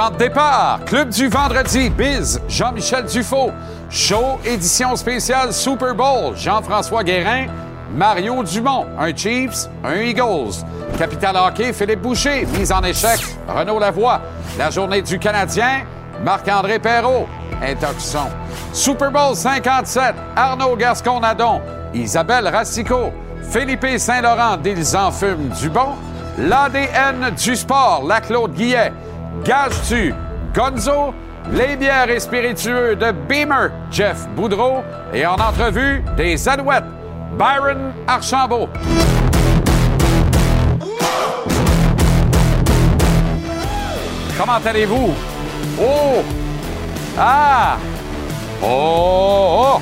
De départ, Club du vendredi, Biz, Jean-Michel Dufaux. Show édition spéciale Super Bowl, Jean-François Guérin, Mario Dumont, un Chiefs, un Eagles. Capital Hockey, Philippe Boucher, mise en échec, Renaud Lavoie. La journée du Canadien, Marc-André Perrault, Intoxon. Super Bowl 57, Arnaud Gascon-Nadon, Isabelle Racicot, Philippe Saint-Laurent, d'Ils en fument du bon. L'ADN du sport, la Claude Guillet. Gage-tu, Gonzo, les bières et spiritueux de Beamer, Jeff Boudreau, et en entrevue, des Alouettes, Byron Archambault. Comment allez-vous? Oh! Ah! Oh! oh!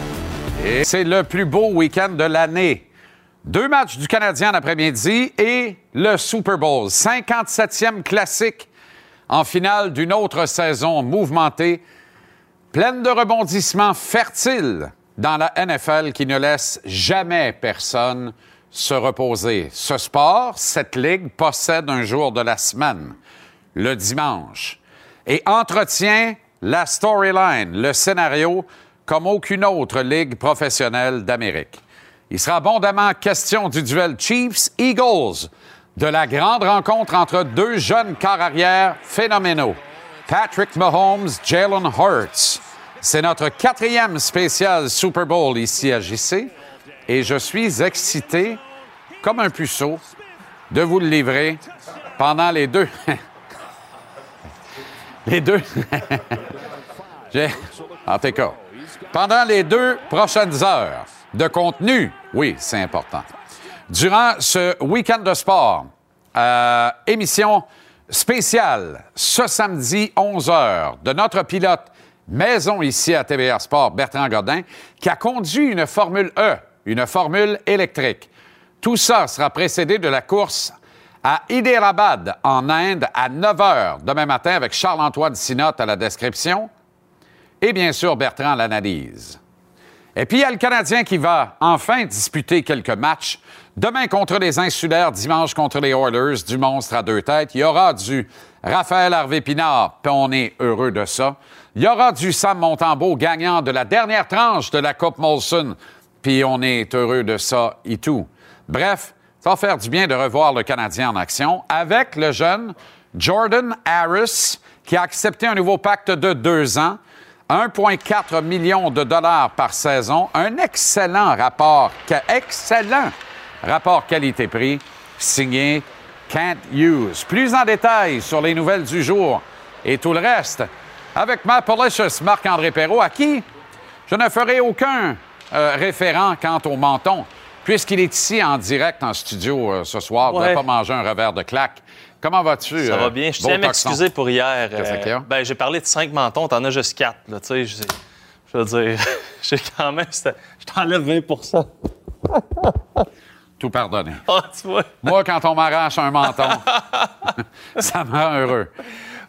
Et c'est le plus beau week-end de l'année. Deux matchs du Canadien l'après-midi et le Super Bowl, 57e classique en finale d'une autre saison mouvementée, pleine de rebondissements fertiles dans la NFL qui ne laisse jamais personne se reposer. Ce sport, cette ligue, possède un jour de la semaine, le dimanche, et entretient la storyline, le scénario, comme aucune autre ligue professionnelle d'Amérique. Il sera abondamment question du duel Chiefs-Eagles, de la grande rencontre entre deux jeunes quarts phénoménaux, Patrick Mahomes, Jalen Hurts. C'est notre quatrième spécial Super Bowl ici à JC et je suis excité, comme un puceau, de vous le livrer pendant les deux. les deux. En tout cas, pendant les deux prochaines heures de contenu, oui, c'est important. Durant ce week-end de sport, euh, émission spéciale ce samedi 11h de notre pilote maison ici à TVA Sport, Bertrand Godin, qui a conduit une Formule E, une Formule électrique. Tout ça sera précédé de la course à Hyderabad, en Inde, à 9 h demain matin avec Charles-Antoine Sinotte à la description et bien sûr Bertrand l'analyse. Et puis il y a le Canadien qui va enfin disputer quelques matchs. Demain contre les Insulaires, dimanche contre les Oilers, du monstre à deux têtes. Il y aura du Raphaël Harvey-Pinard, puis on est heureux de ça. Il y aura du Sam Montembeau, gagnant de la dernière tranche de la Coupe Molson, puis on est heureux de ça et tout. Bref, ça va faire du bien de revoir le Canadien en action avec le jeune Jordan Harris, qui a accepté un nouveau pacte de deux ans. 1,4 million de dollars par saison, un excellent rapport, excellent rapport qualité-prix signé Can't Use. Plus en détail sur les nouvelles du jour et tout le reste avec ma Policious Marc-André Perrault, à qui je ne ferai aucun euh, référent quant au menton, puisqu'il est ici en direct en studio euh, ce soir, Ouais. pas manger un revers de claque. Comment vas-tu? Ça euh, va bien. Je tiens à m'excuser pour hier. Ben, j'ai parlé de cinq mentons, t'en as juste quatre. Là, je, je veux dire, j'ai quand même. Je t'enlève 20 Tout pardonné. Ah, tu vois. Moi, quand on m'arrache un menton, ça me rend heureux.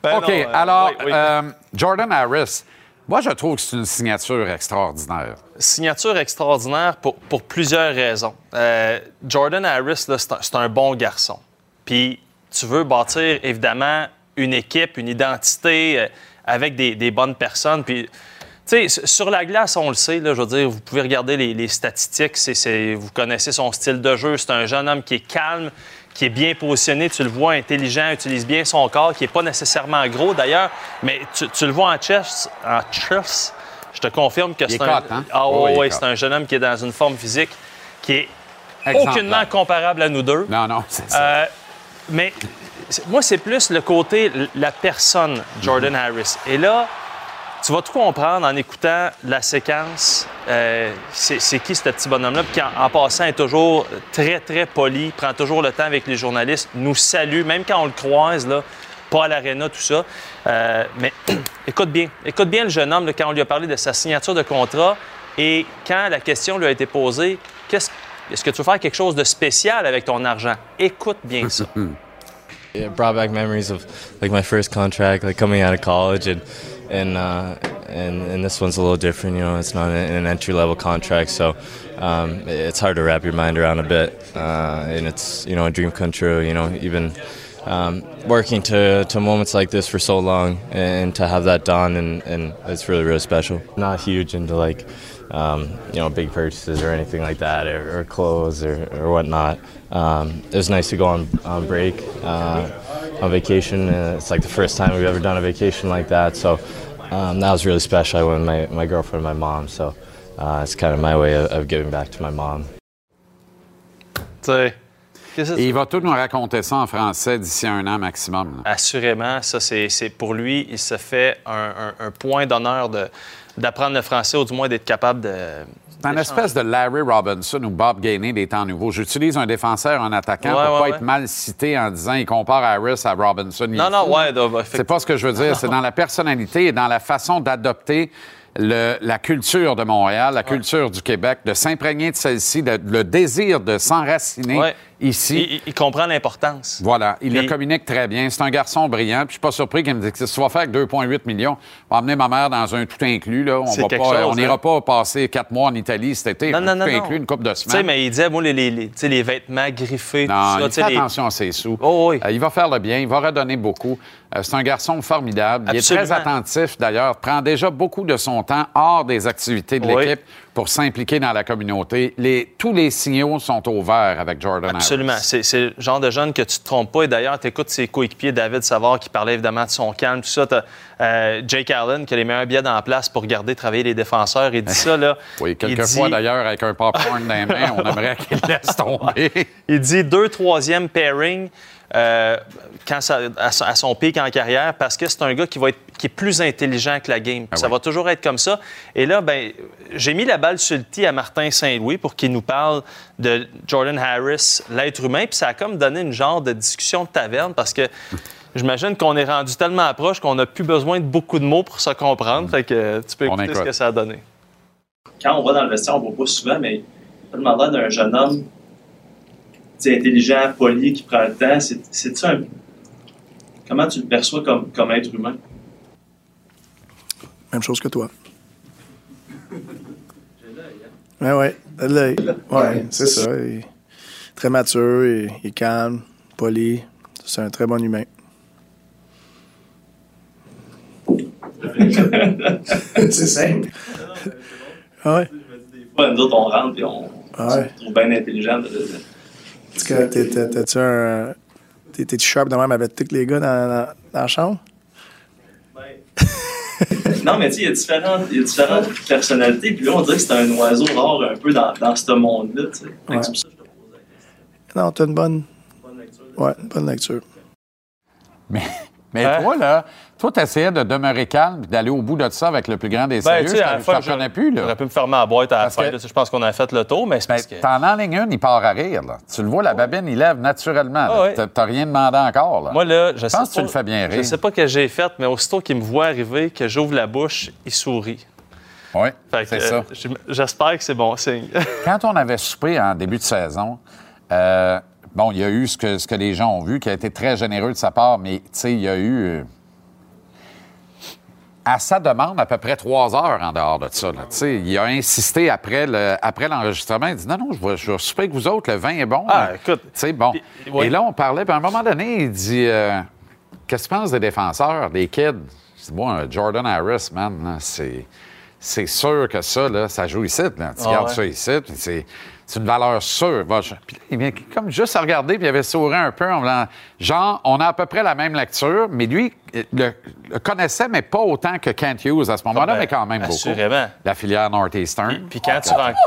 Ben OK, non, euh, alors, oui, oui. euh, Jordan Harris, moi, je trouve que c'est une signature extraordinaire. Signature extraordinaire pour, pour plusieurs raisons. Euh, Jordan Harris, c'est un, un bon garçon. Puis tu veux bâtir, évidemment, une équipe, une identité avec des, des bonnes personnes. Puis, sais, sur la glace, on le sait, là, je veux dire, vous pouvez regarder les, les statistiques, c'est- vous connaissez son style de jeu, c'est un jeune homme qui est calme, qui est bien positionné, tu le vois, intelligent, utilise bien son corps, qui n'est pas nécessairement gros d'ailleurs, mais tu, tu le vois en chess, en chess, je te confirme que c'est un, hein? ah, Oui, cut. c'est un jeune homme qui est dans une forme physique qui est aucunement comparable à nous deux. Non, non, c'est ça. Euh, mais c'est- moi, c'est plus le côté, la personne, Jordan. Harris. Et là, tu vas tout comprendre en écoutant la séquence. euh, c'est qui ce petit bonhomme-là? Qui, en, passant, est toujours très, très poli, prend toujours le temps avec les journalistes, nous salue, même quand on le croise, là, pas à l'aréna, tout ça. Euh, mais écoute bien, écoute bien le jeune homme quand on lui a parlé de sa signature de contrat et quand la question lui a été posée, qu'est-ce est-ce que tu veux faire quelque chose de spécial avec ton argent? Écoute bien ça. And uh, and and this one's a little different. You know, it's not an, entry level contract, so um, it's hard to wrap your mind around a bit. Uh, and it's you know a dream come true. You know, even. Um, working to, to moments like this for so long and to have that done and, and it's really really special not huge into like um, you know big purchases or anything like that or, or clothes or, or whatnot. Um, it was nice to go on, on break uh, on vacation. And it's like the first time we've ever done a vacation like that. So um, that was really special I went with my, my girlfriend and my mom. So uh, it's kind of my way of, of giving back to my mom. Tu qu'est-ce Et il va tout nous raconter ça en français d'ici un an maximum. Assurément, ça, c'est c'est- pour lui, il se fait un, un- un point d'honneur de- d'apprendre le français, ou du moins d'être capable de. C'est un espèce de Larry Robinson ou Bob Gainey des temps nouveaux. J'utilise un défenseur, un attaquant Ouais, pour ouais, pas ouais. être mal cité en disant il compare Harris à Robinson. Non, non, ouais, donc, C'est pas ce que je veux dire. C'est dans la personnalité et dans la façon d'adopter le- la culture de Montréal, la culture du Québec, de s'imprégner de celle-ci, de- le désir de s'enraciner Ouais. Ici. Il, comprend l'importance. Voilà, il le communique très bien. C'est un garçon brillant. Puis je suis pas surpris qu'il me dise que si tu vas faire avec 2,8 millions, on va emmener ma mère dans un tout inclus. Là. On pas, n'ira hein? pas passer quatre mois en Italie cet été. Non, non, tout non, non. inclus, une coupe de Tu sais, semaines. mais il disait, moi, les, les, les- tu les vêtements griffés, Non, tout ça. il tu fait les- attention à ses sous. Oh, oui. Euh, il va faire le bien, il va redonner beaucoup. Euh, c'est un garçon formidable. Il est Absolument. très attentif, d'ailleurs. Prend déjà beaucoup de son temps hors des activités de Oui. l'équipe pour s'impliquer dans la communauté. Les, tous les signaux sont au vert avec Jordan Absolument. C'est le genre de jeune que tu te trompes pas. Et d'ailleurs, tu écoutes ses coéquipiers, David Savard, qui parlait évidemment de son calme, tout ça. Euh, Jake Allen, qui a les meilleurs billets dans la place pour regarder travailler les défenseurs. Il dit ça, là. Oui, quelquefois dit- d'ailleurs, avec un popcorn dans les mains, on aimerait qu'il laisse tomber. Il dit deux troisième pairing euh, quand ça- à, son- pic en carrière parce que c'est un gars qui va être qui est plus intelligent que la game. Ah ça oui. va toujours être comme ça. Et là, ben, j'ai mis la balle sur le tee à Martin Saint-Louis pour qu'il nous parle de Jordan Harris, l'être humain. Puis ça a comme donné une genre de discussion de taverne parce que j'imagine qu'on est rendu tellement proche qu'on n'a plus besoin de beaucoup de mots pour se comprendre. Fait que tu peux écouter ce que ça a donné. quand on va dans le vestiaire, on ne voit pas souvent, mais tellement l'air d'un jeune homme intelligent, poli, qui prend le temps. C'est c'est ça un- Comment tu le perçois comme, comme être humain? Même chose que toi. Ouais, ouais, t'as de l'œil. Ouais, c'est ça. Il est très mature, il, il est calme, poli. C'est un très bon humain. c'est simple. Ah ouais. Des fois, nous autres, on rentre et on, Ah ouais. on se trouve bien intelligent. de- de- Est-ce que t'es- t'es- T'as-tu un. t'es- T'es-tu sharp de même avec tous les gars dans, dans- dans la chambre? Non, mais tu sais, il y a différentes, il y a différentes personnalités. Puis là, on dirait que c'est un oiseau rare un peu dans, dans ce monde-là. tu sais. Fait que Ouais. c'est pour ça que je te pose la Non, t'as une bonne. bonne lecture. Ouais, une bonne lecture. Mais, mais toi, là, toi, t'essayais de demeurer calme et d'aller au bout de ça avec le plus grand des Ben, sérieux. la je t'en connais plus. J'aurais pu me fermer la boîte à la fin. que-. Je pense qu'on a fait le tour, mais c'est Ben, parce que... T'en enlignes une, il part à rire. Là. Tu le vois, la babine, il lève naturellement. Ah ouais. T'as- rien demandé encore. Là. Moi, là, je, sais pense que tu pas- le fais bien Je rire. sais pas que j'ai fait, mais aussitôt qu'il me voit arriver, que j'ouvre la bouche, il sourit. oui, Fait que, c'est euh, ça. J'espère que c'est bon signe. Quand on avait soupé en début de saison, euh, bon, il y a eu ce que, ce que les gens ont vu, qui a été très généreux de sa part, mais tu sais, il y a eu. À sa demande, à peu près trois heures en dehors de ça. là. Il a insisté après, le, après l'enregistrement. Il dit Non, non, je vais, je vais avec vous autres, le vin est bon. Ah, écoute. Bon. Ouais. Et là, on parlait, puis à un moment donné, il dit euh, Qu'est-ce que tu penses des défenseurs, des kids? Dis Bon, Jordan Harris, man, c'est. c'est sûr que ça, là, ça joue ici. Là. Tu Ah gardes ouais. ça ici, c'est, c'est une valeur sûre. Va, je- puis il vient comme juste à regarder, puis il avait souri un peu en voulant... Genre, on a à peu près la même lecture, mais lui euh, le, le connaissait, mais pas autant que Kent Hughes à ce moment-là, Ah ben, mais quand même beaucoup. assurément. La filière Northeastern. Puis quand tu rencontres.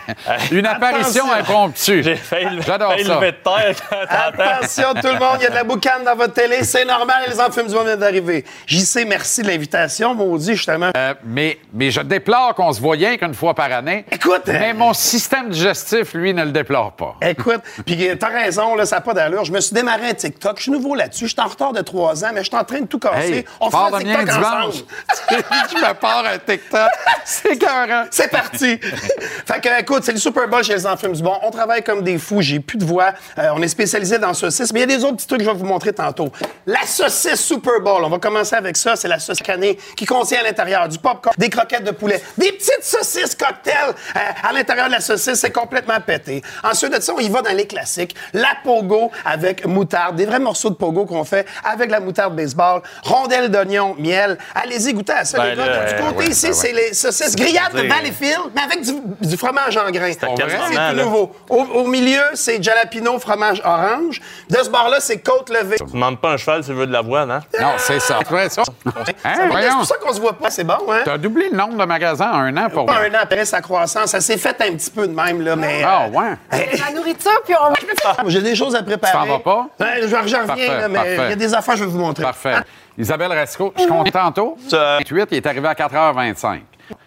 Une apparition impromptue. J'ai failli, le- J'adore failli ça. lever de terre quand t'entends. Attention tout le monde, il y a de la boucane dans votre télé, c'est normal, les enfants du monde viennent d'arriver. JC, merci de l'invitation, maudit, justement. Euh, mais, mais je déplore qu'on se voit rien qu'une fois par année. Écoute, Mais euh, mon système digestif, lui, ne le déplore pas. Écoute, puis euh, t'as raison, là, ça n'a pas d'allure. Je me suis démarré un TikTok. Je suis nouveau là-dessus. Je suis en retard de trois ans, mais je suis en train de tout casser. Hey, On fait un TikTok dimanche. ensemble. tu me pars un TikTok. C'est écœurant. C'est parti! fait que, écoute, c'est le Super Bowl chez les enfants du bon. On travaille comme des fous. J'ai plus de voix. Euh, on est spécialisé dans saucisses. Mais il y a des autres petits trucs que je vais vous montrer tantôt. La saucisse Super Bowl. On va commencer avec ça. C'est la saucisse canée qui contient à l'intérieur du popcorn, des croquettes de poulet, des petites saucisses cocktail euh, à l'intérieur de la saucisse. C'est complètement pété. Ensuite de ça, on y va dans les classiques. La pogo avec moutarde. Des vrais morceaux de pogo qu'on fait avec la moutarde baseball. Rondelles d'oignon, miel. Allez-y goûter à ça, Ben les gars. Du côté ouais, ici, ben ouais. c'est les saucisses grillades de Valleyfield, mais avec du, du fromage en grains. C'est tout nouveau. Au, au milieu, c'est jalapeno fromage orange. De ce bord-là, c'est côte levée. Tu demandes pas un cheval, tu veux de l'avoine, hein? Non, c'est ça. Ouais, ça. Hein, C'est pour ça qu'on se voit pas. C'est bon, hein? T'as doublé le nombre de magasins en un an pour Pas un an après sa croissance. Ça s'est fait un petit peu de même, là, mais... Ah, euh, ouais. La nourriture, puis on Ah, J'ai des choses à préparer. T'en vas pas? Ouais, j'en reviens, Parfait, là, mais il y a des affaires que je vais vous montrer. Parfait. Isabelle Resco, je suis content tantôt. Ça- 28, il est arrivé à 4h25.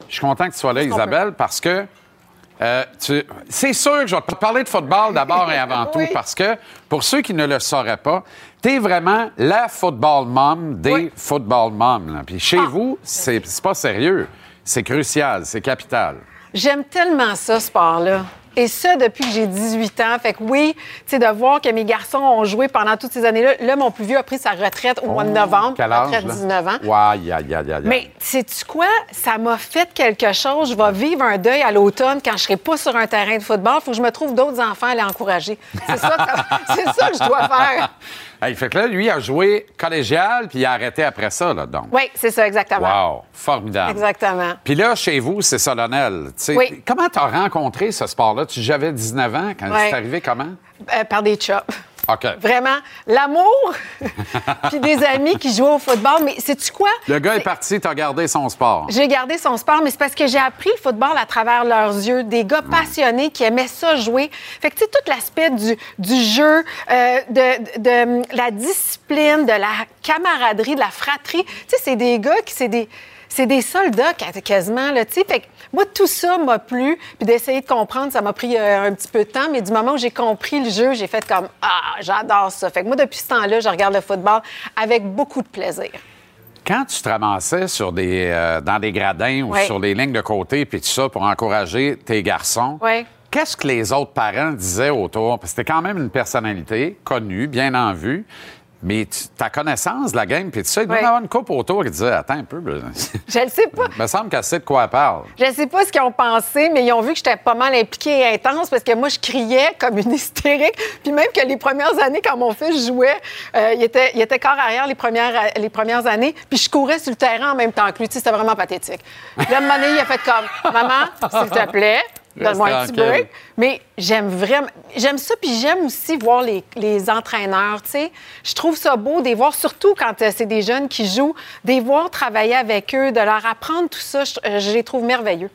Je suis content que tu sois là, Isabelle, parce que euh, tu- c'est sûr que je vais te parler de football d'abord et avant tout, parce que pour ceux qui ne le sauraient pas, tu es vraiment la football mom des Oui. football moms. là. Puis chez vous, c'est c'est pas sérieux. C'est crucial, c'est capital. J'aime tellement ça, ce sport-là. Et ça, depuis que j'ai 18 ans. Fait que oui, tu sais, de voir que mes garçons ont joué pendant toutes ces années-là. Là, mon plus vieux a pris sa retraite au mois de novembre. Quel âge? retraite là? 19 ans. Aïe, aïe. Mais sais-tu quoi? Ça m'a fait quelque chose. Je vais vivre un deuil à l'automne quand je serai pas sur un terrain de football. Il faut que je me trouve d'autres enfants à les encourager. C'est ça, c'est ça que je dois faire. Hey, fait que là, lui a joué collégial, puis il a arrêté après ça, là, donc. Oui, c'est ça, exactement. Wow, formidable. Exactement. Puis là, chez vous, c'est solennel. Oui. Comment t'as rencontré ce sport-là? Tu j'avais 19 ans quand c'est arrivé comment? Euh, par des chops. OK. Vraiment. L'amour, puis des amis qui jouaient au football. Mais sais-tu quoi? Le gars est parti, t'as gardé son sport. J'ai gardé son sport, mais c'est parce que j'ai appris le football à travers leurs yeux. Des gars passionnés qui aimaient ça jouer. Fait que, tu sais, tout l'aspect du, du jeu, euh, de, de, de la discipline, de la camaraderie, de la fratrie. Tu sais, c'est des gars qui, c'est des, c'est des soldats qua- quasiment, là, tu sais. Fait que moi, tout ça m'a plu. Puis d'essayer de comprendre, ça m'a pris euh, un petit peu de temps. Mais du moment où j'ai compris le jeu, j'ai fait comme, ah, j'adore ça. Fait que moi, depuis ce temps-là, je regarde le football avec beaucoup de plaisir. Quand tu te ramassais sur des, euh, dans des gradins ou Ouais. sur les lignes de côté, puis tout ça, pour encourager tes garçons, Ouais. qu'est-ce que les autres parents disaient autour? Parce que c'était quand même une personnalité connue, bien en vue. Mais tu- ta connaissance de la game, puis tout ça, il doit y avoir une coupe autour qui disait Attends un peu. Je le sais pas. il me semble qu'elle sait de quoi elle parle. Je sais pas ce qu'ils ont pensé, mais ils ont vu que j'étais pas mal impliquée et intense parce que moi, je criais comme une hystérique. Puis même que les premières années, quand mon fils jouait, euh, il, était, il était corps arrière les premières, les premières années, puis je courais sur le terrain en même temps que lui. Tu sais, C'était vraiment pathétique. Là, un moment donné, il a fait comme Maman, s'il te plaît, donne-moi un petit break. Mais j'aime vraiment, j'aime ça, puis j'aime aussi voir les, les entraîneurs, tu sais. Je trouve ça beau de les voir, surtout quand euh, c'est des jeunes qui jouent, de les voir travailler avec eux, de leur apprendre tout ça, je, euh, je les trouve merveilleux.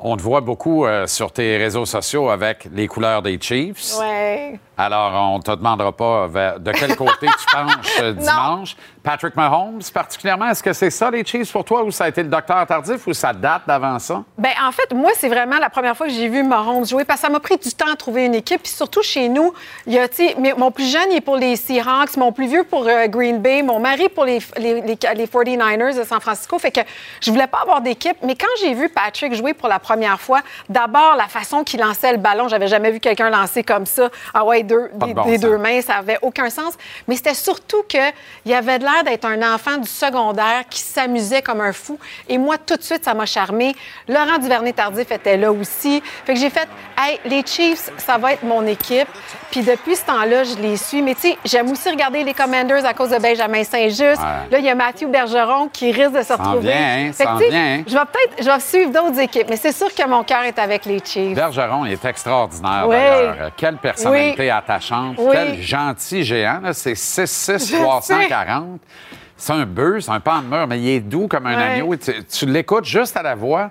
On te voit beaucoup euh, sur tes réseaux sociaux avec les couleurs des Chiefs. Ouais. Alors, on ne te demandera pas vers- de quel côté tu penches euh, dimanche. Patrick Mahomes, particulièrement, est-ce que c'est ça, les Chiefs, pour toi, ou ça a été le docteur tardif, ou ça date d'avant ça? Ben en fait, moi, c'est vraiment la première fois que j'ai vu Mahomes jouer parce que ça m'a pris du temps à trouver une équipe. Puis surtout chez nous, il y a, tu sais, mais mon plus jeune, il est pour les Seahawks, mon plus vieux pour euh, Green Bay, mon mari pour les, les, les, les 49ers de San Francisco. Fait que je voulais pas avoir d'équipe. Mais quand j'ai vu Patrick jouer pour la première fois, d'abord, la façon qu'il lançait le ballon, j'avais jamais vu quelqu'un lancer comme ça. Ah ouais, deux, de des, bon des sens. deux mains. Ça avait aucun sens. Mais c'était surtout qu'il avait l'air d'être un enfant du secondaire qui s'amusait comme un fou. Et moi, tout de suite, ça m'a charmé. Laurent Duvernay-Tardif était là aussi. Fait que j'ai fait, hey, les Chiefs, ça va être mon équipe. Puis depuis ce temps-là, je les suis. Mais tu sais, j'aime aussi regarder les Commanders à cause de Benjamin Saint-Just. Ouais. Là, il y a Mathieu Bergeron qui risque de se retrouver. vient, hein, Fait que, vient, hein. Je vais peut-être, je vais suivre d'autres équipes. Mais c'est sûr que mon cœur est avec les Chiefs. Bergeron, il est extraordinaire Oui. d'ailleurs. Quelle personnalité Oui. Attachante. Oui. Quel gentil géant. là. C'est 6'6", Je 340. C'est un bœuf, c'est un pan de mur, mais il est doux comme un Ouais. agneau. Tu, tu l'écoutes juste à la voix.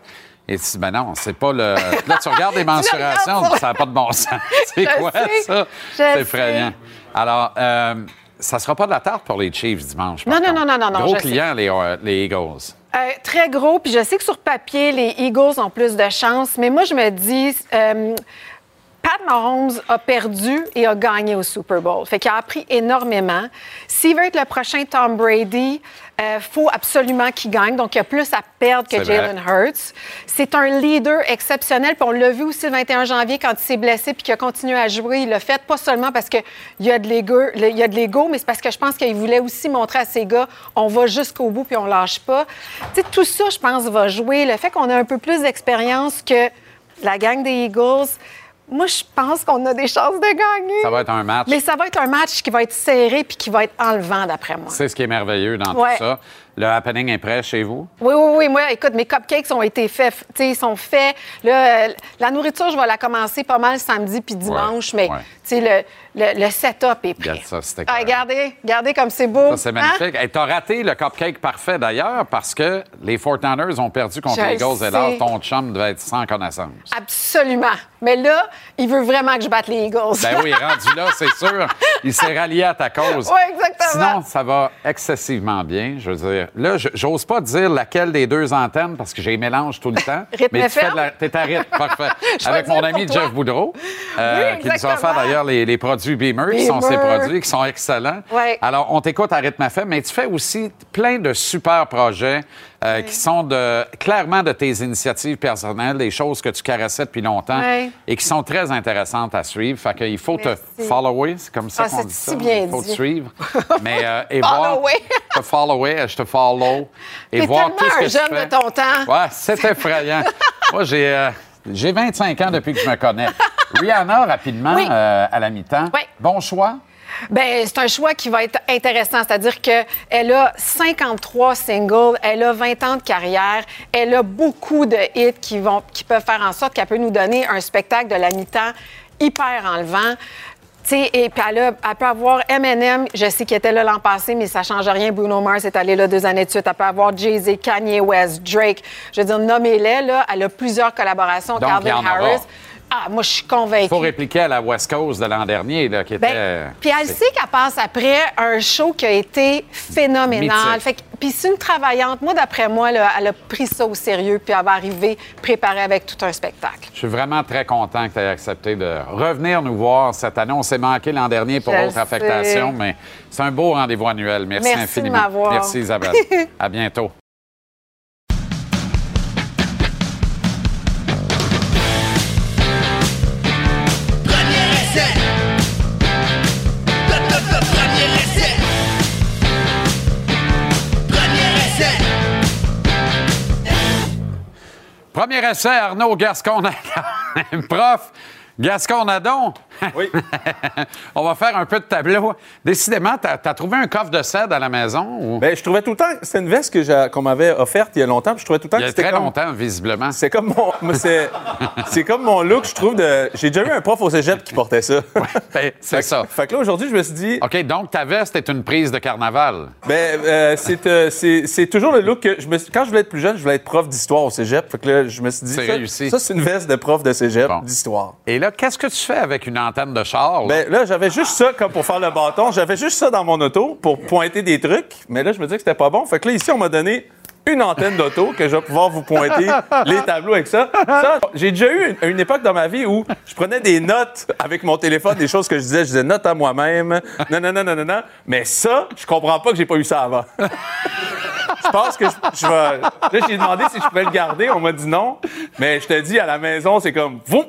Et tu dis, ben non, c'est pas le. Là, tu regardes les mensurations, ça n'a pas de bon sens. c'est quoi sais. ça? C'est effrayant. Alors, euh, ça sera pas de la tarte pour les Chiefs dimanche. Non, non, non, non, non, non, Gros client, les, euh, les Eagles. Euh, très gros, puis je sais que sur papier, les Eagles ont plus de chance, mais moi, je me dis, euh, Pat Mahomes a perdu et a gagné au Super Bowl. Fait qu'il a appris énormément. S'il veut être le prochain Tom Brady, il faut absolument qu'il gagne. Donc, il y a plus à perdre que. Jalen Hurts. C'est un leader exceptionnel. Puis on l'a vu aussi le 21 janvier quand il s'est blessé puis qu'il a continué à jouer. Il l'a fait pas seulement parce qu'il y a de l'ego, il y a de l'ego, mais c'est parce que je pense qu'il voulait aussi montrer à ses gars, on va jusqu'au bout puis on lâche pas. Tu sais, tout ça, je pense, va jouer. Le fait qu'on a un peu plus d'expérience que la gang des Eagles, moi, je pense qu'on a des chances de gagner. Ça va être un match. Mais ça va être un match qui va être serré puis qui va être enlevant, d'après moi. C'est ce qui est merveilleux dans Ouais. tout ça. Le happening est prêt chez vous? Oui, oui, oui. Moi, écoute, mes cupcakes ont été faits. Tu sais, ils sont faits. Là, la nourriture, je vais la commencer pas mal samedi puis dimanche, mais ouais. tu sais, le, le, le setup est prêt. Regarde ça, c'était Ah, regardez, regardez comme c'est beau. Ça, c'est Hein? magnifique. Et t'as raté le cupcake parfait d'ailleurs parce que les Fortiners ont perdu contre Je les Eagles et là, ton chum devait être sans connaissance. Absolument. Mais là, il veut vraiment que je batte les Eagles. Ben oui, rendu là, c'est sûr. Il s'est rallié à ta cause. Oui, exactement. Sinon, ça va excessivement bien. Je veux dire, là, j'ose pas dire laquelle des deux antennes parce que j'ai les mélange tout le temps. Mais tu fais de la... T'es à rythme, parfait. Avec mon ami. Jeff Boudreau, euh, Oui, qui nous a offert d'ailleurs les, les produits Beamer, qui sont ses produits, qui sont excellents. Ouais. Alors, on t'écoute à rythme FM, mais tu fais aussi plein de super projets euh, qui sont de, clairement de tes initiatives personnelles, des choses que tu caressais depuis longtemps et qui sont très intéressantes à suivre. Fait qu'il faut te follower, c'est comme ça Ah, qu'on c'est dit si ça. bien Il faut dit. te suivre. Mais, euh, et voir. Follower. te follower, je te follow. Et voir tout ce que un tu jeune fais. de ton temps. Ouais, c'est effrayant. Moi, j'ai. euh, j'ai 25 ans depuis que je me connais. Rihanna, rapidement, Oui. euh, à la mi-temps. Oui. Bon choix. Ben, c'est un choix qui va être intéressant. C'est-à-dire qu'elle a 53 singles, elle a 20 ans de carrière, elle a beaucoup de hits qui, vont, qui peuvent faire en sorte qu'elle peut nous donner un spectacle de la mi-temps hyper enlevant. Tu sais, et puis elle, elle peut avoir Eminem, je sais qu'il était là l'an passé, mais ça ne change rien. Bruno Mars est allé là deux années de suite. Elle peut avoir Jay-Z, Kanye West, Drake. Je veux dire, nommez-les, là. Elle a plusieurs collaborations. Donc, Calvin. Harris. Ah, moi, je suis convaincue. Il faut répliquer à la West Coast de l'an dernier, là, qui était. Ben, puis elle sait qu'elle passe après un show qui a été phénoménal. Mythique. Fait que- puis c'est une travaillante. Moi, d'après moi, là, elle a pris ça au sérieux, puis elle va arriver préparée avec tout un spectacle. Je suis vraiment très content que tu aies accepté de revenir nous voir cette année. On s'est manqué l'an dernier pour sais. affectation, mais c'est un beau rendez-vous annuel. Merci, Merci de infiniment. m'avoir. Merci, Isabelle. à bientôt. Premier essai, Arnaud Gascon-Nadon. Prof, Gascon-Nadon. Oui. On va faire un peu de tableau. Décidément, tu as, trouvé un coffre de cèdre à la maison? Ou... Ben, je trouvais tout le temps. C'est une veste qu'on m'avait offerte il y a longtemps. puis je trouvais tout le temps Il y que a c'était très comme. longtemps, visiblement. C'est comme mon. C'est, comme mon look, je trouve. de J'ai déjà eu un prof au cégep qui portait ça. Ben, c'est ça. Fait que là, aujourd'hui, je me suis dit. OK, donc ta veste est une prise de carnaval. Ben, euh, c'est, euh, c'est, toujours le look que je me quand je voulais être plus jeune, je voulais être prof d'histoire au cégep. Fait que là, je me suis dit C'est ça, réussi. ça, c'est une veste de prof de cégep Bon. d'histoire. Et là, qu'est-ce que tu fais avec une antenne de char? là? Ben là, j'avais juste ça comme pour faire le bâton. J'avais juste ça dans mon auto pour pointer des trucs. Mais là, je me disais que c'était pas bon. Fait que là, ici, on m'a donné une antenne d'auto que je vais pouvoir vous pointer les tableaux avec ça. Ça, j'ai déjà eu une, une époque dans ma vie où je prenais des notes avec mon téléphone, des choses que je disais. Je disais notes à moi-même. Non, non, non, non, non, non. Mais ça, je comprends pas que j'ai pas eu ça avant. Je pense que je, je vais. Là, j'ai demandé si je pouvais le garder. On m'a dit non. Mais je te dis, à la maison, c'est comme. Vous,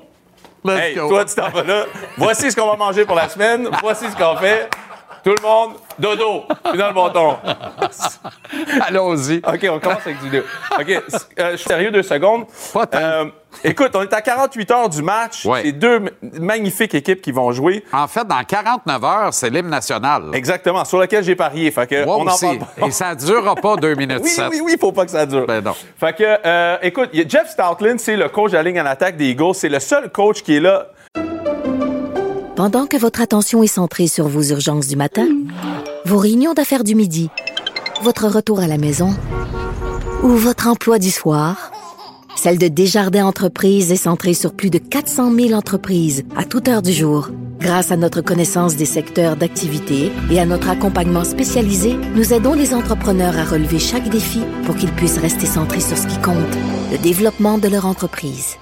Let's Hey, go. toi, tu t'en vas là. Voici ce qu'on va manger pour la semaine. Voici ce qu'on fait. Tout le monde, dodo. Puis dans le bâton. Allons-y. OK, on commence avec du vidéo. OK, euh, je suis sérieux deux secondes. Pas tant. Euh, écoute, on est à 48 heures du match. Ouais. C'est deux magnifiques équipes qui vont jouer. En fait, dans 49 heures, c'est l'hymne national. Exactement, sur lequel j'ai parié. Fait que Moi on en parle pas. Et ça ne durera pas 2 minutes Oui, 7. oui, oui, faut pas que ça dure. Ben non. Fait que, euh, écoute, il Jeff Stoutland, c'est le coach de la ligne en attaque des Eagles. C'est le seul coach qui est là. Pendant que votre attention est centrée sur vos urgences du matin, vos réunions d'affaires du midi, votre retour à la maison ou votre emploi du soir, celle de Desjardins Entreprises est centrée sur plus de 400 000 entreprises à toute heure du jour. Grâce à notre connaissance des secteurs d'activité et à notre accompagnement spécialisé, nous aidons les entrepreneurs à relever chaque défi pour qu'ils puissent rester centrés sur ce qui compte, le développement de leur entreprise.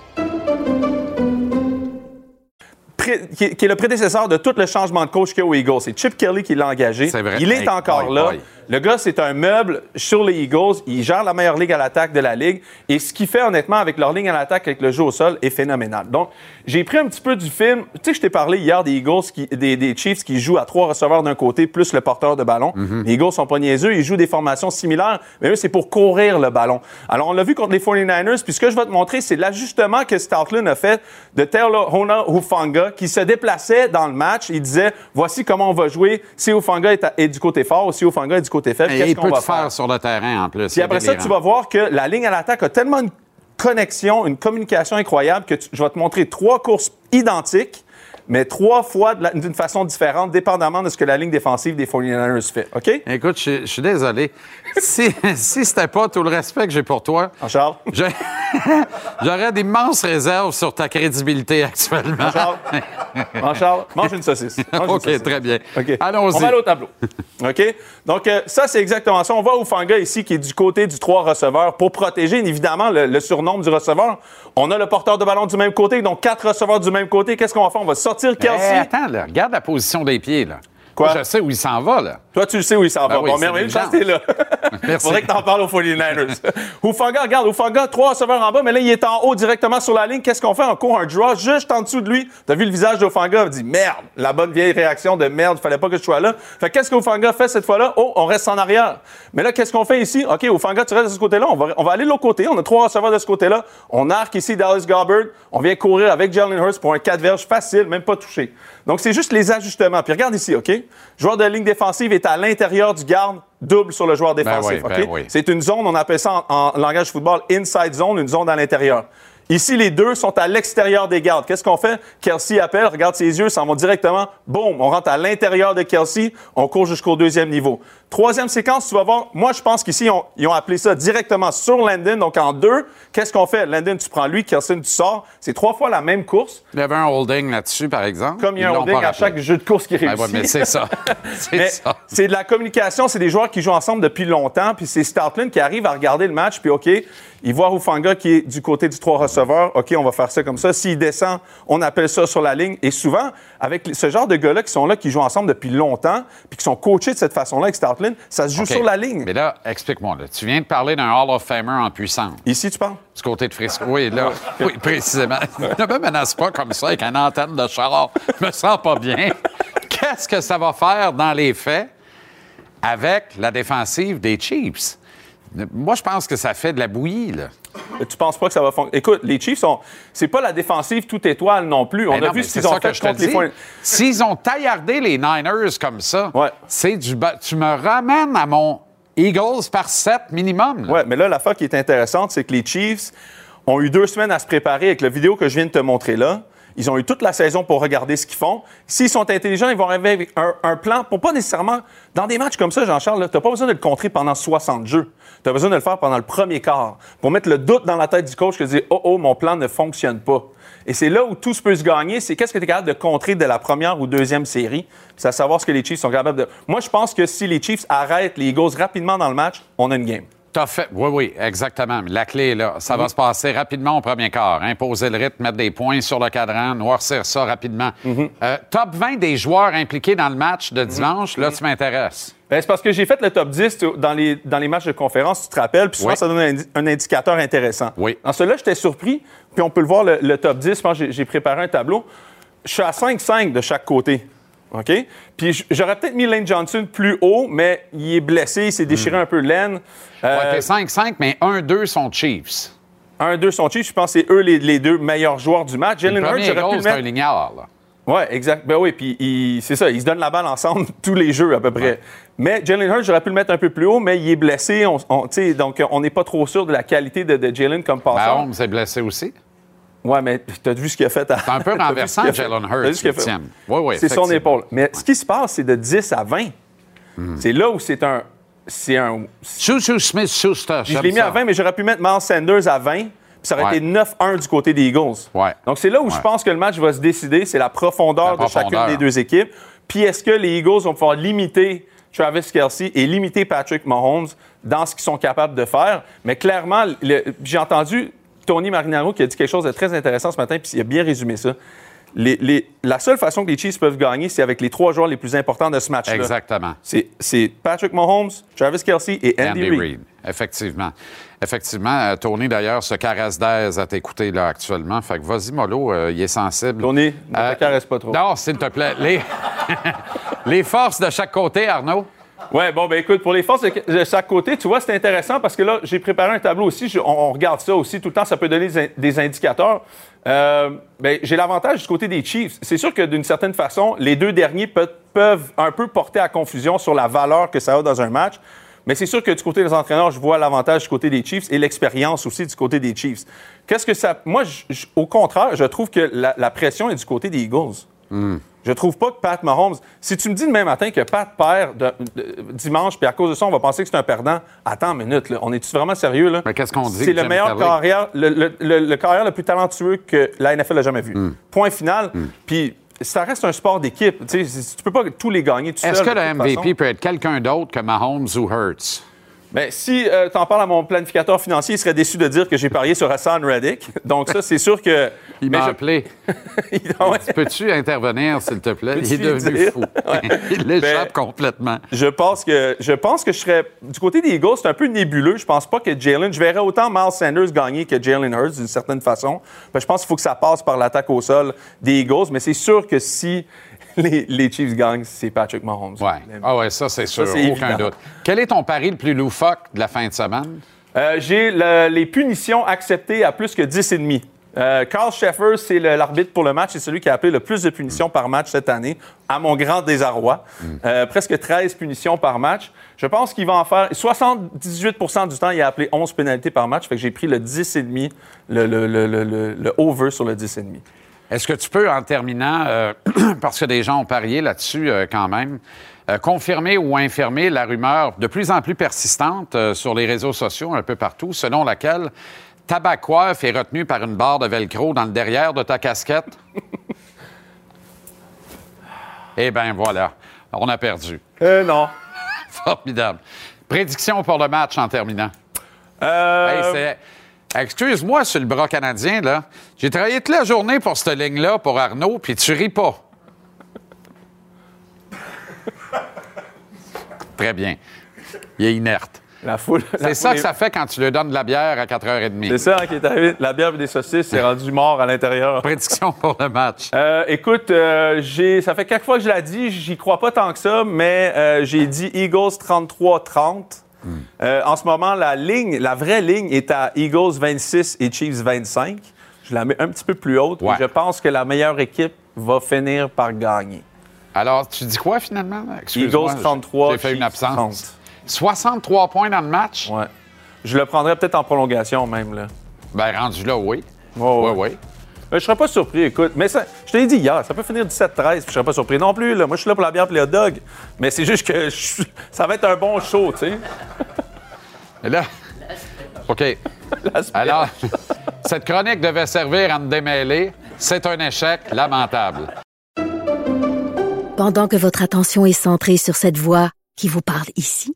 pré- qui, est- qui est le prédécesseur de tout le changement de coach qu'il y a aux Eagles. C'est Chip Kelly qui l'a engagé. C'est vrai. Il est Hey, encore boy, là. boy. Le gars, c'est un meuble sur les Eagles. Il gère la meilleure ligue à l'attaque de la ligue. Et ce qu'il fait, honnêtement, avec leur ligne à l'attaque, avec le jeu au sol, est phénoménal. Donc, j'ai pris un petit peu du film. Tu sais, je t'ai parlé hier des Eagles, qui, des, des Chiefs qui jouent à trois receveurs d'un côté, plus le porteur de ballon. Mhm. Les Eagles sont pas niaiseux. Ils jouent des formations similaires, mais eux, c'est pour courir le ballon. Alors, on l'a vu contre les 49ers. Puis ce que je vais te montrer, c'est l'ajustement que Stoutland a fait de Taylor Hona Hufanga, qui se déplaçait dans le match. Il disait, voici comment on va jouer si Hufanga est, à- est du côté fort ou si Hufanga est du côté faible. Et il peut va te faire faire? sur le terrain en plus. Puis après ça, tu vas voir que la ligne à l'attaque a tellement une connexion, une communication incroyable que tu- je vais te montrer trois courses identiques, mais trois fois d'une façon différente, dépendamment de ce que la ligne défensive des 49ers fait. OK? Écoute, je, je suis désolé. Si, si c'était pas tout le respect que j'ai pour toi, Jean-Charles? j'ai- j'aurais d'immenses réserves sur ta crédibilité actuellement. Jean-Charles, mange une saucisse. Mange une OK, saucisse. très bien. OK. Allons-y. On va aller au tableau. OK? Donc, euh, ça, c'est exactement ça. On voit Ufanga ici qui est du côté du trois receveurs pour protéger, évidemment, le, le surnombre du receveur. On a le porteur de ballon du même côté, donc quatre receveurs du même côté. Qu'est-ce qu'on va faire? On va sortir Kelsey. Eh, attends, là, regarde la position des pieds. Là. Quoi? Moi, je sais où il s'en va. Là. Toi, tu le sais où il s'en Ben va. oui, bon, merveilleux, chance, t'es là. Merci. Faudrait que t'en parles aux 49ers. Ufanga, regarde, Ufanga, trois receveurs en bas, mais là, il est en haut directement sur la ligne. Qu'est-ce qu'on fait? On court un draw juste en dessous de lui. T'as vu le visage d'Ufanga? Il dit merde. La bonne vieille réaction de merde, fallait pas que je sois là. Fait que qu'est-ce qu'Ufanga fait cette fois-là? Oh, on reste en arrière. Mais là, qu'est-ce qu'on fait ici? OK, Ufanga, tu restes de ce côté-là. On va, on va aller de l'autre côté. On a trois receveurs de ce côté-là. On arque ici Dallas Gobbard. On vient courir avec Jalen Hurst pour un 4 verges facile, même pas touché. Donc, c'est juste les ajustements. Puis regarde ici, OK? Joueur de ligne défensive est à l'intérieur du garde, double sur le joueur défensif. oui, ben OK? oui. C'est une zone, on appelle ça en, en langage football inside zone, une zone à l'intérieur. Ici, les deux sont à l'extérieur des gardes. Qu'est-ce qu'on fait? Kelsey appelle, regarde ses yeux, s'en vont directement. Boum, on rentre à l'intérieur de Kelsey, on court jusqu'au deuxième niveau. Troisième séquence, tu vas voir, moi, je pense qu'ici, ils ont, ils ont appelé ça directement sur Landon, donc en deux. Qu'est-ce qu'on fait? Landon, tu prends lui, Kelsey, tu sors. C'est trois fois la même course, Il y avait un holding là-dessus, par exemple. comme il y a un holding à chaque jeu de course qui Ben réussit. ouais, mais c'est ça. C'est Mais ça. c'est de la communication, c'est des joueurs qui jouent ensemble depuis longtemps, puis c'est Stoutland qui arrive à regarder le match, puis OK, il voit Hufanga qui est du côté du trois receveurs, OK, on va faire ça comme ça. S'il descend, on appelle ça sur la ligne. Et souvent, avec ce genre de gars-là qui sont là, qui jouent ensemble depuis longtemps, puis qui sont coachés de cette façon-là avec Ça se joue sur la ligne. Mais là, explique-moi. là. Tu viens de parler d'un Hall of Famer en puissance. Ici, tu parles? Du côté de Frisco. Oui, là. Oui, précisément. Ne me menace pas comme ça avec une antenne de char. Je me sens pas bien. Qu'est-ce que ça va faire dans les faits avec la défensive des Chiefs? Moi, je pense que ça fait de la bouillie, là. Tu penses pas que ça va fonctionner? Écoute, les Chiefs, sont... c'est pas la défensive toute étoile non plus. On a vu ce qu'ils ont que fait contre les. Four- S'ils ont taillardé les Niners comme ça, Ouais. c'est du. ba- Tu me ramènes à mon Eagles par 7 minimum. Oui, mais là, l'affaire qui est intéressante, c'est que les Chiefs ont eu deux semaines à se préparer avec la vidéo que je viens de te montrer là. Ils ont eu toute la saison pour regarder ce qu'ils font. S'ils sont intelligents, ils vont arriver avec un, un plan pour pas nécessairement. Dans des matchs comme ça, Jean-Charles, tu n'as pas besoin de le contrer pendant 60 jeux. Tu as besoin de le faire pendant le premier quart pour mettre le doute dans la tête du coach que dire Oh, oh, mon plan ne fonctionne pas. Et c'est là où tout se peut se gagner. C'est qu'est-ce que tu es capable de contrer de la première ou deuxième série. C'est à savoir ce que les Chiefs sont capables de. Moi, je pense que si les Chiefs arrêtent les Eagles rapidement dans le match, on a une game. T'as fait. Oui, oui, exactement. La clé est là. Ça va se passer rapidement au premier quart. Imposer le rythme, mettre des points sur le cadran, noircir ça rapidement. Euh, top 20 des joueurs impliqués dans le match de dimanche, là, tu m'intéresses. Ben, c'est parce que j'ai fait le top 10 tu- dans les, dans les matchs de conférence, tu te rappelles, puis souvent, Oui. ça donne un, indi- un indicateur intéressant. Oui. Dans celui-là, j'étais surpris, puis on peut le voir, le, le top 10, je pense j'ai préparé un tableau. Je suis à 5-5 de chaque côté. OK? Puis j'aurais peut-être mis Lane Johnson plus haut, mais il est blessé, il s'est déchiré un peu l'aine. Euh, Ouais, t'es 5-5, mais 1-2 sont Chiefs. 1-2 sont Chiefs, je pense que c'est eux les, les deux meilleurs joueurs du match. Le Jalen Hurts, j'aurais pu le c'est un mettre. lignard, là. Oui, exact. Ben oui, puis c'est ça, ils se donnent la balle ensemble tous les jeux à peu près. Mais Jalen Hurts, j'aurais pu le mettre un peu plus haut, mais il est blessé, on, on- donc on n'est pas trop sûr de la qualité de, de Jalen comme passeur. Mahomes est blessé aussi. Ouais, mais t'as vu ce qu'il a fait à... C'est un peu renversant. Jalen Hurts, ce fait? Oui, oui, C'est son épaule. Mais ce qui se passe, c'est de 10 à 20. Hmm. C'est là où c'est un... C'est un... Chou-chou Smith-Schuster. Je l'ai mis à 20, mais j'aurais pu mettre Miles Sanders à 20, puis ça aurait Ouais. été 9-1 du côté des Eagles. Ouais. Donc, c'est là où je pense que le match va se décider. C'est la profondeur La de chacune des deux équipes. Puis, est-ce que les Eagles vont pouvoir limiter Travis Kelsey et limiter Patrick Mahomes dans ce qu'ils sont capables de faire? Mais clairement, j'ai entendu Tony Marinaro qui a dit quelque chose de très intéressant ce matin, puis il a bien résumé ça. Les- les- la seule façon que les Chiefs peuvent gagner, c'est avec les trois joueurs les plus importants de ce match-là. Exactement. C'est Patrick Mahomes, Travis Kelsey et Andy, Andy Reid. Reid. Effectivement. Effectivement. euh, Tony, d'ailleurs, se caresse d'aise à t'écouter là actuellement. Fait que vas-y, Molo, euh, il est sensible. Tony, ne Euh, te caresse pas trop. Non, s'il te plaît. Les... Les forces de chaque côté, Arnaud? Ouais, bon, ben écoute, pour les forces de, chaque côté, tu vois, c'est intéressant parce que là, j'ai préparé un tableau aussi. On, regarde ça aussi tout le temps. Ça peut donner des, in- des indicateurs. Euh, ben, j'ai l'avantage du côté des Chiefs. C'est sûr que d'une certaine façon, les deux derniers peuvent un peu porter à confusion sur la valeur que ça a dans un match. Mais c'est sûr que du côté des entraîneurs, je vois l'avantage du côté des Chiefs et l'expérience aussi du côté des Chiefs. Qu'est-ce que ça. Moi, au contraire, je trouve que la, la pression est du côté des Eagles. Je trouve pas que Pat Mahomes. Si tu me dis demain matin que Pat perd de- de- dimanche, puis à cause de ça, on va penser que c'est un perdant. Attends une minute, là. On est-tu vraiment sérieux, là? Mais qu'est-ce qu'on dit C'est le meilleur carrière, le, le- le- le carrière le plus talentueux que la NFL a jamais vu. Hmm. Point final. Puis ça reste un sport d'équipe. Tu tu peux pas tous les gagner tout seul. Est-ce que le MVP façon. peut être quelqu'un d'autre que Mahomes ou Hurts? Ben, si tu en parles à mon planificateur financier, il serait déçu de dire que j'ai parié sur Hassan Reddick. Donc ça, c'est sûr que... Il m'a je- appelé. Peux-tu intervenir, s'il te plaît? Il est devenu dire? fou. Il l'échappe Ben, complètement. Je pense que je pense que je serais du côté des Eagles, c'est un peu nébuleux. Je pense pas que Jalen, je verrais autant Miles Sanders gagner que Jalen Hurts d'une certaine façon. Ben, je pense qu'il faut que ça passe par l'attaque au sol des Eagles, mais c'est sûr que si les, les Chiefs gagnent, c'est Patrick Mahomes. Ouais. Ah ouais, ça, c'est sûr. c'est Aucun évident. doute. Quel est ton pari le plus loufoque de la fin de semaine? Euh, J'ai le- les punitions acceptées à plus que 10,5. Euh, Carl Sheffer, c'est l'arbitre pour le match. C'est celui qui a appelé le plus de punitions par match cette année, à mon grand désarroi. Euh, presque 13 punitions par match. Je pense qu'il va en faire... 78% du temps, il a appelé 11 pénalités par match. Fait que j'ai pris le 10,5, le, le, over sur le 10,5. Est-ce que tu peux, en terminant, euh, parce que des gens ont parié là-dessus euh, quand même, euh, confirmer ou infirmer la rumeur de plus en plus persistante euh, sur les réseaux sociaux un peu partout, selon laquelle tabac coiffe est retenu par une barre de velcro dans le derrière de ta casquette? eh bien, voilà. On a perdu. Euh, non. Formidable. Prédiction pour le match en terminant. Euh, Hey, Excuse-moi sur le bras canadien, là. J'ai travaillé toute la journée pour cette ligne-là, pour Arnaud, puis tu ris pas. Très bien. Il est inerte. La foule. la C'est ça que est- ça fait quand tu lui donnes de la bière à 4h30. C'est ça hein, qui est arrivé. La bière et des saucisses, c'est rendu mort à l'intérieur. Prédiction pour le match. Euh, écoute, euh, j'ai, ça fait quelques fois que je l'ai dit, j'y crois pas tant que ça, mais euh, j'ai dit Eagles 33-30. Euh, en ce moment, la ligne, la vraie ligne est à Eagles 26 et Chiefs 25. Je la mets un petit peu plus haute Ouais. et je pense que la meilleure équipe va finir par gagner. Alors, tu dis quoi finalement? Eagles 33, J'ai fait une absence. 63 points dans le match? Ouais. Je le prendrais peut-être en prolongation même. Là. Ben, rendu là, oui. Ouais, Oui, ouais. oui. Euh, je serais pas surpris, écoute. Mais ça, je te l'ai dit hier, ça peut finir 17-13, puis je serais pas surpris non plus. Là. Moi, je suis là pour la bière et les hot dogs. Mais c'est juste que je- ça va être un bon show, tu sais. Et là. OK. Alors, cette chronique devait servir à me démêler. C'est un échec lamentable. Pendant que votre attention est centrée sur cette voix qui vous parle ici,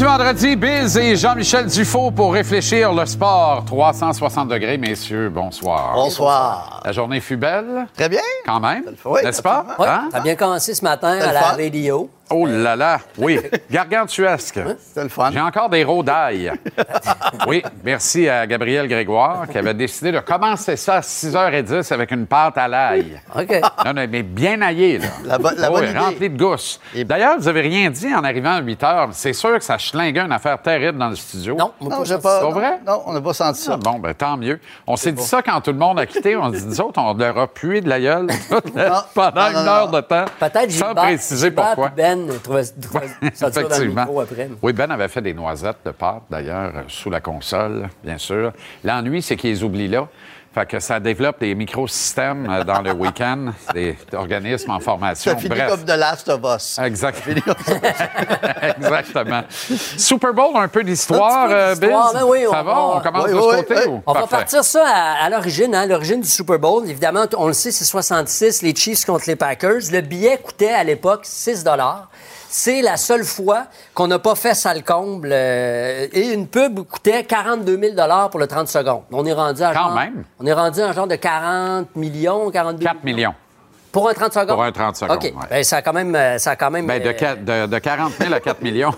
Du vendredi, Biz et Jean-Michel Dufault pour réfléchir le sport. 360 degrés, messieurs, bonsoir. Bonsoir. La journée fut belle, Très bien. quand même, Oui, n'est-ce pas? absolument. Hein? Ça a bien commencé ce matin à la radio. Oh là là, oui, gargantuesque. C'était le fun. J'ai encore des d'ail. Oui, merci à Gabriel Grégoire qui avait décidé de commencer ça à 6h10 avec une pâte à l'ail. OK. Non, non, mais bien aillé, là. La bo- la Oh, bonne oui, idée. rempli de gousses. D'ailleurs, vous avez rien dit en arrivant à 8 h. C'est sûr que ça schlinguait une affaire terrible dans le studio. Non, moi, Non, pas j'ai ça. pas. C'est vrai? Non, on n'a pas senti ça. Ah, bon, ben tant mieux. On s'est dit ça quand tout le monde a quitté. On s'est dit, nous autres, on leur a pué de la gueule Non. pendant Non, non, une heure non. de temps. Peut-être Sans Gilbert, préciser Gilbert pourquoi. puis Ben ça dans le micro après. Oui, Ben avait fait des noisettes de pâte, d'ailleurs, euh, sous la console, bien sûr. L'ennui, c'est qu'ils les oublient là. Fait que ça développe des microsystèmes euh, dans le week-end, des organismes en formation. Ça finit Bref. comme de Last of Us. Exact. Exactement. Super Bowl, un peu d'histoire, euh, Biz? ben oui, Ça on va? va- On commence Oui, de oui, ce côté? oui. ou? On va partir ça à, à l'origine, hein, l'origine du Super Bowl. Évidemment, on le sait, c'est 66, les Chiefs contre les Packers. Le billet coûtait à l'époque 6 C'est la seule fois qu'on n'a pas fait ça le comble. euh, et une pub coûtait 42 000 pour le 30 secondes. On est rendu à Quand genre, même. On est rendu à un genre de 40 millions, 42 4 millions. Pour un 30 secondes? Pour un 30 secondes, OK. ouais. Ben, ça a quand même... euh, Ça a quand même Ben, de, euh, qua- de- de 40 000 à 4 millions.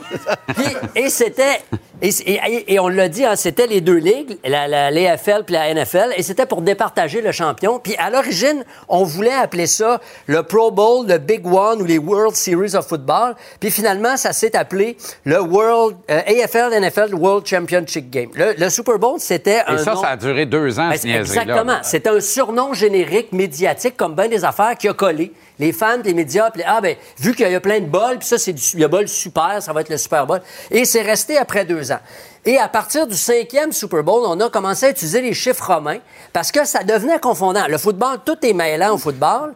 puis- et c'était. Et, et- et on l'a dit, hein, c'était les deux ligues, la, la, l'AFL puis la NFL, et c'était pour départager le champion. Puis à l'origine, on voulait appeler ça le Pro Bowl, le Big One ou les World Series of Football. Puis finalement, ça s'est appelé le World euh, AFL NFL World Championship Game. Le, le Super Bowl, c'était un Et ça, nom- ça a duré deux ans, ben. Exactement. C'était un surnom générique médiatique, comme bien des affaires, qui a collé. Les fans, les médias, puis les- ah ben, vu qu'il y a plein de bols, puis ça, c'est du, a bol super, ça va être le Super Bowl. Et c'est resté après deux ans. Et à partir du cinquième Super Bowl, on a commencé à utiliser les chiffres romains parce que ça devenait confondant. Le football, tout est mêlant au football.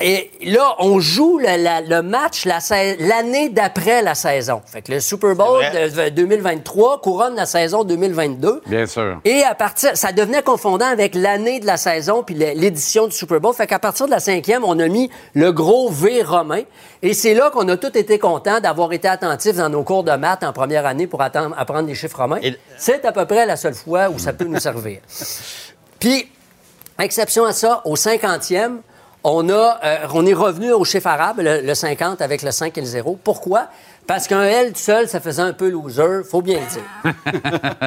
Et là, on joue le, la- le match la l'année d'après la saison. Fait que le Super Bowl de- de 2023 couronne la saison 2022. Bien sûr. Et à partir, ça devenait confondant avec l'année de la saison puis l'é- l'édition du Super Bowl. Fait qu'à partir de la cinquième, on a mis le gros V romain. Et c'est là qu'on a tous été contents d'avoir été attentifs dans nos cours de maths en première année pour attendre- apprendre les chiffres romains. C'est à peu près la seule fois où ça peut nous servir. Puis, exception à ça, au 50e, on, a, euh, on est revenu au chiffre arabe, le, le 50 avec le 5 et le 0. Pourquoi? Parce qu'un L tout seul, ça faisait un peu loser, faut bien le dire.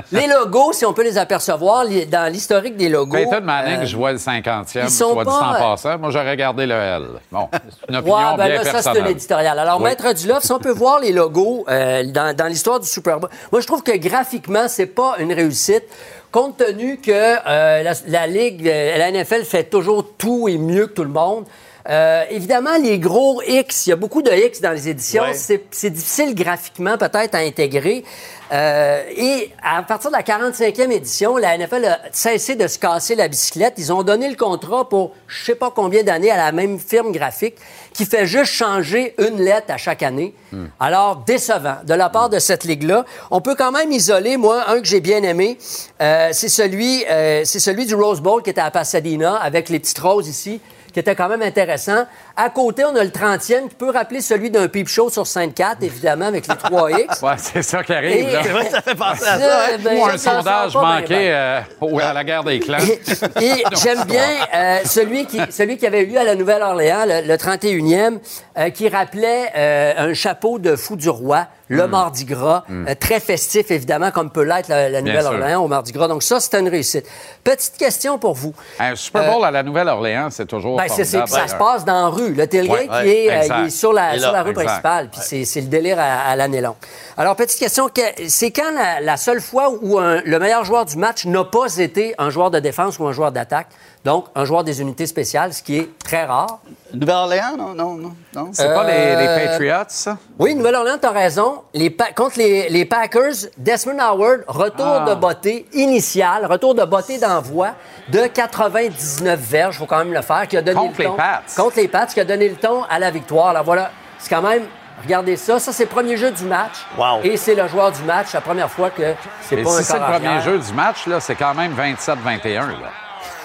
les logos, si on peut les apercevoir, dans l'historique des logos... Peyton Manning, euh, je vois le 50e, ils sont soit dit en pas, euh, passant. Moi, j'aurais gardé le L. Bon, c'est une opinion Ouais, ben bien là, ça, c'est un éditorial. Alors, Oui. Maître Dulof, si on peut voir les logos euh, dans, dans l'histoire du Super Bowl, moi, je trouve que graphiquement, c'est pas une réussite. Compte tenu que euh, la, la Ligue, la NFL fait toujours tout et mieux que tout le monde. Euh, évidemment, les gros X, il y a beaucoup de X dans les éditions. Ouais. C'est difficile graphiquement peut-être à intégrer. Euh, et à partir de la 45e édition, la NFL a cessé de se casser la bicyclette. Ils ont donné le contrat pour je sais pas combien d'années à la même firme graphique qui fait juste changer une lettre à chaque année. Alors, décevant de la part de cette ligue-là. On peut quand même isoler, moi, un que j'ai bien aimé, euh, c'est celui, euh, c'est celui du Rose Bowl qui était à Pasadena avec les petites roses ici qui était quand même intéressant. À côté, on a le 30e qui peut rappeler celui d'un peep show sur Sainte-Cat, évidemment, avec les 3X. Ouais, c'est ça qui arrive. C'est vrai que ça fait penser à ça, hein? Ben, Ou un sondage manqué euh, au- à la guerre des clans. Et j'aime bien euh, celui, qui, celui qui avait eu lieu à la Nouvelle-Orléans, le, le 31e, euh, qui rappelait euh, un chapeau de fou du roi, le Mm. Mardi Gras, Mm. euh, très festif, évidemment, comme peut l'être la, Nouvelle-Orléans au Mardi Gras. Donc ça, c'était une réussite. Petite question pour vous. Un Super Bowl à la Nouvelle-Orléans, c'est toujours Ben, c'est- c'est- formidable. ça se passe dans la rue rue. Le tailgate, Ouais, il, est, ouais, euh, il est sur la, Il est sur la rue exact. principale. Puis c'est- c'est le délire à, à l'année longue. Alors, petite question, que- c'est quand la, la seule fois où un- le meilleur joueur du match n'a pas été un joueur de défense ou un joueur d'attaque? Donc, un joueur des unités spéciales, ce qui est très rare. Nouvelle-Orléans, non, non, non. non. C'est pas les, les Euh, Patriots, ça? Oui, Nouvelle-Orléans, tu as raison. Les Pa- contre les, les Packers, Desmond Howard, retour Ah. de beauté initial, retour de beauté d'envoi de 99 verges, il faut quand même le faire, qui a donné Contre le les ton. Pats. Contre les Pats, qui a donné le ton à la victoire. Alors voilà, c'est quand même, regardez ça, ça c'est le premier jeu du match. Wow. Et c'est le joueur du match, la première fois que c'est Et pas un si c'est le premier arrière. jeu du match, là, c'est quand même 27-21.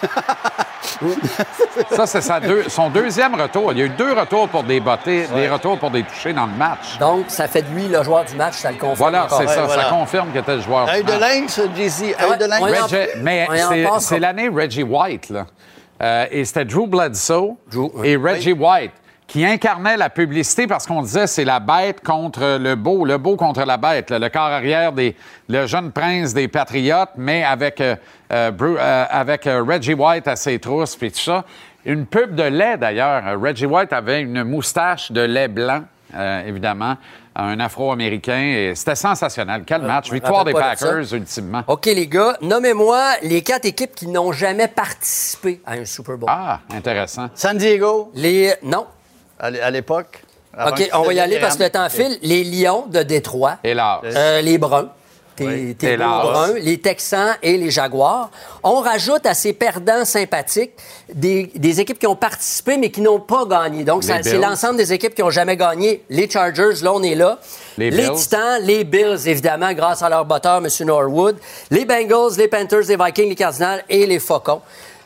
ça, c'est deux- son deuxième retour. Il y a eu deux retours pour des des retours pour des touchés dans le match. Donc, ça fait de lui le joueur du match, ça le confirme. Voilà, c'est ça. voilà. Ça confirme que était le joueur. Du de match. lynx. Œil de mais c'est- l'année Reggie White, là. Euh, et c'était Drew Bledsoe Drew, et Reggie White qui incarnait la publicité parce qu'on disait c'est la bête contre le beau, le beau contre la bête, là, le corps arrière des le jeune prince des Patriotes, mais avec euh, euh, Bru- euh, avec Reggie White à ses trousses puis tout ça. Une pub de lait d'ailleurs. Reggie White avait une moustache de lait blanc, euh, évidemment, un Afro-américain et c'était sensationnel. Quel match, victoire des. Packers ultimement. OK, les gars, nommez-moi les quatre équipes qui n'ont jamais participé à un Super Bowl. Ah, intéressant. San Diego, Les... Non. À l'é- à l'époque. OK, on va y aller parce que le temps file. Les Lions de Détroit, Et là. euh, les Bruns, tes, Oui. Bruns, les Texans et les Jaguars. On rajoute à ces perdants sympathiques des, des équipes qui ont participé mais qui n'ont pas gagné. Donc, Les c'est l'ensemble des équipes qui n'ont jamais gagné. Les Chargers, là, on est là. Les Bills. Titans, les Bills, évidemment, grâce à leur botteur, M. Norwood. Les Bengals, les Panthers, les Vikings, les Cardinals et les Faucons.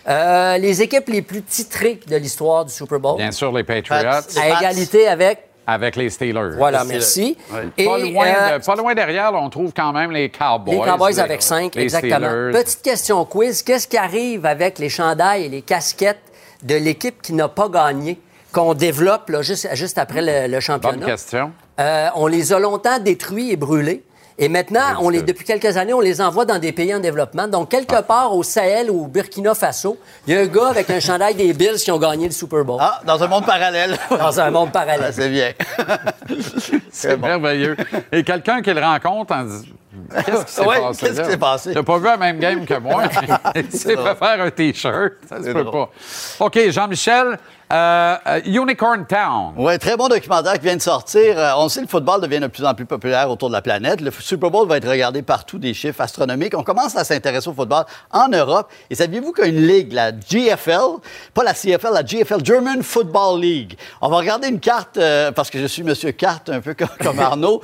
Euh, les équipes les plus titrées de l'histoire du Super Bowl. Bien sûr, les Patriots. Pats. À égalité avec. Avec les Steelers. Voilà, merci. Steelers. Et, Pas loin, euh, de- pas loin derrière, là, on trouve quand même les Cowboys. les Cowboys les- avec 5, les exactement. Steelers. Petite question quiz. Qu'est-ce qui arrive avec les chandails et les casquettes de l'équipe qui n'a pas gagné, qu'on développe là, juste, juste après le, le championnat? Bonne question. Euh, on les a longtemps détruits et brûlés. Et maintenant, on les, depuis quelques années, on les envoie dans des pays en développement. Donc, quelque part au Sahel ou au Burkina Faso, il y a un gars avec un chandail des Bills qui ont gagné le Super Bowl. Ah, dans un monde parallèle. Dans un monde Ah, parallèle. c'est bien. C'est merveilleux. Et quelqu'un qui le rencontre en dit Qu'est-ce qui s'est Ouais, passé? qu'est-ce là? qui s'est passé? T'as pas vu la même game que moi. Il s'est fait faire un T-shirt. Ça se peut pas. OK, Jean-Michel, euh, euh, Unicorn Town. Oui, très bon documentaire qui vient de sortir. Euh, on sait que le football devient de plus en plus populaire autour de la planète. Le Super Bowl va être regardé partout, des chiffres astronomiques. On commence à s'intéresser au football en Europe. Et saviez-vous qu'il y a une ligue, la GFL, pas la CFL, la GFL, German Football League. On va regarder une carte, euh, parce que je suis Monsieur Carte, un peu comme, comme Arnaud.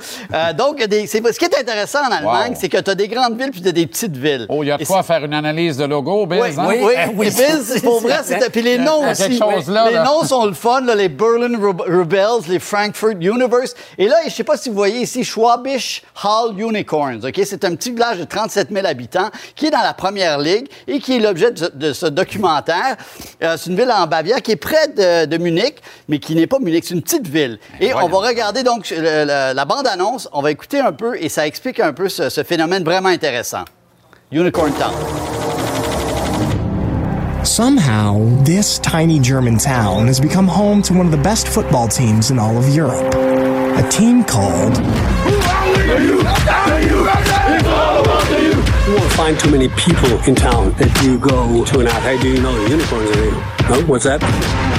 Donc, des- ce qui est intéressant en Wow. c'est que tu as des grandes villes puis tu as des petites villes. Oh, il y a de quoi faire une analyse de logo, Biz, oui, hein? oui, oui. oui. Et Biz, pour vrai, c'était. Puis les noms aussi. quelque chose là, les là. noms sont le fun, là, les Berlin Rebe- Rebels, les Frankfurt Universe. Et là, je ne sais pas si vous voyez ici, Schwabisch Hall Unicorns. OK? C'est un petit village de 37 000 habitants qui est dans la première ligue et qui est l'objet de, ce- de ce documentaire. Euh, c'est une ville en Bavière qui est près de, de Munich, mais qui n'est pas Munich, c'est une petite ville. Et on va regarder donc le- le- la bande-annonce, on va écouter un peu et ça explique un peu ce, ce phénomène vraiment intéressant. Unicorn Town. Somehow, this tiny German town has become home to one of the best football teams in all of Europe. A team called You won't find too many people in town that you go to and out. Hey, do you know the unicorns? are here? No? What's that?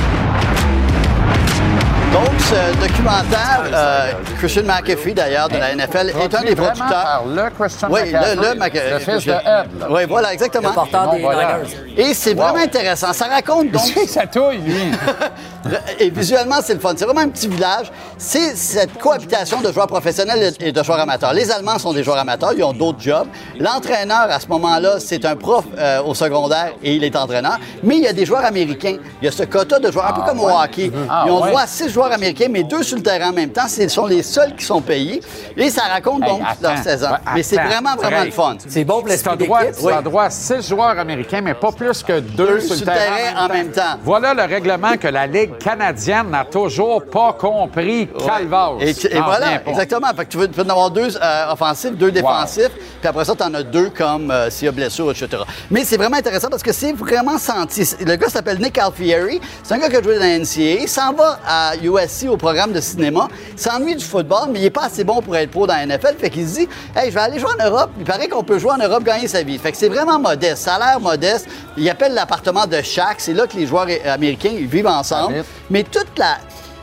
Donc, ce documentaire, euh, Christian McAfee, d'ailleurs, de la NFL, est un des producteurs. par le Christian Oui, McCaffrey, le, le, Maca- le fils de Ed. là. Oui, voilà, exactement. Le porteur des. Niners. Et c'est vraiment intéressant. Ça raconte donc. Ça touille, lui. Et visuellement, c'est le fun. C'est vraiment un petit village. C'est cette cohabitation de joueurs professionnels et de joueurs amateurs. Les Allemands sont des joueurs amateurs, ils ont d'autres jobs. L'entraîneur, à ce moment-là, c'est un prof euh, au secondaire et il est entraîneur. Mais il y a des joueurs américains. Il y a ce quota de joueurs, un peu comme au hockey. Ah, et on ouais. voit six joueurs joueurs américains, mais deux sur le terrain en même temps. Ce sont les seuls qui sont payés. Et ça raconte donc Hey, leur attends. saison. Ouais, mais c'est vraiment, vraiment le fun. C'est bon pour l'esprit droit, d'équipe. tu as droit à six joueurs américains, mais pas plus que deux, sur le terrain, en même temps. Voilà le règlement que la Ligue canadienne n'a toujours pas compris. Calvaire. Et, voilà, exactement. Fait que tu veux, tu veux en avoir deux euh, offensifs, deux défensifs, puis après ça, tu en as deux comme euh, s'il y a blessure, etc. Mais c'est vraiment intéressant parce que c'est vraiment senti. Le gars s'appelle Nick Alfieri. C'est un gars qui a joué dans la NCAA. Il s'en va à USC au programme de cinéma. Il s'ennuie du football, mais il n'est pas assez bon pour être pro dans la NFL. Fait qu'il se dit, hey, je vais aller jouer en Europe. Il paraît qu'on peut jouer en Europe, gagner sa vie. Fait que c'est vraiment modeste. Salaire modeste. Il appelle l'appartement de Shaq. C'est là que les joueurs euh, américains ils vivent ensemble. Mais toute la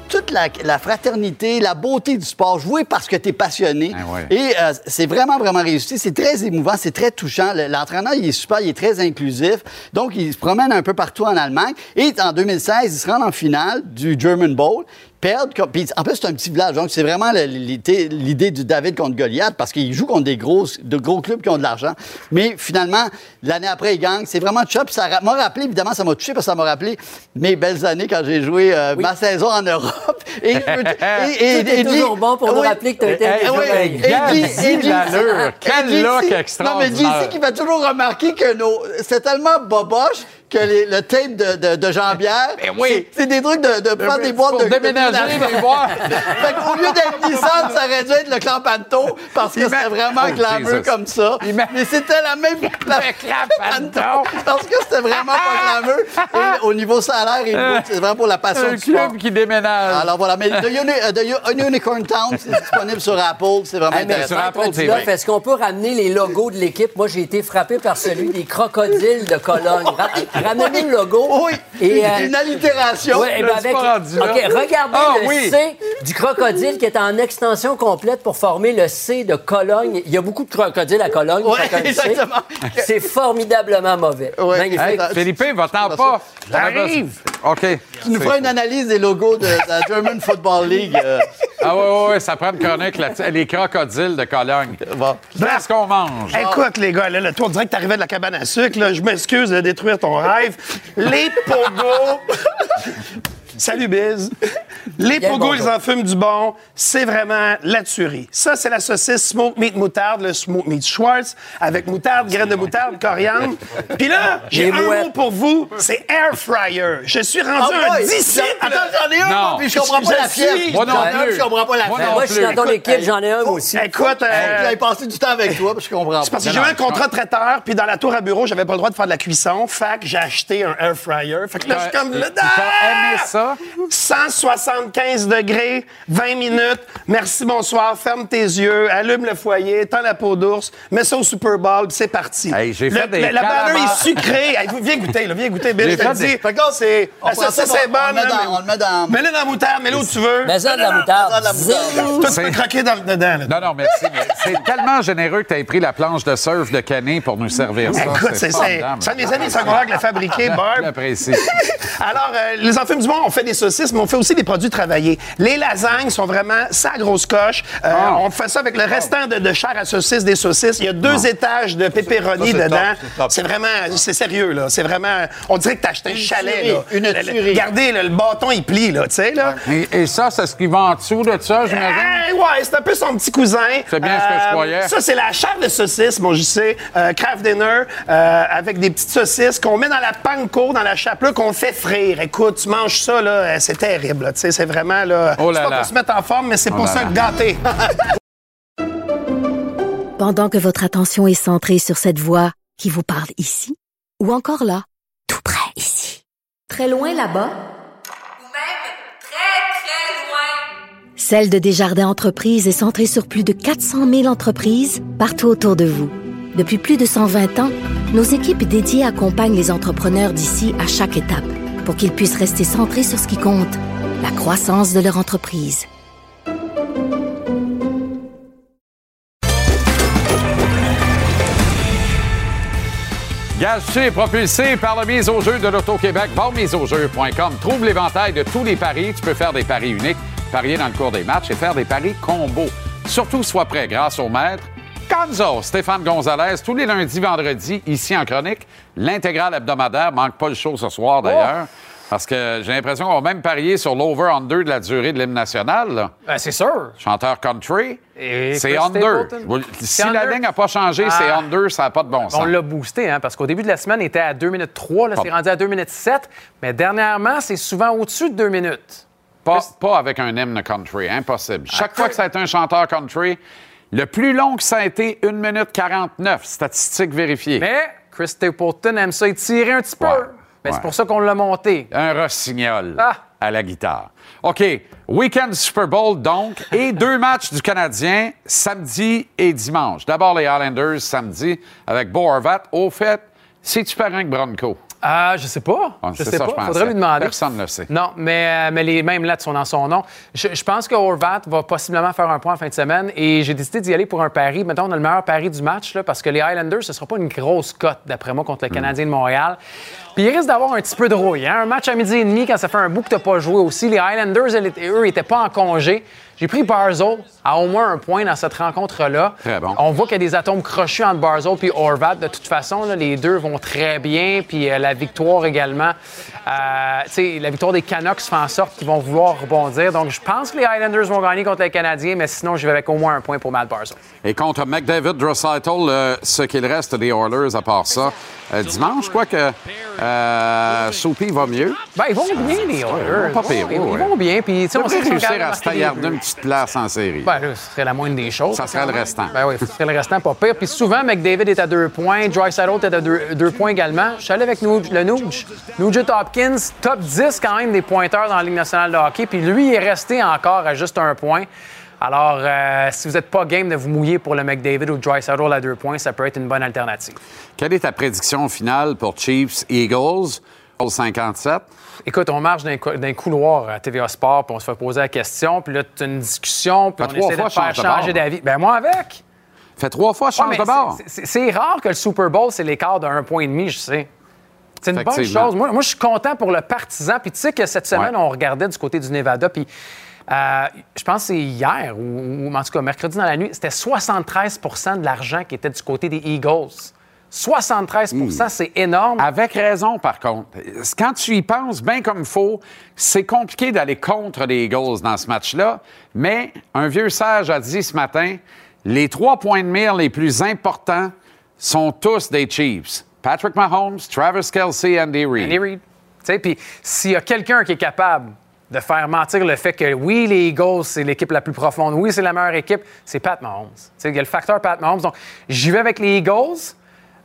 toute la, la fraternité, la beauté du sport, jouer parce que tu es passionné. Ah ouais. Et euh, c'est vraiment, vraiment réussi. C'est très émouvant, c'est très touchant. Le- L'entraîneur, il est super, il est très inclusif. Donc, il se promène un peu partout en Allemagne. Et en 2016, il se rend en finale du German Bowl. Perdre, puis en plus, c'est un petit village. Donc, c'est vraiment l'idée du David contre Goliath parce qu'il joue contre des gros, de gros clubs qui ont de l'argent. Mais finalement, l'année après, il gagne. C'est vraiment chop. Ça m'a rappelé, évidemment, ça m'a touché parce que ça m'a rappelé mes belles années quand j'ai joué euh, ma saison en Europe. Et, et- et- et- toujours bon pour nous rappeler que t'as été Quel look Non, mais extraordinaire. JC qui m'a toujours remarqué que nos... c'est tellement boboche que les- le tape de, de, de Jean-Pierre, oui. c'est c'est des trucs de, de prendre des boîtes de... de déménager déménagement. les boîtes. fait qu'au lieu d'être Nissan, ça aurait dû être le Clampanto parce que c'était vraiment Oh, comme ça. Mais c'était la même... Clampanto. parce que c'était vraiment pas glamour. Et au niveau salaire et tout, c'est vraiment pour la passion Un du sport. club qui déménage. Alors voilà, mais The, Uni- euh, The U- Unicorn Town, c'est disponible sur Apple, c'est vraiment Hey, mais intéressant. sur Apple TV. Dulof, Est-ce qu'on peut ramener les logos de l'équipe? Moi, j'ai été frappé par celui des crocodiles de Cologne. Ra- Ramenez le logo. Oui, Et, euh, une allitération. Ouais, ben avec. OK, regardez Ah, le oui. C du crocodile qui est en extension complète pour former le C de Cologne. Il y a beaucoup de crocodiles à Cologne. Ouais, exactement. C'est formidablement mauvais. Ouais. Magnifique. Hey, Philippe, va-t'en pas. J'arrive. OK. Tu nous feras une analyse des logos de la German Football League. euh, Ah ouais, ouais, ouais, ça prend une chronique là Les crocodiles de Cologne. bon. Qu'est-ce qu'on mange? Écoute, les gars, là, là, toi, on dirait que t'arrivais de la cabane à sucre. là. Je m'excuse de détruire ton rêve. Les pogos. Salut, Biz. Les pogo ils en fument du bon. C'est vraiment la tuerie. Ça, c'est la saucisse smoke meat moutarde, le smoke meat Schwartz, avec moutarde, graines de moutarde, coriandre. Puis là, j'ai un mot pour vous, c'est air fryer. Je suis rendu oh un disciple. Attends, j'en ai un, puis je comprends pas la fièvre. Moi non plus. Je comprends pas la fièvre. Moi, je suis dans ton équipe, j'en ai un aussi. Écoute, euh, j'avais passé du temps avec toi, puis je comprends pas. C'est parce que j'ai eu un contrat de traiteur, puis dans la tour à bureau, j'avais pas le droit de faire de la cuisson. Fait que j'ai acheté un air fryer. Fait que là, je suis comme le. ça? 160 75 degrés, 20 minutes. Merci, bonsoir. Ferme tes yeux, allume le foyer, tends la peau d'ours, mets ça au Super Bowl, c'est parti. J'ai fait des la calamars. est sucrée. Viens goûter, là, viens goûter, Bill. Je te dis. C'est. Ah, la saucisse c'est bonne. On, le met dans. Mets-le dans la moutarde, mets-le où tu veux? Mets-le dans la moutarde. Toi, tu peux croquer dedans. Non, non, merci. C'est tellement généreux que tu aies pris la planche de surf de Canet pour nous servir ça. Écoute, c'est ça. C'est mes amis secondaires qui l'a fabriqué, Barb. Alors, euh, les enfants du monde, on fait des saucisses, mais on fait aussi des produits travaillés. Les lasagnes sont vraiment sa grosse coche. Euh, Ah. On fait ça avec le restant de, de chair à saucisse des saucisses. Il y a deux étages de pepperoni dedans. c'est vraiment, c'est sérieux, là. C'est vraiment, on dirait que t'as acheté un chalet, tuerie, là. une tuerie. Regardez, là, le bâton, il plie, là, tu sais, là. Et, et ça, c'est ce qui va en dessous de ça, j'imagine? Hey, ouais, c'est un peu son petit cousin. Euh, C'est bien ce que je croyais. Ça, c'est la chair de saucisse, mon JC. Euh, craft dinner, euh, avec des petites saucisses qu'on met dans la panko, dans la chapelure, qu'on fait frire. Écoute, tu manges ça, là, euh, c'est terrible, là. C'est vraiment, là. Oh là c'est pas là. pour se mettre en forme, mais c'est Oh pour ça là. gâter. Pendant que votre attention est centrée sur cette voix qui vous parle ici, ou encore là, tout près ici, très loin là-bas, Ou même très, très loin. Celle de Desjardins Entreprises est centrée sur plus de 400 000 entreprises partout autour de vous. Depuis plus de 120 ans, nos équipes dédiées accompagnent les entrepreneurs d'ici à chaque étape pour qu'ils puissent rester centrés sur ce qui compte, la croissance de leur entreprise. Est propulsé par la mise au jeu de l'Auto-Québec. Va au miseaujeu.com. Trouve l'éventail de tous les paris. Tu peux faire des paris uniques, parier dans le cours des matchs et faire des paris combos. Surtout, sois prêt grâce au maître Gonzo, Stéphane Gonzalez, tous les lundis, vendredis, ici en chronique. L'intégrale hebdomadaire, manque pas le show ce soir d'ailleurs. Parce que j'ai l'impression qu'on va même parier sur l'over-under de la durée de l'hymne national. Ben, c'est sûr. Chanteur country, c'est under. Si la ligne n'a pas changé, Ah. c'est under, ça n'a pas de bon sens. On l'a boosté, hein, parce qu'au début de la semaine, il était à 2 minutes 3, là, c'est rendu à 2 minutes 7, mais dernièrement, c'est souvent au-dessus de 2 minutes. Pas, pas avec un hymne country, impossible. Chaque fois que ça a été un chanteur country, le plus long que ça a été, 1 minute 49, statistiques vérifiées. Mais Chris Stapleton aime ça étirer un petit peu. Ben, ouais. C'est pour ça qu'on l'a monté. Un rossignol Ah. à la guitare. OK, week-end Super Bowl donc, et deux matchs du Canadien samedi et dimanche. D'abord les Islanders samedi avec Bo Horvat. Au fait, c'est-tu parent que Bronco? Ah, je sais pas. Ah, je sais ça, pas. je. Faudrait lui demander. Personne ne le sait. Non, mais, euh, mais les mêmes lettres sont dans son nom. Je, je pense que Horvat va possiblement faire un point en fin de semaine et j'ai décidé d'y aller pour un pari. Mettons, on a le meilleur pari du match là, parce que les Highlanders, ce ne sera pas une grosse cote, d'après moi, contre le Canadien de Montréal. Puis il risque d'avoir un petit peu de rouille. hein. Un match à midi et demi, quand ça fait un bout que tu pas joué aussi. Les Highlanders, eux, n'étaient pas en congé. J'ai pris Barzell à au moins un point dans cette rencontre-là. Très bon. On voit qu'il y a des atomes crochus entre Barzell et Horvat. De toute façon, là, les deux vont très bien. Puis euh, la victoire également. Euh, tu sais, la victoire des Canucks fait en sorte qu'ils vont vouloir rebondir. Donc, je pense que les Highlanders vont gagner contre les Canadiens, mais sinon, je vais avec au moins un point pour Matt Barzell. Et contre McDavid, Drossaitl, euh, ce qu'il reste des Oilers à part ça. Euh, dimanche, crois que euh, Soupy va mieux. Ben, ils vont bien, les Oilers. ils vont pas pire, Ils vont- ouais, ils vont bien. Puis, tu sais, on sait réussir à se taillarder une petite place en série. Ben, là, ce serait la moindre des choses. Ça serait le restant. Ben oui, ce serait le restant, pas pire. Puis souvent, McDavid est à deux points, Dreisaitl est à deux, deux points également. Je suis allé avec Nuge- le Nuge. Nugent Hopkins, top 10 quand même des pointeurs dans la Ligue nationale de hockey. Puis lui, il est resté encore à juste un point. Alors, euh, si vous n'êtes pas game de vous mouiller pour le McDavid ou Dreisaitl à deux points, ça peut être une bonne alternative. Quelle est ta prédiction finale pour Chiefs-Eagles? 57? Écoute, on marche dans un cou- dans un couloir à TVA Sport, puis on se fait poser la question, puis là, tu as une discussion, puis on trois essaie de faire changer d'avis. Ben moi avec. Fait trois fois, change de bord. c'est- rare que le Super Bowl, c'est l'écart d'un point et demi, je sais. C'est une bonne chose. Moi, moi, je suis content pour le partisan. Puis tu sais que cette semaine, Ouais. on regardait du côté du Nevada, puis euh, je pense que c'est hier, ou, ou en tout cas mercredi dans la nuit, c'était 73% de l'argent qui était du côté des Eagles. 73% Hmm. c'est énorme. Avec raison, par contre. Quand tu y penses bien comme il faut, c'est compliqué d'aller contre les Eagles dans ce match-là. Mais un vieux sage a dit ce matin, les trois points de mire les plus importants sont tous des Chiefs. Patrick Mahomes, Travis Kelsey, Andy Reid. Andy Reid. Puis s'il y a quelqu'un qui est capable de faire mentir le fait que oui, les Eagles, c'est l'équipe la plus profonde, oui, c'est la meilleure équipe, c'est Pat Mahomes. Il y a le facteur Pat Mahomes. Donc, j'y vais avec les Eagles.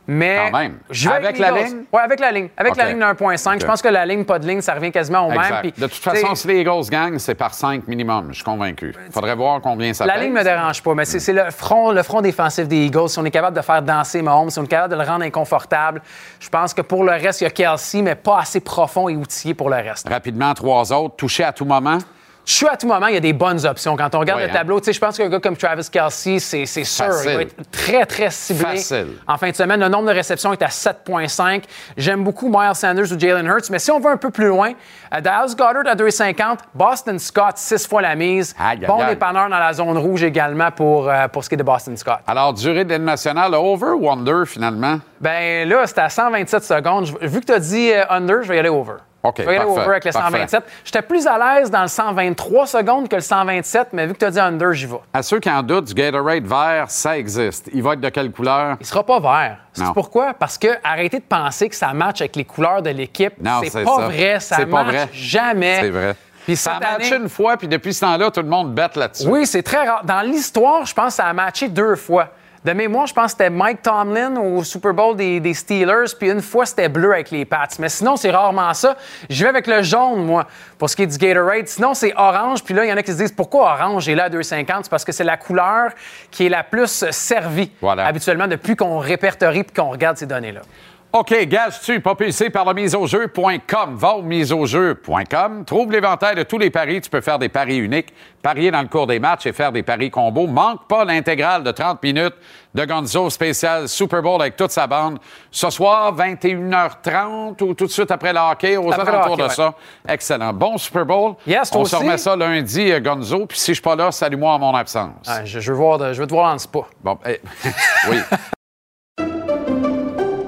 Mais Quand même. j'y vais Avec la Eagles. ligne? Oui, avec la ligne. Avec la ligne de 1.5. Je pense que la ligne, pas de ligne, ça revient quasiment au même. Puis, de toute façon, si les Eagles gagnent, c'est par 5 minimum. Je suis convaincu. faudrait voir combien ça La pèse. ligne me dérange pas, mais c'est c'est le front, le front défensif des Eagles. Si on est capable de faire danser Mahomes, si on est capable de le rendre inconfortable, je pense que pour le reste, il y a Kelsey, mais pas assez profond et outillé pour le reste. Rapidement, trois autres. Touchés à tout moment? Je suis à tout moment, il y a des bonnes options. Quand on regarde le hein? tableau, je pense qu'un gars comme Travis Kelsey, c'est c'est sûr, Facile. il va être très, très ciblé. Facile. En fin de semaine, le nombre de réceptions est à 7,5. J'aime beaucoup Miles Sanders ou Jalen Hurts, mais si on va un peu plus loin, euh, Dallas Goddard à 2,50, Boston Scott, 6 fois la mise. Bon dépanneur dans la zone rouge également pour, euh, pour ce qui est de Boston Scott. Alors, durée de nationale, over ou under, finalement? Ben là, c'était à 127 secondes. Vu que tu as dit euh, under, je vais y aller over. OK, Je vais parfait, over avec le parfait. 127. J'étais plus à l'aise dans le 123 secondes que le 127, mais vu que tu as dit under, j'y vais. À ceux qui en doutent, du Gatorade vert, ça existe. Il va être de quelle couleur? Il sera pas vert. C'est pourquoi? Parce que arrêtez de penser que ça match avec les couleurs de l'équipe. Non, C'est pas ça. vrai. Ça C'est pas match vrai. jamais. C'est vrai. Puis Ça a matché année- une fois, puis depuis ce temps-là, tout le monde bête là-dessus. Oui, c'est très rare. Dans l'histoire, je pense que ça a matché deux fois. De mémoire, je pense que c'était Mike Tomlin au Super Bowl des, des Steelers, puis une fois, c'était bleu avec les Pats. Mais sinon, c'est rarement ça. Je vais avec le jaune, moi, pour ce qui est du Gatorade. Sinon, c'est orange, puis là, il y en a qui se disent pourquoi orange est là à 2,50 C'est parce que c'est la couleur qui est la plus servie Voilà. habituellement depuis qu'on répertorie puis qu'on regarde ces données-là. OK, gage-tu, propulsé par le miseaujeu.com. Va au miseaujeu.com. Trouve l'éventail de tous les paris. Tu peux faire des paris uniques, parier dans le cours des matchs et faire des paris combos. Manque pas l'intégrale de 30 minutes de Gonzo spécial Super Bowl avec toute sa bande. Ce soir, 21h30 ou tout de suite après le hockey, aux Après alentours hockey, de ouais. ça. Excellent. Bon Super Bowl. Yes, On se remet ça lundi, euh, Gonzo. Puis si je suis pas là, salue-moi en mon absence. Je, veux voir de- je veux te voir le spa. Bon, eh, oui.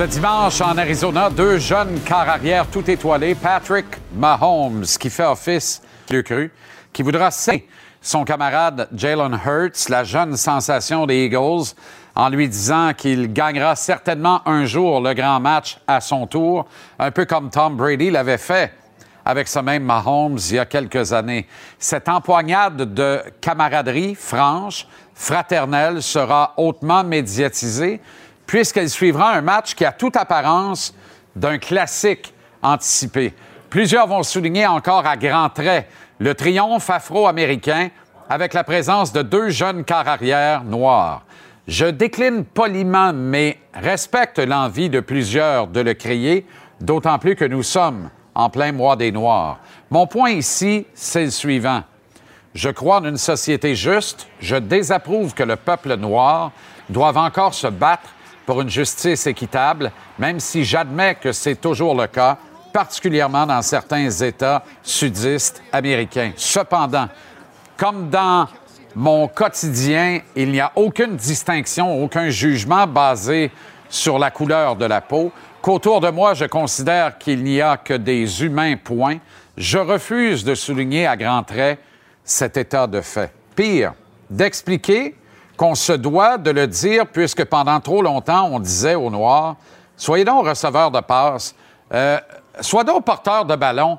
Ce dimanche, en Arizona, deux jeunes quarts arrière tout étoilés. Patrick Mahomes, qui fait office le cru, qui voudra signer son camarade Jalen Hurts, la jeune sensation des Eagles, en lui disant qu'il gagnera certainement un jour le grand match à son tour, un peu comme Tom Brady l'avait fait avec ce même Mahomes il y a quelques années. Cette empoignade de camaraderie franche, fraternelle, sera hautement médiatisée puisqu'elle suivra un match qui a toute apparence d'un classique anticipé. Plusieurs vont souligner encore à grands traits le triomphe afro-américain avec la présence de deux jeunes quarts arrière noirs. Je décline poliment, mais respecte l'envie de plusieurs de le crier, d'autant plus que nous sommes en plein mois des Noirs. Mon point ici, c'est le suivant. Je crois en une société juste. Je désapprouve que le peuple noir doive encore se battre pour une justice équitable, même si j'admets que c'est toujours le cas, particulièrement dans certains États sudistes américains. Cependant, comme dans mon quotidien, il n'y a aucune distinction, aucun jugement basé sur la couleur de la peau, qu'autour de moi, je considère qu'il n'y a que des humains, point. Je refuse de souligner à grands traits cet état de fait. Pire, d'expliquer qu'on se doit de le dire puisque pendant trop longtemps, on disait aux Noirs, soyez donc receveurs de passe, euh, soyez donc porteurs de ballon,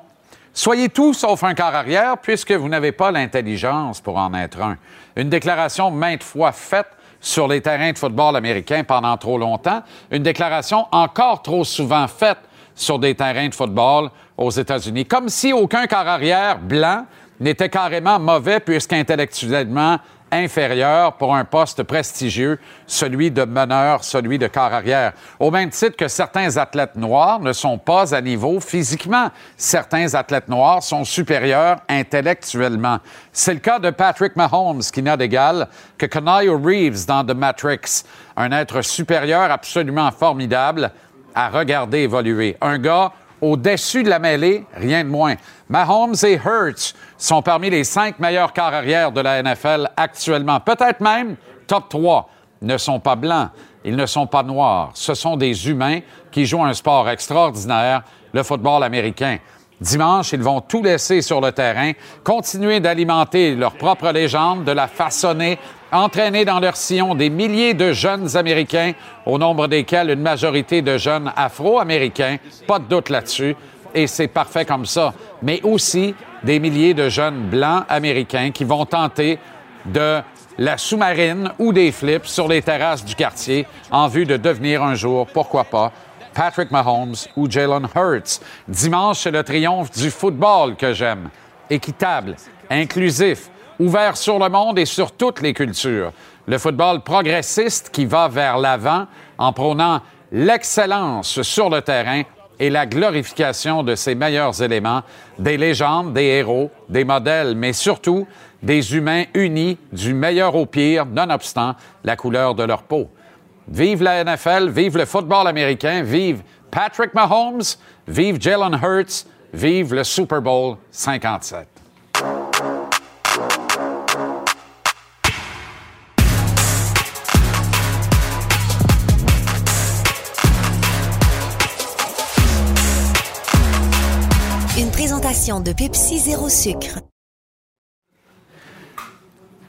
soyez tout sauf un quart arrière puisque vous n'avez pas l'intelligence pour en être un. Une déclaration maintes fois faite sur les terrains de football américains pendant trop longtemps, une déclaration encore trop souvent faite sur des terrains de football aux États-Unis, comme si aucun quart arrière blanc n'était carrément mauvais puisqu'intellectuellement inférieur pour un poste prestigieux, celui de meneur, celui de quart arrière. Au même titre que certains athlètes noirs ne sont pas à niveau physiquement. Certains athlètes noirs sont supérieurs intellectuellement. C'est le cas de Patrick Mahomes, qui n'a d'égal que Keanu Reeves dans The Matrix, un être supérieur absolument formidable à regarder évoluer. Un gars au-dessus de la mêlée, rien de moins. Mahomes et Hurts sont parmi les cinq meilleurs quarts arrière de la NFL actuellement. Peut-être même top 3. Ils ne sont pas blancs, ils ne sont pas noirs. Ce sont des humains qui jouent un sport extraordinaire, le football américain. Dimanche, ils vont tout laisser sur le terrain, continuer d'alimenter leur propre légende, de la façonner, entraîner dans leur sillon des milliers de jeunes Américains, au nombre desquels une majorité de jeunes Afro-Américains, pas de doute là-dessus, et c'est parfait comme ça, mais aussi des milliers de jeunes Blancs Américains qui vont tenter de la sous-marine ou des flips sur les terrasses du quartier en vue de devenir un jour, pourquoi pas, Patrick Mahomes ou Jalen Hurts. Dimanche, c'est le triomphe du football que j'aime. Équitable, inclusif, ouvert sur le monde et sur toutes les cultures. Le football progressiste qui va vers l'avant en prônant l'excellence sur le terrain et la glorification de ses meilleurs éléments, des légendes, des héros, des modèles, mais surtout des humains unis du meilleur au pire, nonobstant la couleur de leur peau. Vive la NFL, vive le football américain, vive Patrick Mahomes, vive Jalen Hurts, vive le Super Bowl 57. Une présentation de Pepsi Zéro Sucre.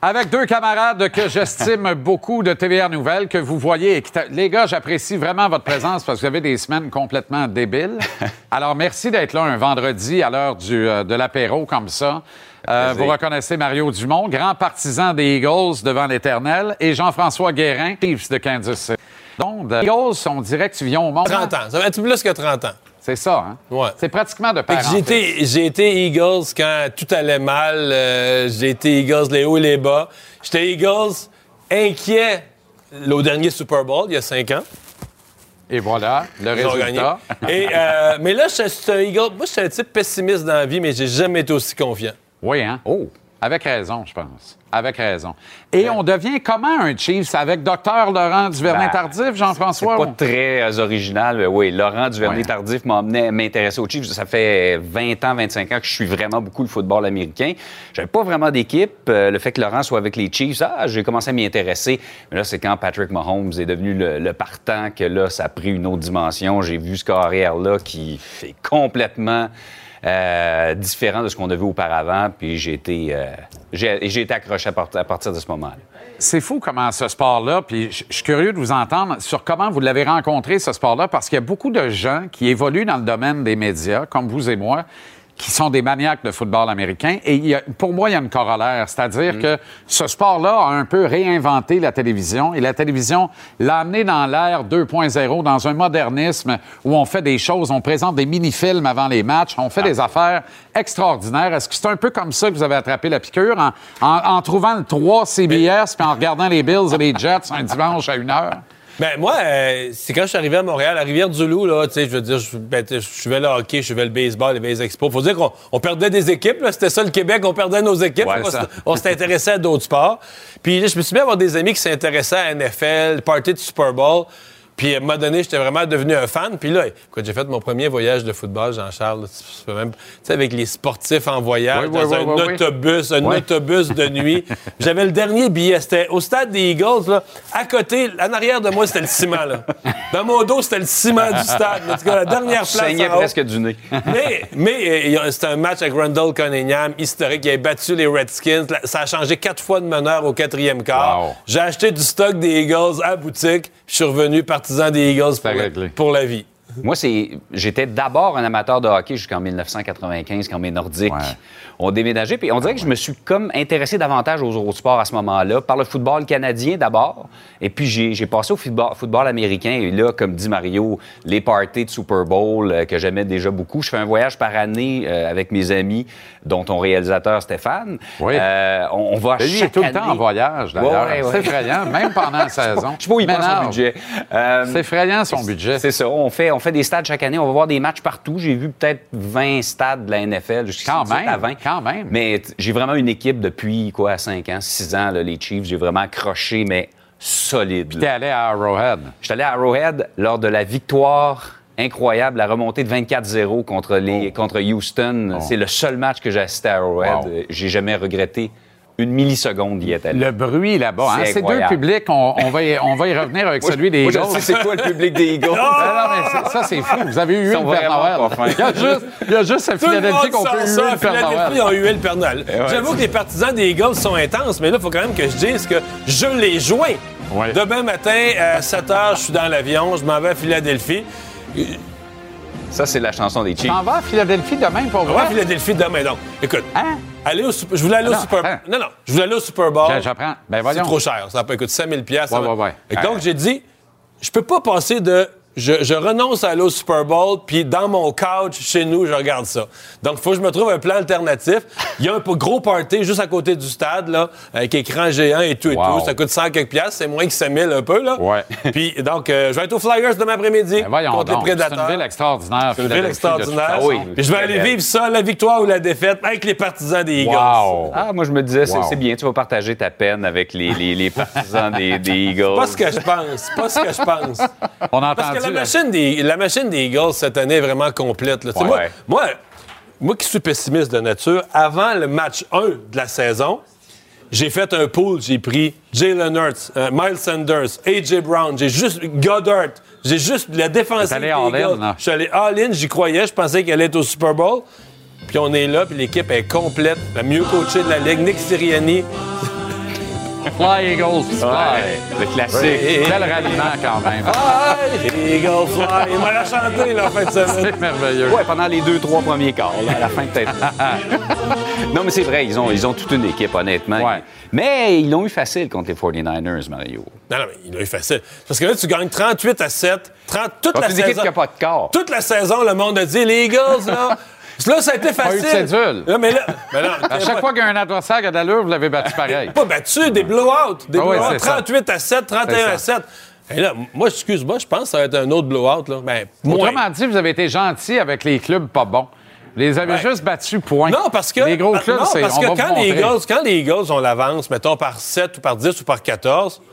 Avec deux camarades que j'estime beaucoup de TVR Nouvelles, que vous voyez. Les gars, j'apprécie vraiment votre présence parce que vous avez des semaines complètement débiles. Alors, merci d'être là un vendredi à l'heure du, euh, de l'apéro comme ça. Euh, vous reconnaissez Mario Dumont, grand partisan des Eagles devant l'éternel, et Jean-François Guérin, Chiefs de Kansas City. Donc, les Eagles, on dirait que tu viens au monde. 30 ans. Ça va être plus que 30 ans. C'est ça, hein? Ouais. C'est pratiquement de père J'ai été, j'ai été Eagles quand tout allait mal. Euh, j'ai été Eagles les hauts et les bas. J'étais Eagles inquiet au dernier Super Bowl, il y a cinq ans. Et voilà, le résultat. gagné. Et, euh, mais là, je suis un Eagle. Moi, je suis un type pessimiste dans la vie, mais j'ai jamais été aussi confiant. Oui, hein? Oh! Avec raison, je pense. Avec raison. Et on devient comment un Chiefs? Avec Docteur Laurent Duvernay-Tardif, Ben, Jean-François? C'est pas très euh, original. mais oui, Laurent Duvernay-Tardif m'a amené à m'intéresser au Chiefs. Ça fait 20 ans, 25 ans que je suis vraiment beaucoup le football américain. J'avais pas vraiment d'équipe. Euh, le fait que Laurent soit avec les Chiefs, ah, j'ai commencé à m'y intéresser. Mais là, c'est quand Patrick Mahomes est devenu le, le partant que là, ça a pris une autre dimension. J'ai vu ce carrière-là qui est complètement euh, différent de ce qu'on a vu auparavant. Puis j'ai été, euh, j'ai été accroché à, à partir de ce moment-là. C'est fou comment ce sport-là, puis je suis curieux de vous entendre sur comment vous l'avez rencontré, ce sport-là, parce qu'il y a beaucoup de gens qui évoluent dans le domaine des médias, comme vous et moi, qui sont des maniaques de football américain. Et il y a- pour moi, il y a une corollaire, c'est-à-dire que ce sport-là a un peu réinventé la télévision et la télévision l'a amené dans l'ère 2.0, dans un modernisme où on fait des choses, on présente des mini-films avant les matchs, on fait des affaires extraordinaires. Est-ce que c'est un peu comme ça que vous avez attrapé la piqûre, en, en- en trouvant le 3 CBS puis en regardant les Bills et les Jets un dimanche à une heure? Ben, moi, euh, c'est quand je suis arrivé à Montréal, à Rivière-du-Loup, là, tu sais, je veux dire, je, ben, je suivais le hockey, je suivais le baseball, les Expos. Faut dire qu'on on perdait des équipes, là. C'était ça le Québec, on perdait nos équipes. Ouais, on ça. s'est- on s'est intéressé à d'autres sports. Puis là, je me suis mis à avoir des amis qui s'intéressaient à NFL, party de Super Bowl. Puis à un moment donné, j'étais vraiment devenu un fan. Puis là, écoute, j'ai fait mon premier voyage de football, Jean-Charles. Tu peux même, tu sais, avec les sportifs en voyage, Oui, dans oui, un oui, autobus, un autobus de nuit. J'avais le dernier billet. C'était au stade des Eagles, là. À côté, en arrière de moi, c'était le ciment, là. Dans mon dos, c'était le ciment du stade. En tout cas, la dernière Je place. saignais haut. presque du nez. Mais, mais euh, c'était un match avec Randall Cunningham, historique. Il avait battu les Redskins. Ça a changé quatre fois de meneur au quatrième quart. Wow. J'ai acheté du stock des Eagles à boutique. Je suis revenu partisan des Eagles pour, la, pour la vie. Moi, c'est, j'étais d'abord un amateur de hockey jusqu'en 1995, quand mes Nordiques ont déménagé. Puis on dirait que je me suis comme intéressé davantage aux autres sports à ce moment-là, par le football canadien d'abord. Et puis j'ai, passé au football, football américain. Et là, comme dit Mario, les parties de Super Bowl euh, que j'aimais déjà beaucoup. Je fais un voyage par année euh, avec mes amis, dont ton réalisateur Stéphane. Oui. Euh, on, on va Lui, il est chaque tout le temps en voyage, d'ailleurs. Ouais, ouais, C'est effrayant, même pendant la saison. Je sais pas où il prend son budget. Euh, C'est effrayant, son budget. C'est ça. On fait, on fait des stades chaque année. On va voir des matchs partout. J'ai vu peut-être 20 stades de la NFL. jusqu'à Quand 18 même, à 20. quand même. Mais j'ai vraiment une équipe depuis, quoi, 5 ans, 6 ans, là, les Chiefs. J'ai vraiment accroché, mais solide. T'es allé à Arrowhead. J'étais allé à Arrowhead lors de la victoire incroyable, la remontée de 24-0 contre, les, contre Houston. C'est le seul match que j'ai assisté à Arrowhead. Wow. J'ai jamais regretté une milliseconde d'y être allé. Le bruit là-bas. hein, C'est Ces deux publics, on, on va y, on va y revenir avec Moi, celui des moi, je Eagles. sais c'est quoi le public des Eagles. Non, non, mais ça, c'est fou. Vous avez eu sont Père Noël. Il y a juste, il y a juste à Philadelphie qu'on peut ça. le Père Philadelphie Noël. ont hué le Père Noël. ouais, J'avoue c'est que les partisans des Eagles sont intenses, mais là, il faut quand même que je dise que je les joins. Demain matin, à 7 h, je suis dans l'avion, je m'en vais à Philadelphie. Ça, c'est la chanson des Tu Chiefs. t'en vas à Philadelphie demain pour On va à vrai? Philadelphie demain, donc. Écoute, Hein? Aller au Super- je voulais aller au Non, Super attends. Non, non, je voulais aller au Super Bowl. J'a- J'apprends. Ben C'est trop cher. Ça peut coûter 5000 pièces. Ouais, ouais, ouais. Et donc, j'ai dit, je peux pas passer de... Je, je renonce à aller au Super Bowl, puis dans mon couch, chez nous, je regarde ça. Donc, il faut que je me trouve un plan alternatif. Il y a un gros party juste à côté du stade, là, avec écran géant et tout et Wow. tout. Ça coûte 100 quelques piastres. C'est moins que 5000 un peu, là. Ouais. Puis, donc, euh, je vais être aux Flyers demain après-midi Ben voyons contre donc. les C'est Prédateurs. une ville extraordinaire. C'est une ville extraordinaire. façon. oui. Puis je vais aller vivre ça, la victoire ou la défaite, avec les partisans des Eagles. Wow. Ah, moi, je me disais, c'est Wow. c'est bien, tu vas partager ta peine avec les, les, les partisans des, des Eagles. Pas ce que je pense. Pas ce que je pense. On a Parce entendu. que la machine, des, la machine des Eagles cette année est vraiment complète. là. Ouais, moi, ouais. moi, moi qui suis pessimiste de nature, avant le match 1 de la saison, j'ai fait un pool. J'ai pris Jalen Hurts, euh, Miles Sanders, A.J. Brown, j'ai juste Goddard, j'ai juste la défensive T'es allé all-in. Je suis allé all-in, j'y croyais, je pensais qu'elle allait être au Super Bowl. Puis on est là, puis l'équipe est complète, la mieux coachée de la Ligue. Nick Sirianni, Fly Eagles, fly. Ouais, le classique. Quel ralliement quand même. Fly, Eagles fly. Il m'a la chanté, là, en fin de semaine. C'est merveilleux. Ouais, pendant les deux, trois premiers quarts, là, à la fin peut-être. non, mais c'est vrai, ils ont, ils ont toute une équipe, honnêtement. Ouais. Mais ils l'ont eu facile contre les 49ers, Mario. Non, non, mais il a eu facile. Parce que là, tu gagnes 38 à 7. 30, toute la une équipe saison. qui n'a pas de corps. Toute la saison, le monde a dit les Eagles, là. là, ça a été Pas eu de facile. cédule. Là, mais là, mais À chaque fois qu'il y a un adversaire qui a d'allure, vous l'avez battu pareil. Pas battu, des blowouts. Des Ah ouais, blowouts. c'est ça. 38 à 7, 31 à C'est 7. Et là, moi, excuse-moi, je pense que ça va être un autre blowout. Là. Ben. Autrement dit, vous avez été gentil avec les clubs pas bons. Vous les avez juste battus, point. Non, parce que, Les gros ah, clubs, c'est parce on que va vous quand, les. Eagles, quand les Eagles ont l'avance, mettons par 7 ou par 10 ou par 14, il-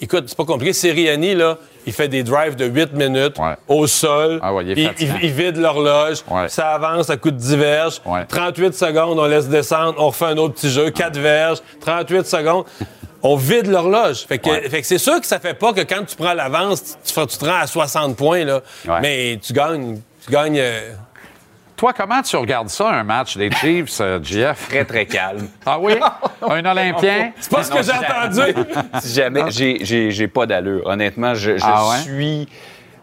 écoute, c'est pas compliqué. Sirianni, là, il fait des drives de 8 minutes au sol. Ah ouais, il est il, fatigant. il- il vide l'horloge. Ça avance à coup de 10 verges. 38 secondes, on laisse descendre. On refait un autre petit jeu. 4 verges. 38 secondes. On vide l'horloge. Fait que, c'est sûr que ça fait pas que quand tu prends l'avance, tu, tu te rends à 60 points, là. Mais tu gagnes. Tu gagnes. Toi, comment tu regardes ça, un match des Chiefs, euh, GF? Très, très calme. Ah oui? Un Olympien? C'est pas ce que j'ai entendu. si jamais, j'ai- j'ai j'ai pas d'allure. Honnêtement, je, je Ah ouais? suis.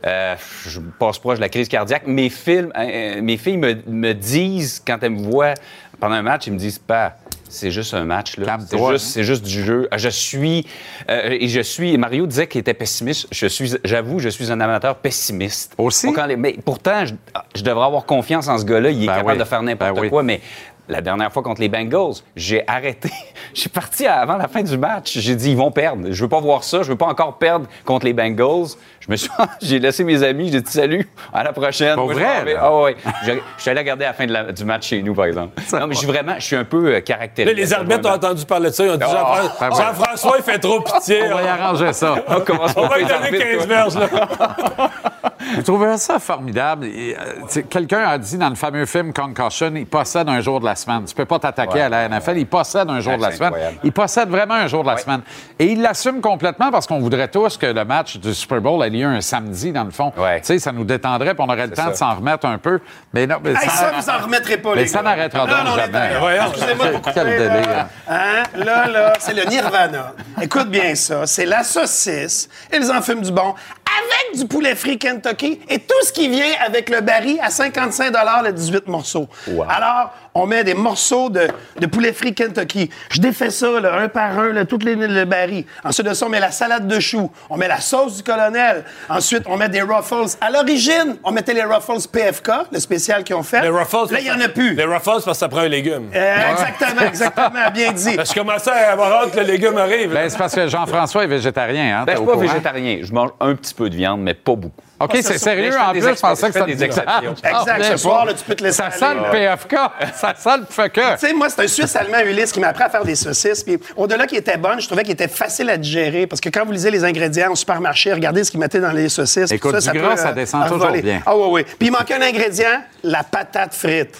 euh, je passe proche de la crise cardiaque. Mes films, euh, euh, mes filles me, me disent, quand elles me voient pendant un match, ils me disent pas. C'est juste un match, là. C'est juste, c'est juste du jeu. Je suis. euh, et je suis. Mario disait qu'il était pessimiste. Je suis. J'avoue, je suis un amateur pessimiste. Aussi? mais pourtant, je, je devrais avoir confiance en ce gars-là. Il est capable oui. de faire n'importe Ben oui. quoi, mais la dernière fois contre les Bengals, j'ai arrêté. Je suis parti avant la fin du match. J'ai dit, ils vont perdre. Je veux pas voir ça. Je veux pas encore perdre contre les Bengals. Je me suis, j'ai laissé mes amis. J'ai dit salut, à la prochaine. Je vrai? Ah ouais. Je, je suis allé regarder la fin de la- du match chez nous, par exemple. Non, mais je suis vraiment, je suis un peu euh, caractérisé. les arbitres ont entendu parler de ça. Ils ont dit Ah, ouais. Jean-François, il fait trop pitié. On va y arranger ça. On commence On par va lui donner arbitres, 15 toi. verges, là. Je trouvais ça formidable. Euh, Quelqu'un a dit dans le fameux film Concussion, il possède un jour de la semaine. Tu peux pas t'attaquer Ouais. à la NFL. Il possède un jour de la semaine. incroyable. Il possède vraiment un jour de la semaine. Et il l'assume complètement parce qu'on voudrait tous que le match du Super Bowl ait lieu un samedi, dans le fond. Tu sais, ça nous détendrait puis on aurait le temps de s'en remettre un peu. Mais non, mais Hey, ça, vous en remettrez pas, Mais les ça n'arrêtera Non, donc non, jamais. Excusez-moi pour Quel délire. là. Hein? Là, là, c'est le nirvana. Écoute bien ça. C'est la saucisse. Ils en fument du bon avec du poulet frit Kentucky et tout ce qui vient avec le baril à 55 le 18 morceaux. Alors, on met des morceaux de, de poulet frit Kentucky. Je défais ça, là, un par un, là, tout les, le baril. Ensuite de ça, on met la salade de choux. On met la sauce du colonel. Ensuite, on met des Ruffles. À l'origine, on mettait les Ruffles PFK, le spécial qu'ils ont fait. Les Ruffles. Là, il n'y en a plus. Les Ruffles, parce que ça prend un légume. Euh, Exactement, exactement, bien dit. Je commençais à avoir hâte que le légume arrive. Ben, c'est parce que Jean-François est végétarien. Hein, Ben, je suis pas courant? végétarien. Je mange un petit peu de viande, mais pas beaucoup. OK, Ah, c'est sérieux. En plus, je pensais que ça des exceptions. Exact, ce soir, là, tu peux te laisser Ça sent le. PFK. ça sent le fuck Tu sais, moi, c'est un Suisse allemand Ulysse qui m'a appris à faire des saucisses. Puis au-delà qu'il était bonne, je trouvais qu'il était facile à digérer. Parce que quand vous lisez les ingrédients au supermarché, regardez ce qu'ils mettaient dans les saucisses. Écoute, ça, du ça gras, peut, ça euh, descend toujours bien. Ah oui, oui. Puis il manquait un ingrédient, la patate frite.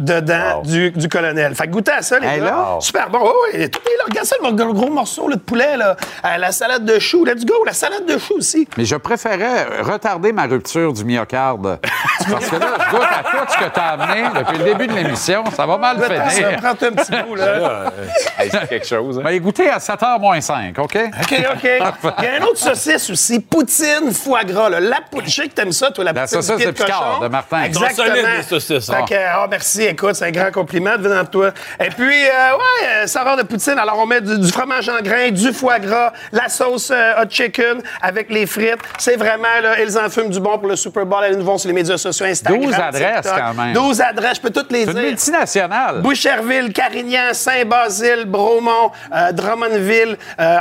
Dedans du, du colonel. Fait que goûtez à ça, les Hey, gars. là? Super bon. Oui, oui. Tout est là. Regarde ça, le gros, gros morceau là, de poulet. Là. Euh, la salade de choux. Let's go. La salade de choux aussi. Mais je préférais retarder ma rupture du myocarde. Parce que là, je goûte à tout ce que tu as amené depuis le début de l'émission. Ça va mal finir. Prends-toi un petit bout, là. C'est quelque chose. hein. Ben, écoutez, à 7h moins 5, OK? OK, OK. Il y a une autre saucisse aussi, poutine foie gras. Là. La poutine, je sais que t'aimes ça, toi, la, La poutine saucisse de Picard, de Martin. Exactement. solides, les saucisses. Fait que, ah, merci, écoute, c'est un grand compliment venant de toi. Et puis, euh, ouais, euh, saveur de poutine. Alors, on met du, du fromage en grains, du foie gras, la sauce euh, hot chicken avec les frites. C'est vraiment, là, ils en fument du bon pour le Super Bowl. Allez nous voir sur les médias sociaux, Instagram, 12 adresses, TikTok. quand même. 12 adresses, je peux toutes les C'est une dire. multinationale. Boucherville, Carignan, Saint-Basile, Bromont, euh, Drummondville,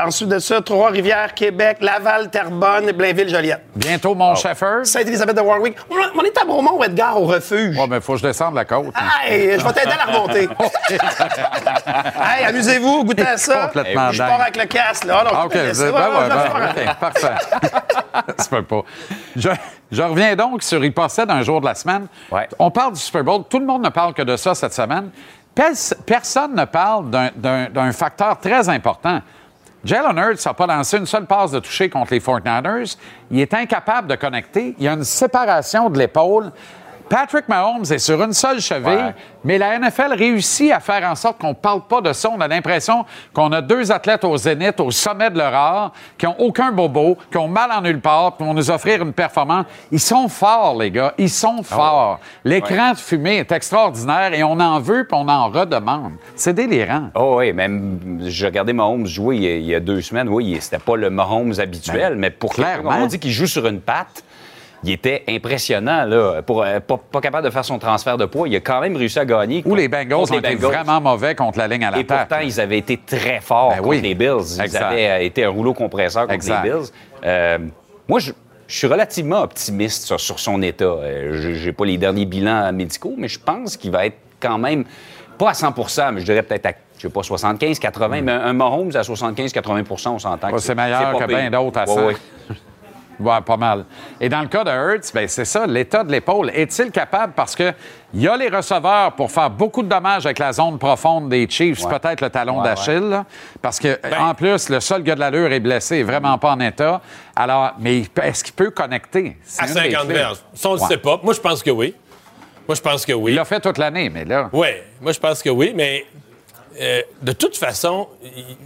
ensuite de ça, Trois-Rivières, Québec, Laval, Terrebonne, Blainville, Joliette. Bientôt, mon chauffeur. Sainte-Élisabeth de Warwick. On est à Bromont ou Edgar au refuge? Ouais, mais faut que je descende la côte. Hey, je vais t'aider à la remonter. hey, amusez-vous, goûtez à ça. Complètement Je dingue. pars avec le casque, là. Ah non, Ah, OK. Ben, Ouais, ben, OK, parfait. Ça se peut pas. Je, je reviens donc sur Il possède un jour de la semaine. On parle du Super Bowl. Tout le monde ne parle que de ça cette semaine. Pers- Personne ne parle d'un facteur très important. Jalen Hurts n'a pas lancé une seule passe de toucher contre les 49ers. Il est incapable de connecter. Il y a une séparation de l'épaule. Patrick Mahomes est sur une seule cheville, mais la NFL réussit à faire en sorte qu'on ne parle pas de ça. On a l'impression qu'on a deux athlètes au zénith, au sommet de leur art, qui ont aucun bobo, qui ont mal en nulle part, qui vont nous offrir une performance. Ils sont forts, les gars. Ils sont forts. L'écran de fumée est extraordinaire et on en veut puis on en redemande. C'est délirant. Oh oui, même j'ai regardé Mahomes jouer il y a, il y a deux semaines. Oui, c'était pas le Mahomes habituel, Ben, mais pour clairement. on dit qu'il joue sur une patte, il était impressionnant, là. Pour, euh, pas, pas capable de faire son transfert de poids, il a quand même réussi à gagner. Ou les Bengals contre ont été vraiment mauvais contre la ligne à Et l'attaque. pourtant, ils avaient été très forts Ben contre oui. les Bills. Ils Exact. avaient euh, été un rouleau compresseur contre Exact. les Bills. Euh, moi, je, je suis relativement optimiste sur, sur son état. Je- J'ai pas les derniers bilans médicaux, mais je pense qu'il va être quand même, pas à 100% mais je dirais peut-être à, je sais pas, 75, 80, mais un Mahomes à 75, 80% on s'entend. Ouais, c'est meilleur que bien d'autres à Ouais, ça. ouais. Ouais, pas mal. Et dans le cas de Hurts, ben, c'est ça, l'état de l'épaule. Est-il capable, parce que il y a les receveurs pour faire beaucoup de dommages avec la zone profonde des Chiefs, Ouais. peut-être le talon Ouais, d'Achille, parce que Ben- en plus, le seul gars de l'allure est blessé, vraiment pas en état. Alors, mais est-ce qu'il peut connecter? À une des 50 clés. verges. Ça, on le Ouais. sait pas. Moi, je pense que oui. Moi, je pense que oui. Il l'a fait toute l'année, mais là. Oui, moi, je pense que oui, mais euh, de toute façon, il-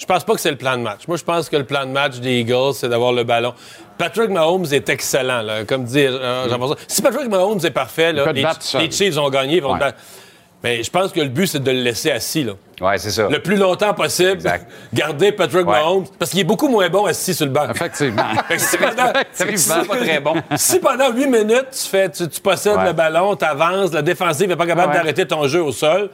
je pense pas que c'est le plan de match. Moi, je pense que le plan de match des Eagles, c'est d'avoir le ballon. Patrick Mahomes est excellent, là, comme dit euh, Jean-François. Si Patrick Mahomes est parfait, là, les, Chiefs ont gagné. ils vont Ouais. Mais je pense que le but, c'est de le laisser assis. Là. Ouais, c'est ça. Le plus longtemps possible, Exact. garder Patrick Ouais. Mahomes, parce qu'il est beaucoup moins bon assis sur le banc. Effectivement. Si pendant, Effectivement, pas très bon. si pendant 8 minutes, tu, fais, tu, tu possèdes Ouais. le ballon, tu avances, la défensive n'est pas capable d'arrêter ton jeu au sol,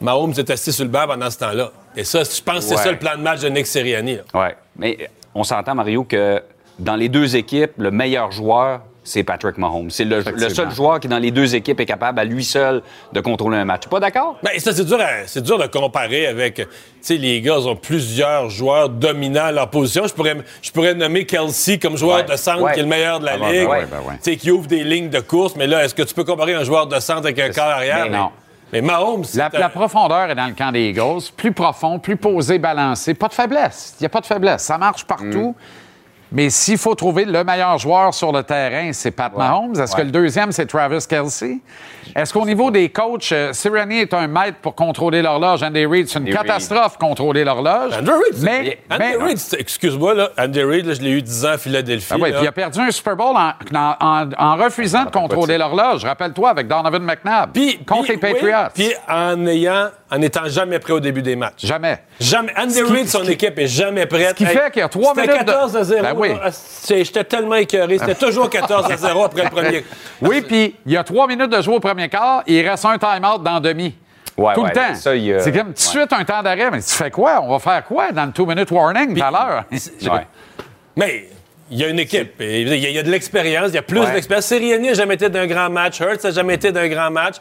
Mahomes est assis sur le banc pendant ce temps-là. Et ça, je pense que c'est Ouais. ça le plan de match de Nick Sirianni. Oui, mais on s'entend, Mario, que dans les deux équipes, le meilleur joueur, c'est Patrick Mahomes. C'est le, seul joueur qui, dans les deux équipes, est capable à lui seul de contrôler un match. Pas d'accord? Ben, ça, c'est dur, à- dur de comparer avec. Tu sais, les gars ont plusieurs joueurs dominants à leur position. Je pourrais, je pourrais nommer Kelsey comme joueur Ouais. de centre Ouais. qui est le meilleur de la Ah, ben, ligue. ben ouais, ben. Tu sais, qui ouvre des lignes de course. Mais là, est-ce que tu peux comparer un joueur de centre avec un corps arrière? ben non. Mais Mahomes, c'est La, un- la profondeur est dans le camp des Eagles. Plus profond, plus posé, balancé. Pas de faiblesse. Il n'y a pas de faiblesse. Ça marche partout. Mais s'il faut trouver le meilleur joueur sur le terrain, c'est Pat Mahomes. Est-ce que Ouais. le deuxième, c'est Travis Kelsey? Est-ce qu'au niveau des coachs, euh, Sirianni est un maître pour contrôler l'horloge? Andy Reid, c'est une Andy catastrophe contrôler l'horloge. Andy Reid, mais, Andy Reid, excuse-moi, là, Andy Reid, là, je l'ai eu 10 ans à Philadelphie. Ah puis il a perdu un Super Bowl en, en- en- en refusant de contrôler l'horloge. Rappelle-toi, avec Donovan McNabb. Puis- contre puis- les Patriots. oui, Puis en ayant, en étant jamais prêt au début des matchs. Jamais. Jamais. Andy Reid, son qui- équipe est jamais prête. ce qui fait qu'il y a trois C'était minutes de- 14 à 0. Ben oui. C'est- J'étais tellement écœuré. C'était toujours 14 à 0 après le premier. Oui, puis il y a trois minutes de jouer au premier quart, il reste un time-out dans demi. Ouais, tout ouais, le temps. C'est comme tout de suite un temps d'arrêt. Mais tu fais quoi? On va faire quoi dans le two-minute warning tout à l'heure? Mais il y a une équipe. Et Il y a, il y a de l'expérience. Il y a plus Ouais. d'expérience. Sirianni n'a jamais été d'un grand match. Hurts n'a jamais été d'un grand match.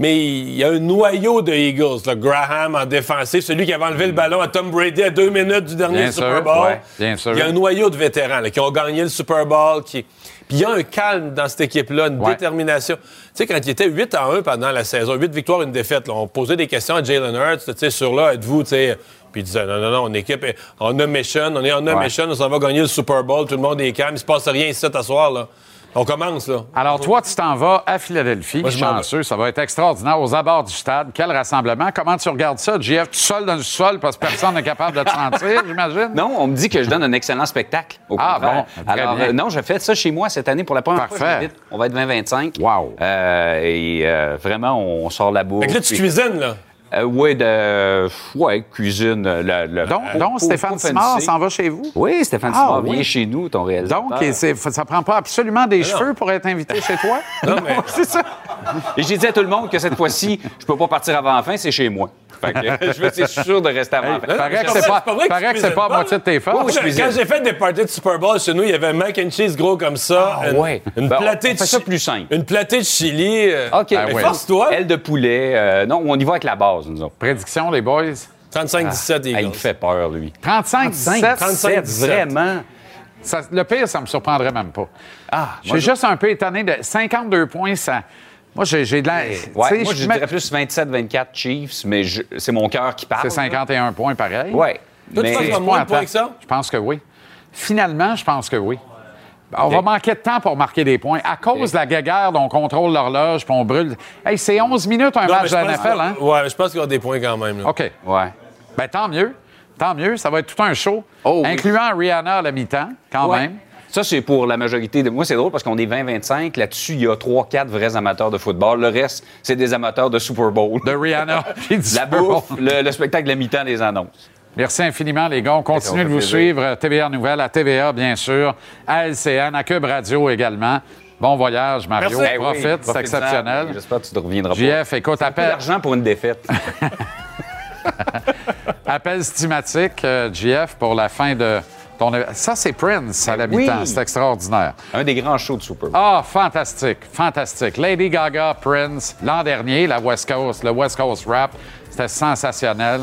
Mais il y a un noyau de Eagles. là. Graham en défensif, celui qui avait enlevé le ballon à Tom Brady à deux minutes du dernier Bien Super Bowl. ouais, bien sûr. Il y a un noyau de vétérans là, qui ont gagné le Super Bowl. Qui... Puis il y a un calme dans cette équipe-là, une Ouais. détermination. Tu sais, quand il était 8 à 1 pendant la saison, 8 victoires, une défaite, là, on posait des questions à Jalen Hurts, tu sais, sur là, êtes-vous, tu sais. Puis il disait, non, non, non, on est équipe, on a mission, on est en Ouais. mission, on s'en va gagner le Super Bowl, tout le monde est calme, il se passe rien ici à soir, là. On commence, là. Alors, toi, tu t'en vas à Philadelphie, Moi, je chanceux. Ça va être extraordinaire aux abords du stade. Quel rassemblement. Comment tu regardes ça, JF, tout seul dans le sol parce que personne n'est capable de te sentir, j'imagine? Non, on me dit que je donne un excellent spectacle. Au Ah, contraire. bon, Alors, bien. euh, non, je fais ça chez moi cette année pour la première fois. Parfait. je. On va être 20-25. Wow. Euh, et euh, vraiment, on sort la bouffe. Fait que là, tu puis- cuisines, là. Euh, oui, de. Ouais, cuisine. euh, Le, le- Donc, euh, donc Stéphane Simard s'en va chez vous? Oui, Stéphane Ah, Simard oui. vient chez nous, ton réalisateur. Donc, et c'est- ça prend pas absolument des non. cheveux pour être invité chez toi? Non, mais- c'est ça. Et j'ai dit à tout le monde que cette fois-ci, je peux pas partir avant la fin, c'est chez moi. Fait que, je veux- c'est sûr de rester avant la fin. Paraît que c'est pas- pas, c'est pas vrai que paraît tu que c'est pas à moitié de tes forces. Je. Quand j'ai fait des parties de Super Bowl chez nous, il y avait un mac and cheese gros comme ça. Ah, une, ouais. Une Ben, platée on de fait ça plus simple. Une platée de chili. euh, OK, ouais. force-toi. Aile de poulet. euh, non, on y va avec la base, nous autres. Prédiction, les boys? 35-17 Ah, il me fait peur, lui. 35, 17. 35, 17. Vraiment? Ça- le pire, ça me surprendrait même pas. Ah, suis juste un peu étonné de 52 points, ça. Moi, j'ai j'ai de la. Ouais, sais, moi, je dirais plus 27-24 Chiefs, mais c'est mon cœur qui parle. C'est 51 points pareil. Ouais. Toi, tu penses moins de points que ça? Je pense que oui. Finalement, je pense que oui. On va manquer de temps pour marquer des points. À cause de la guéguerre, on contrôle l'horloge puis on brûle. Hey, c'est 11 minutes un Non, match de la NFL, hein? Ouais, mais je pense qu'il y aura des points quand même. là. OK. Ouais. Ben tant mieux. Tant mieux. Ça va être tout un show. Oh, oui. incluant Rihanna à la mi-temps, quand Ouais. même. Ça, c'est pour la majorité. De... Moi, c'est drôle parce qu'on est 20-25. Là-dessus, il y a 3-4 vrais amateurs de football. Le reste, c'est des amateurs de Super Bowl. De Rihanna. puis du La Super Bowl. bouffe, le, le spectacle de la mi-temps des annonces. Merci infiniment, les gars. On continue de vous plaisir. suivre. euh, TVA Nouvelle, à TVA, bien sûr, à LCN, à Cube Radio également. Bon voyage, Mario. Merci. Oui, Profite, c'est profite-en. exceptionnel. J'espère que tu ne reviendras pas. JF, écoute, C'est appelle, d'argent pour une défaite. appel stimatique, euh, JF, pour la fin de ton... Ça, c'est Prince à la Oui. C'est extraordinaire. Un des grands shows de Super. Ah, fantastique, fantastique. Lady Gaga, Prince, l'an dernier, la West Coast, le West Coast Rap, c'était sensationnel.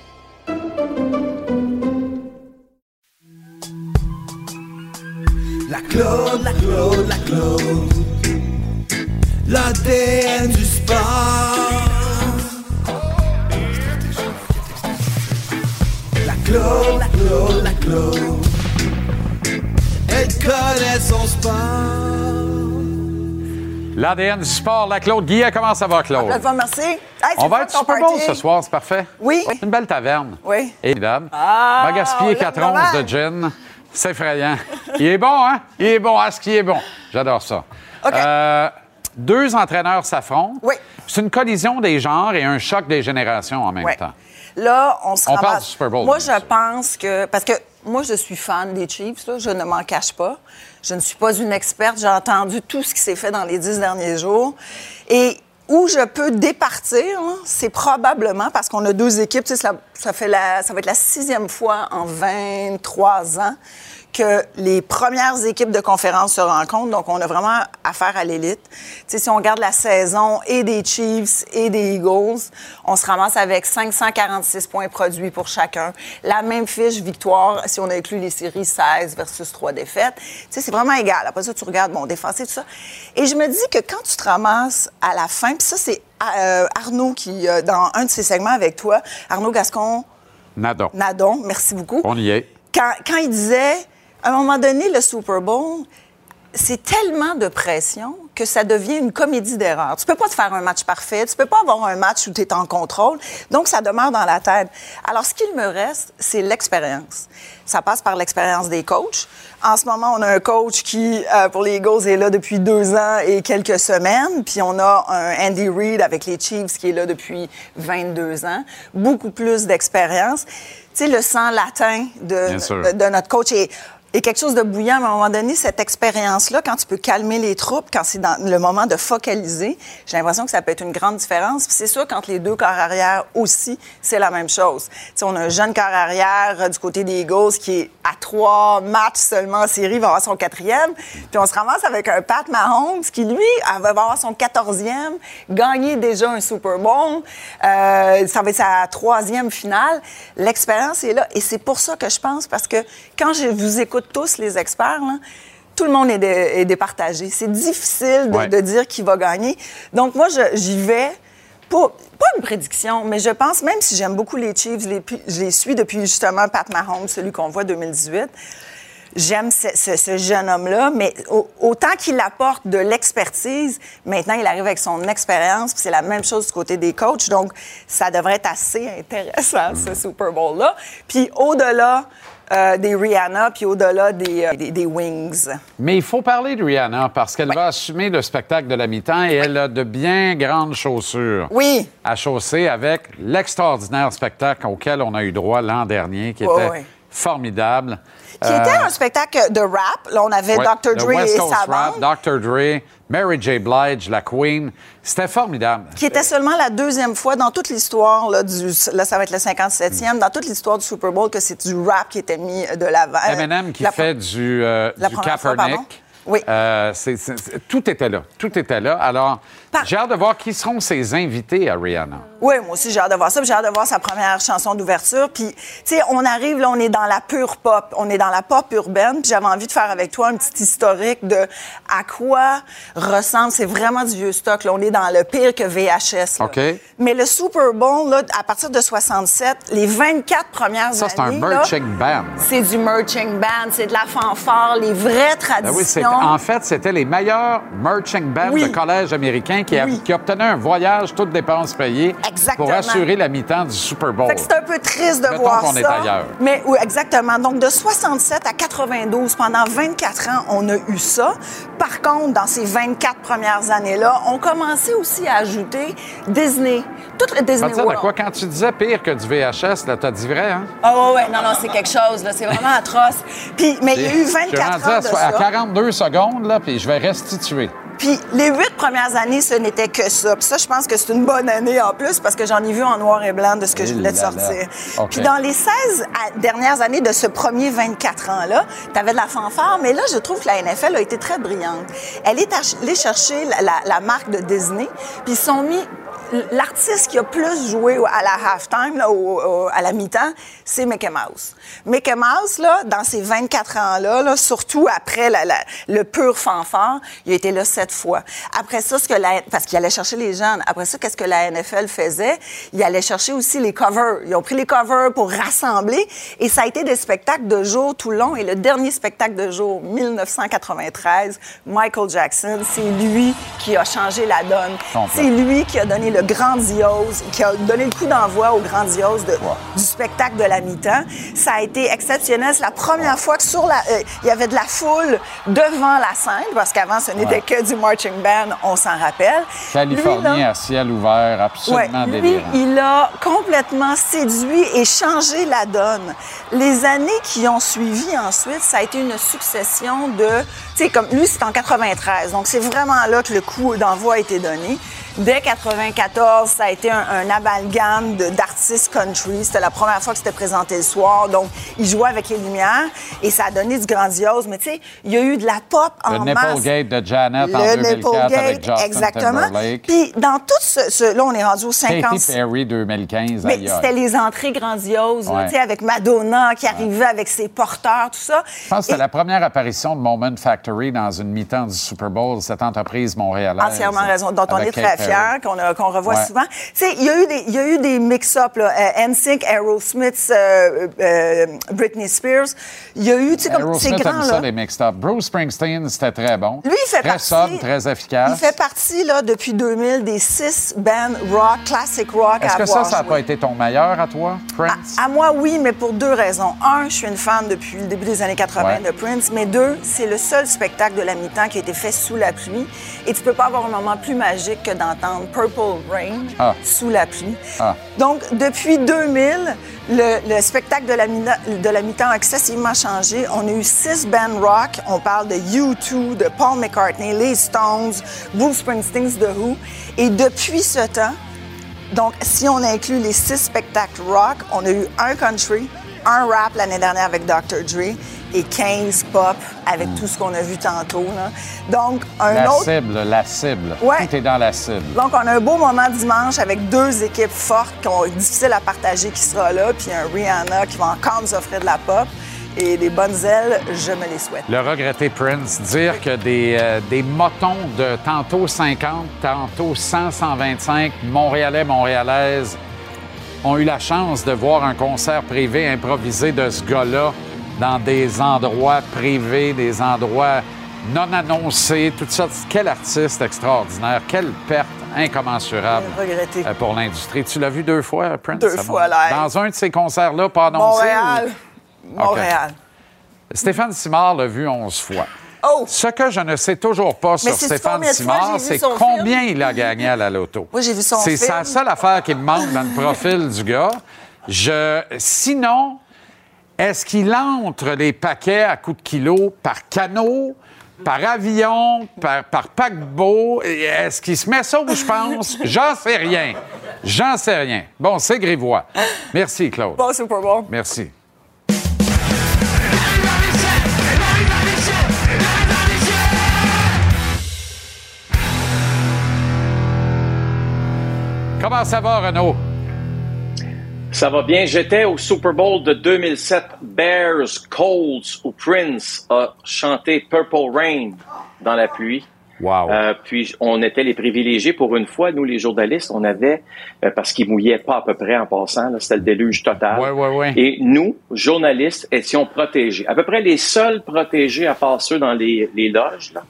La Claude, la Claude, la Claude. L'ADN du sport. La Claude, la Claude, la Claude. Elle connaît son sport. L'ADN du sport, la Claude Guillet, comment ça va, Claude? Plateforme, merci. Hey, c'est On va être Super party. ce soir, c'est parfait. Oui. Une belle taverne. Oui. Évidemment. Ah, On va gaspiller on 4 l'aime onces de gin. C'est effrayant. Il est bon, hein? Il est bon. À ce qui est bon? J'adore ça. Euh, deux entraîneurs s'affrontent. Oui. C'est une collision des genres et un choc des générations en même Ouais. temps. Là, on se On parle du Super Bowl, Moi, je pense que. Parce que moi, je suis fan des Chiefs, là, je ne m'en cache pas. Je ne suis pas une experte. J'ai entendu tout ce qui s'est fait dans les dix derniers jours. Et où je peux départir, là, c'est probablement parce qu'on a deux équipes. Ça, fait ça va être la sixième fois en 23 ans que les premières équipes de conférence se rencontrent. Donc, on a vraiment affaire à l'élite. Si on regarde la saison et des Chiefs et des Eagles, on se ramasse avec 546 points produits pour chacun. La même fiche victoire si on inclut les séries 16 versus 3 défaites. C'est vraiment égal. Après ça, tu regardes, bon, défensif, tout ça. Et je me dis que quand tu te ramasses à la fin, puis ça, c'est euh, Arnaud qui, euh, dans un de ses segments avec toi, Arnaud Gascon, Nadon. Nadon, merci beaucoup On y est. quand, quand il disait, à un moment donné, le Super Bowl, c'est tellement de pression que ça devient une comédie d'erreur. Tu peux pas te faire un match parfait, tu peux pas avoir un match où tu es en contrôle, donc ça demeure dans la tête. Alors, ce qu'il me reste, c'est l'expérience. Ça passe par l'expérience des coachs. En ce moment, on a un coach qui, euh, pour les Eagles, est là depuis deux ans et quelques semaines. Puis on a un Andy Reid avec les Chiefs qui est là depuis 22 ans. Beaucoup plus d'expérience. Tu sais, le sang latin de, de notre coach est, est quelque chose de bouillant, à un moment donné, cette expérience-là, quand tu peux calmer les troupes, quand c'est le moment de focaliser, j'ai l'impression que ça peut être une grande différence. Puis c'est sûr, quand les deux corps arrière aussi, c'est la même chose. Tu sais, on a un jeune corps arrière euh, du côté des Eagles qui est à trois matchs seulement en série, va avoir son quatrième. Puis on se ramasse avec un Pat Mahomes qui, lui, va avoir son quatorzième, gagné déjà un Super Bowl. Euh, ça va être sa troisième finale. L'expérience est là. Et c'est pour ça que je pense, parce que quand je vous écoute tous, les experts, là, tout le monde est, dé- est départagé. C'est difficile de, Ouais. de dire qui va gagner. Donc, moi, j'y vais. Pas, pas une prédiction, mais je pense, même si j'aime beaucoup les Chiefs, je les, pu- je les suis depuis justement Pat Mahomes, celui qu'on voit 2018. J'aime ce, ce- ce jeune homme-là, mais au- autant qu'il apporte de l'expertise, maintenant il arrive avec son expérience, puis c'est la même chose du côté des coachs, donc ça devrait être assez intéressant, ce Super Bowl-là. Puis au-delà euh, des Rihanna, puis au-delà des, euh, des, des Wings. Mais il faut parler de Rihanna parce qu'elle va assumer le spectacle de la mi-temps et elle a de bien grandes chaussures Oui. à chausser avec l'extraordinaire spectacle auquel on a eu droit l'an dernier, qui était. Formidable. Qui Euh, était un spectacle de rap. Là, on avait ouais, Dr. Dre West et Coast sa Rap. Dr. Dre, Mary J. Blige, la Queen. C'était formidable. qui était seulement la deuxième fois dans toute l'histoire là, du là ça va être le 57e dans toute l'histoire du Super Bowl que c'est du rap qui était mis de l'avant. Eminem qui La- fait du, euh, la du première fois. Oui. Euh, c'est- c'est- tout était là. Tout était là. Alors, j'ai hâte de voir qui seront ses invités à Rihanna. Oui, moi aussi, j'ai hâte de voir ça. J'ai hâte de voir sa première chanson d'ouverture. Puis, tu sais, on arrive, là, on est dans la pure pop. On est dans la pop urbaine. Puis j'avais envie de faire avec toi un petit historique de à quoi ressemble. C'est vraiment du vieux stock. Là. On est dans le pire que VHS. là. OK. Mais le Super Bowl, là, à partir de 67, les 24 premières Ça, c'est un années... là, marching band. C'est du marching band, c'est de la fanfare, les vraies Ben oui, traditions. en fait, c'était les meilleurs marching bands Oui. de collège américain qui, a- Oui. qui obtenaient un voyage, toutes dépenses payées, Exactement. pour assurer la mi-temps du Super Bowl. C'est un peu triste de Mettons voir qu'on ça. est ailleurs. Mais oui, exactement. Donc de 67 à 92, pendant 24 ans, on a eu ça. Par contre, dans ces 24 premières années-là, on commençait aussi à ajouter Disney, toute le Ça Disney World. quoi? Quand tu disais pire que du VHS, là, t'as dit vrai, hein? Ah ouais, ouais, non, non, c'est quelque chose, là. C'est vraiment atroce. Puis, mais il y a eu Je suis 24 rendu ans à, de à ça. 42 secondes, là, puis je vais restituer. Puis les huit premières années, ce n'était que ça. Puis ça, je pense que c'est une bonne année en plus parce que j'en ai vu en noir et blanc de ce que je Eh voulais là. sortir. Puis dans les 16 à- dernières années de ce premier 24 ans-là, tu avais de la fanfare, mais là, je trouve que la NFL a été très brillante. Elle est allée chercher la, la- la marque de Disney, puis ils sont mis l'artiste qui a plus joué à la halftime, à la mi-temps, c'est Mickey Mouse. Mickey Mouse, là, dans ces 24 ans-là, là, surtout après la- la- le pur fanfare, il a été là sept fois. Après ça, ce que la, parce qu'il allait chercher les jeunes. Après ça, qu'est-ce que la NFL faisait? Il allait chercher aussi les covers. Ils ont pris les covers pour rassembler et ça a été des spectacles de jour tout long. Et le dernier spectacle de jour, 1993, Michael Jackson, c'est lui qui a changé la donne. C'est lui qui a donné le grandiose, qui a donné le coup d'envoi au grandiose de- du spectacle de la mi-temps. Ça a été exceptionnel. C'est la première fois que sur la, euh, il y avait de la foule devant la scène, parce qu'avant, ce n'était Ouais. que du marching band, on s'en rappelle. Californie Lui, là, à ciel ouvert, absolument Ouais, lui, délirant. il a complètement séduit et changé la donne. Les années qui ont suivi ensuite, ça a été une succession de... Tu sais, comme lui, c'est en 93, donc c'est vraiment là que le coup d'envoi a été donné. Dès 94, ça a été un, un amalgame d'artistes country. C'était la première fois que c'était présenté le soir. Donc, il jouait avec les lumières et ça a donné du grandiose. Mais tu sais, il y a eu de la pop en Le masse. Nipplegate de Janet en Le 2004 avec Nipplegate, Justin exactement. Timberlake. Puis dans tout ce, ce- Là, on est rendu au 50... Katy Perry 2015, Mais c'était les entrées grandioses, Ouais. tu sais, avec Madonna qui arrivait avec ses porteurs, tout ça. Je pense que c'était la première apparition de Moment Factory dans une mi-temps du Super Bowl, cette entreprise montréalaise. Entièrement raison, dont on est très Fiers, qu'on revoit Ouais. souvent. Tu sais, il y a eu des, il y a eu des mix-up, là. Euh, NSYNC, Aerosmith, euh, euh, Britney Spears. Il y a eu, tu sais, comme ces grands, ça, là. les mixed-up. Bruce Springsteen, c'était très bon. Lui, il fait très partie- sobre, très efficace. Il fait partie, là, depuis 2000, des six bands rock, classic rock à Est-ce que ça, ça n'a pas été ton meilleur à toi, Prince? À moi, oui, mais pour deux raisons. Un, je suis une fan depuis le début des années 80 Ouais. de Prince, mais deux, c'est le seul spectacle de la mi-temps qui a été fait sous la pluie. Et tu peux pas avoir un moment plus magique que Purple Rain Ah. sous la pluie. Ah. Donc, depuis 2000, le, le spectacle de la, mi- de la mi-temps a excessivement changé. On a eu six bands rock. On parle de U2, de Paul McCartney, les Stones, Bruce Springsteen, The Who. Et depuis ce temps, donc, si on inclut les six spectacles rock, on a eu un country, un rap l'année dernière avec Dr. Dre et 15 pop avec tout ce qu'on a vu tantôt. là. Donc, un la autre. cible, la cible. Ouais. Tout est dans la cible. Donc, on a un beau moment dimanche avec deux équipes fortes qui ont difficile à partager qui sera là, puis un Rihanna qui va encore nous offrir de la pop. Et des bonnes ailes, je me les souhaite. Le regretté Prince, dire que des, euh, des motons de tantôt 50, tantôt 100, 125 Montréalais, Montréalaises ont eu la chance de voir un concert privé improvisé de ce gars-là dans des endroits privés, des endroits non annoncés, tout ça. Quel artiste extraordinaire, quelle perte incommensurable euh, pour l'industrie. Tu l'as vu deux fois, Prince? Deux fois, live. Dans un de ces concerts-là, pas annoncé? Montréal. ou- Montréal. Stéphane Simard l'a vu 11 fois. Oh! Ce que je ne sais toujours pas sur Stéphane Simard, c'est combien il a gagné à la loto. Moi, j'ai vu son C'est sa seule affaire qui me manque dans le profil du gars. Je... Sinon, est-ce qu'il entre les paquets à coups de kilo par canot, par avion, par, par paquebot? Est-ce qu'il se met ça où je pense? J'en sais rien. J'en sais rien. Bon, c'est grivois. Merci, Claude. Bon Super Bowl. Merci. Comment ça va, Renaud? Ça va bien. J'étais au Super Bowl de 2007. Bears, Colts où Prince a chanté Purple Rain dans la pluie. Wow. Euh, puis on était les privilégiés pour une fois, nous les journalistes, on avait euh, parce qu'il mouillait pas à peu près en passant, c'était le déluge total. Ouais, ouais, ouais. Et nous, journalistes, étions protégés. À peu près les seuls protégés à part ceux dans les, les loges. Là.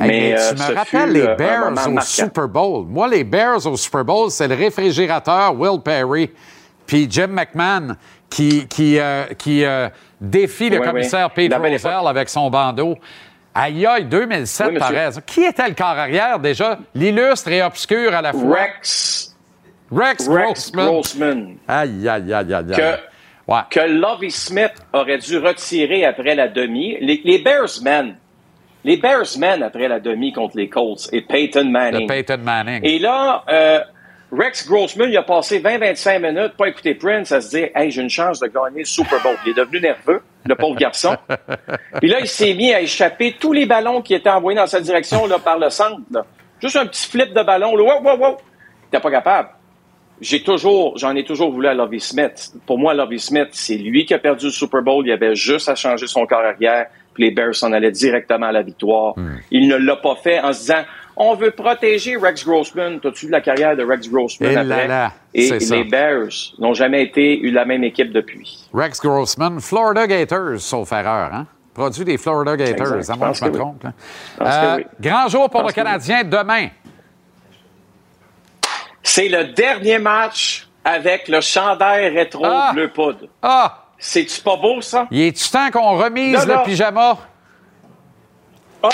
Hey, mais euh, tu ce me rappelles les euh, Bears au marquant. Super Bowl. Moi, les Bears au Super Bowl, c'est le réfrigérateur Will Perry puis Jim McMahon qui, qui, euh, qui euh, défie le Oui, commissaire oui. Pete avec son bandeau. Aïe, aïe, 2007, Oui, pareil. Qui était le corps arrière déjà? L'illustre et obscur à la fois. Rex. Rex, Rex Grossman. Grossman. Aïe, aïe, aïe, aïe, aïe. que, que Lovie Smith aurait dû retirer après la demi. Les, les Bears men, les Bears men après la demi contre les Colts et Peyton Manning. Le Peyton Manning. Et là, euh, Rex Grossman, il a passé 20-25 minutes, pas écouter Prince, à se dire Hey, j'ai une chance de gagner le Super Bowl. Il est devenu nerveux, le pauvre garçon. Puis là, il s'est mis à échapper tous les ballons qui étaient envoyés dans sa direction là, par le centre. là. Juste un petit flip de ballon. Là. Wow, wow, wow. Il était pas capable. J'ai toujours, j'en ai toujours voulu à Lovie Smith. Pour moi, Lovie Smith, c'est lui qui a perdu le Super Bowl. Il avait juste à changer son corps arrière. Puis les Bears s'en allaient directement à la victoire. Il ne l'a pas fait en se disant, on veut protéger Rex Grossman. T'as-tu vu la carrière de Rex Grossman Et là après? là, Et c'est ça. les Bears n'ont jamais été eu la même équipe depuis. Rex Grossman, Florida Gators, sauf erreur, hein? Produit des Florida Gators, Exact. à moins que Je me oui. trompe. Euh, oui. Grand jour pour le oui. Canadien demain. C'est le dernier match avec le chandail rétro Ah! bleu poudre. Ah! C'est-tu pas beau, ça? Il est-tu temps qu'on remise le pyjama? Oh!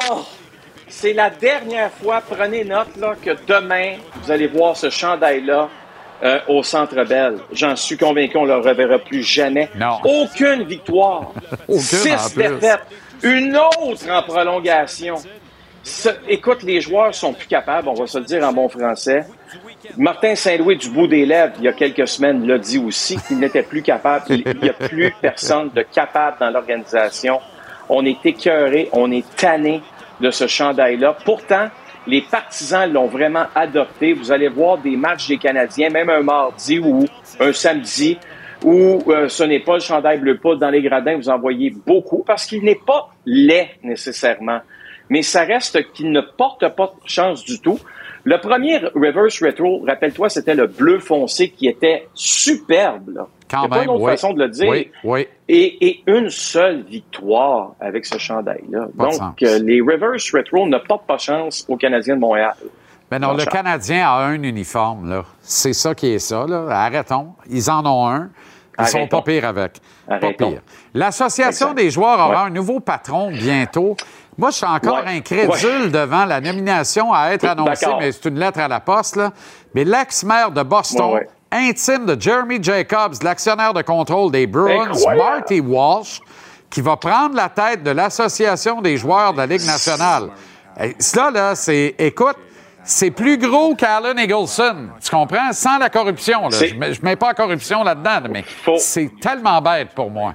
C'est la dernière fois, prenez note, là, que demain, vous allez voir ce chandail-là euh, au Centre Bell. J'en suis convaincu, on ne le reverra plus jamais. Non. Aucune victoire. Aucune, Six défaites. Une autre en prolongation. Ce- écoute, les joueurs sont plus capables, on va se le dire en bon français. Martin Saint-Louis, du bout des lèvres, il y a quelques semaines, l'a dit aussi qu'il n'était plus capable. Il n'y a plus personne de capable dans l'organisation. On est écœuré, on est tanné de ce chandail-là. Pourtant, les partisans l'ont vraiment adopté. Vous allez voir des matchs des Canadiens, même un mardi ou un samedi, où euh, ce n'est pas le chandail bleu poudre dans les gradins, vous en voyez beaucoup, parce qu'il n'est pas laid nécessairement. Mais ça reste qu'il ne porte pas de chance du tout. Le premier reverse retro, rappelle-toi, c'était le bleu foncé qui était superbe. Quand Il y a pas même, une autre oui. façon de le dire. Oui, oui. Et, et une seule victoire avec ce chandail-là. Pas Donc, euh, les reverse retro ne portent pas chance aux Canadiens de Montréal. Mais non, Bon le chance. Canadien a un uniforme, là. C'est ça qui est ça, là. Arrêtons. Ils en ont un. Ils sont pas pires avec. Arrêtons. Pas pire. L'Association des joueurs aura Ouais. un nouveau patron bientôt. Moi, je suis encore Ouais. incrédule devant la nomination à être annoncée, mais c'est une lettre à la poste, là. Mais l'ex-maire de Boston. Intime de Jeremy Jacobs, l'actionnaire de contrôle des Bruins. Marty Walsh, qui va prendre la tête de l'Association des joueurs de la Ligue nationale. Cela, là, c'est. Écoute, c'est plus gros qu'Allen Eagleson. Tu comprends? Sans la corruption, là. Je mets, je mets pas la corruption là-dedans, mais c'est tellement bête pour moi.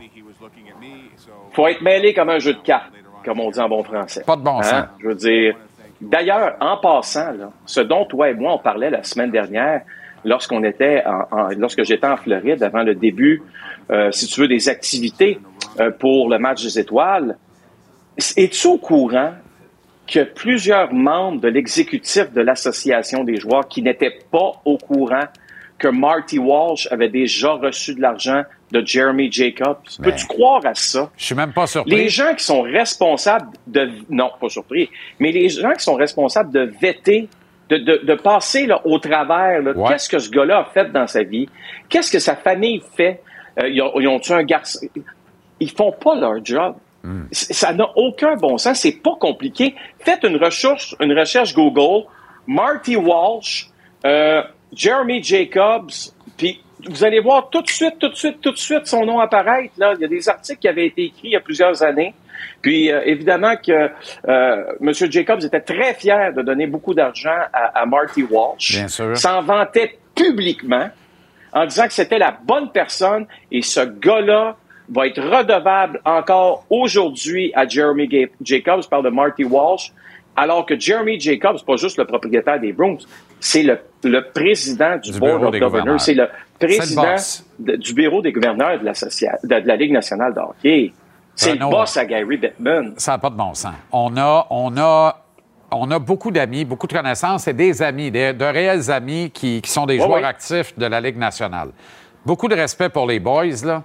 faut être mêlé comme un jeu de cartes, comme on dit en bon français. Pas de bon sens. Je veux dire, d'ailleurs, en passant, là, ce dont toi et moi on parlait la semaine dernière, lorsqu'on était, en, en- lorsque j'étais en Floride avant le début, euh, si tu veux, des activités euh, pour le match des étoiles, es-tu au courant que plusieurs membres de l'exécutif de l'association des joueurs qui n'étaient pas au courant que Marty Walsh avait déjà reçu de l'argent de Jeremy Jacobs? Peux-tu croire à ça? Je suis même pas surpris. Les gens qui sont responsables de... Non, pas surpris. Mais les gens qui sont responsables de vetter, de, de, de passer là, au travers, Ouais. qu'est-ce que ce gars-là a fait dans sa vie? Qu'est-ce que sa famille fait? Euh, ils ont- ont-tu un garçon? Ils font pas leur job. C- Ça n'a aucun bon sens. C'est pas compliqué. Faites une recherche, une recherche Google. Marty Walsh, euh, Jeremy Jacobs, puis vous allez voir tout de suite, tout de suite, tout de suite son nom apparaître. Là. Il y a des articles qui avaient été écrits il y a plusieurs années. Puis euh, évidemment que euh, M. Jacobs était très fier de donner beaucoup d'argent à, à Marty Walsh. Bien sûr. S'en vantait publiquement en disant que c'était la bonne personne et ce gars-là va être redevable encore aujourd'hui à Jeremy Jacobs par de Marty Walsh, alors que Jeremy Jacobs, pas juste le propriétaire des Bruins, c'est le, le président du, Du Board of des Governors. gouverneurs. C'est le président de- du bureau des gouverneurs de la Ligue nationale de hockey. C'est le boss à Gary Bettman. Ça n'a pas de bon sens. On a, on a, on a beaucoup d'amis, beaucoup de connaissances et des amis, des- de réels amis qui, qui sont des joueurs actifs de la Ligue nationale. Beaucoup de respect pour les boys, là.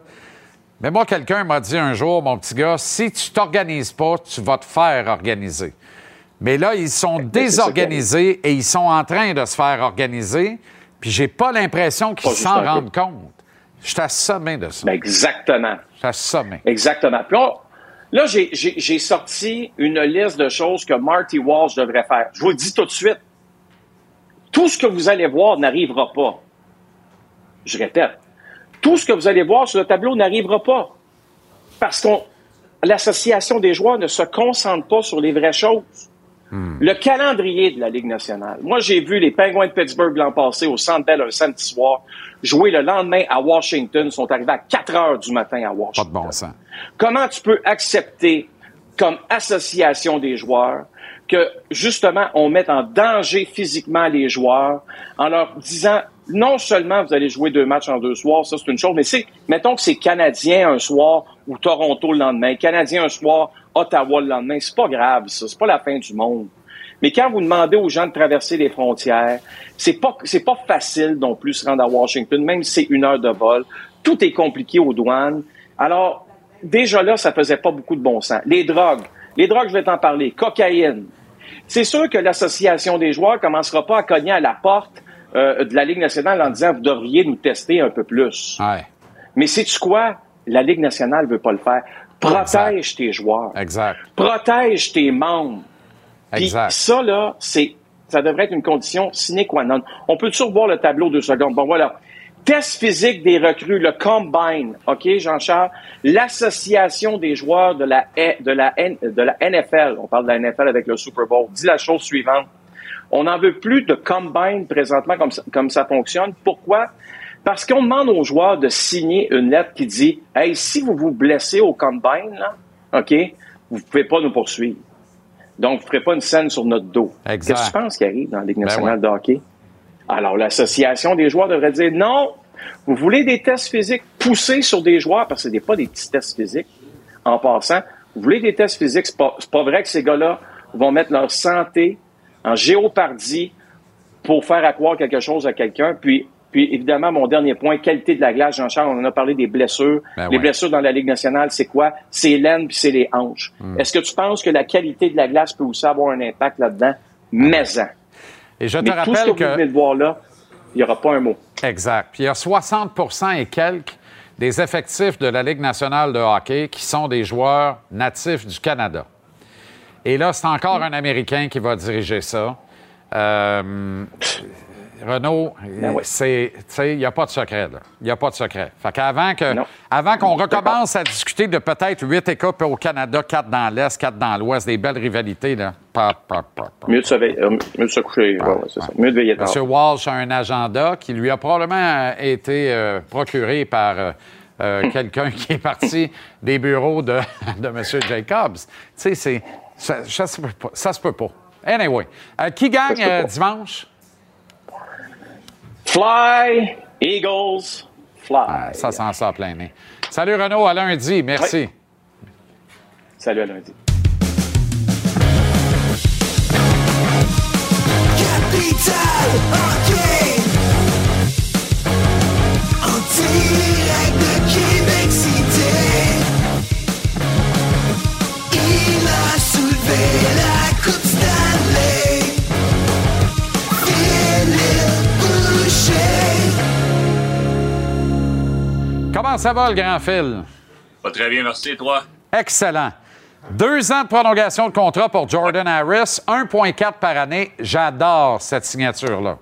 Mais moi, quelqu'un m'a dit un jour, mon petit gars, si tu t'organises pas, tu vas te faire organiser. Mais là, ils sont Ben, qui désorganisés et ils sont en train de se faire organiser. Puis j'ai pas l'impression qu'ils s'en rendent compte. Je suis assommé de ça. Ben, exactement. Assommé. Exactement. Là, j'ai sorti une liste de choses que Marty Walsh devrait faire. Je vous le dis tout de suite. Tout ce que vous allez voir n'arrivera pas. Je répète. Tout ce que vous allez voir sur le tableau n'arrivera pas. Parce que l'association des joueurs ne se concentre pas sur les vraies choses. Le calendrier de la Ligue nationale. Moi, j'ai vu les Penguins de Pittsburgh l'an passé au Centre Bell un samedi soir jouer le lendemain à Washington. Ils sont arrivés à 4 heures du matin à Washington. Pas de bon sens. Comment tu peux accepter, comme association des joueurs, que justement on mette en danger physiquement les joueurs en leur disant non seulement vous allez jouer deux matchs en deux soirs, ça c'est une chose, mais c'est mettons que c'est Canadien un soir ou Toronto le lendemain, Canadien un soir, Ottawa le lendemain, c'est pas grave ça, c'est pas la fin du monde. Mais quand vous demandez aux gens de traverser les frontières, c'est pas c'est pas facile non plus se rendre à Washington, même si c'est une heure de vol. Tout est compliqué aux douanes. Alors déjà là, ça faisait pas beaucoup de bon sens. Les drogues, les drogues, je vais t'en parler. Cocaïne. C'est sûr que l'association des joueurs commencera pas à cogner à la porte euh, de la Ligue nationale en disant vous devriez nous tester un peu plus. Mais sais-tu quoi? La Ligue nationale veut pas le faire. Protège tes joueurs. Exact. Protège tes membres. Exact. ça, là, c'est, ça devrait être une condition sine qua non. On peut toujours voir le tableau deux secondes? Bon, voilà. Test physique des recrues, le Combine, OK, Jean-Charles? L'association des joueurs de la, de, la, N- de la NFL, on parle de la NFL avec le Super Bowl, dit la chose suivante. On n'en veut plus de Combine présentement comme ça, comme ça fonctionne. Pourquoi? Parce qu'on demande aux joueurs de signer une lettre qui dit Hey, si vous vous blessez au Combine, là, OK, vous ne pouvez pas nous poursuivre. Donc, vous ne ferez pas une scène sur notre dos. Exact. Qu'est-ce que tu penses qui arrive dans la Ligue Ben nationale de hockey? Alors, l'association des joueurs devrait dire non, vous voulez des tests physiques poussés sur des joueurs, parce que ce n'est pas des petits tests physiques, en passant. Vous voulez des tests physiques, c'est pas, c'est pas vrai que ces gars-là vont mettre leur santé en géopardie pour faire accroire quelque chose à quelqu'un. Puis, puis évidemment, mon dernier point, qualité de la glace, Jean-Charles, on en a parlé des blessures. Ben les ouais. blessures dans la Ligue nationale, c'est quoi? C'est l'aine puis c'est les hanches. Hmm. Est-ce que tu penses que la qualité de la glace peut aussi avoir un impact là-dedans? Mais-en. Et je te Mais tout ce rappelle que, vous que. venez de voir là, il n'y aura pas un mot. Exact. Puis il y a 60% et quelques des effectifs de la Ligue nationale de hockey qui sont des joueurs natifs du Canada. Et là, c'est encore un Américain qui va diriger ça. Euh, Renaud, c'est, tu sais, il n'y a pas de secret, là. Il n'y a pas de secret. Fait qu'avant que, avant qu'on recommence à discuter de peut-être huit équipes au Canada, quatre dans l'Est, quatre dans l'Ouest, des belles rivalités, là. Pa, pa, pa, pa. Mieux de se, veiller- euh, mieux de se coucher. ouais, c'est ça. Mieux de veiller tard. M. Walsh a un agenda qui lui a probablement euh, été euh, procuré par euh, quelqu'un qui est parti des bureaux de, de M. Jacobs. Tu sais, c'est. Ça, ça se peut pas. Ça se peut pas. Anyway. Euh, qui gagne euh, dimanche? Fly, Eagles, fly. Ça s'en sort plein nez. Salut Renaud, à lundi. Merci. Salut à lundi. Capital Comment ça va, le grand fil? Pas très bien, merci, toi? Excellent. Deux ans de prolongation de contrat pour Jordan Harris, 1,4 par année. J'adore cette signature-là.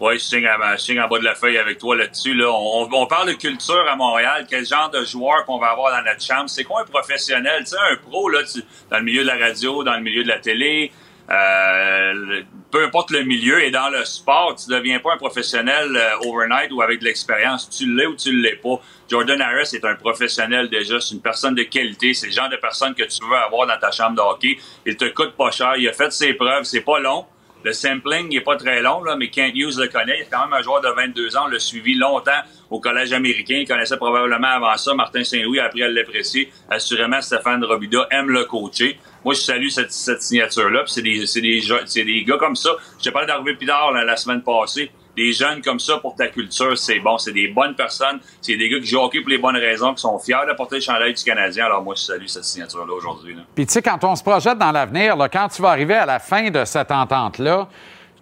Oui, je signe, à- je signe en bas de la feuille avec toi là-dessus. Là. On, on parle de culture à Montréal. Quel genre de joueur qu'on va avoir dans notre chambre? C'est quoi un professionnel? Tu sais, un pro, là, tu- dans le milieu de la radio, dans le milieu de la télé, euh, peu importe le milieu, et dans le sport, tu deviens pas un professionnel euh, overnight ou avec de l'expérience. Tu l'es ou tu l'es pas. Jordan Harris est un professionnel déjà. C'est une personne de qualité. C'est le genre de personne que tu veux avoir dans ta chambre de hockey. Il te coûte pas cher. Il a fait ses preuves. C'est pas long. le sampling n'est pas très long, là, mais Kent Hughes le connaît. Il est quand même un joueur de 22 ans. On l'a suivi longtemps au collège américain. Il connaissait probablement avant ça. Martin Saint-Louis a appris à l'apprécier. Assurément, Stéphane Robida aime le coacher. Moi, je salue cette, signature-là. C'est des, des, des gars comme ça. J'ai parlé d'Harvey Pidard là, la semaine passée. Des jeunes comme ça pour ta culture, c'est bon. C'est des bonnes personnes. C'est des gars qui jouent pour les bonnes raisons, qui sont fiers de porter le chandail du Canadien. Alors moi, je salue cette signature-là aujourd'hui. Puis tu sais, quand on se projette dans l'avenir, quand tu vas arriver à la fin de cette entente-là,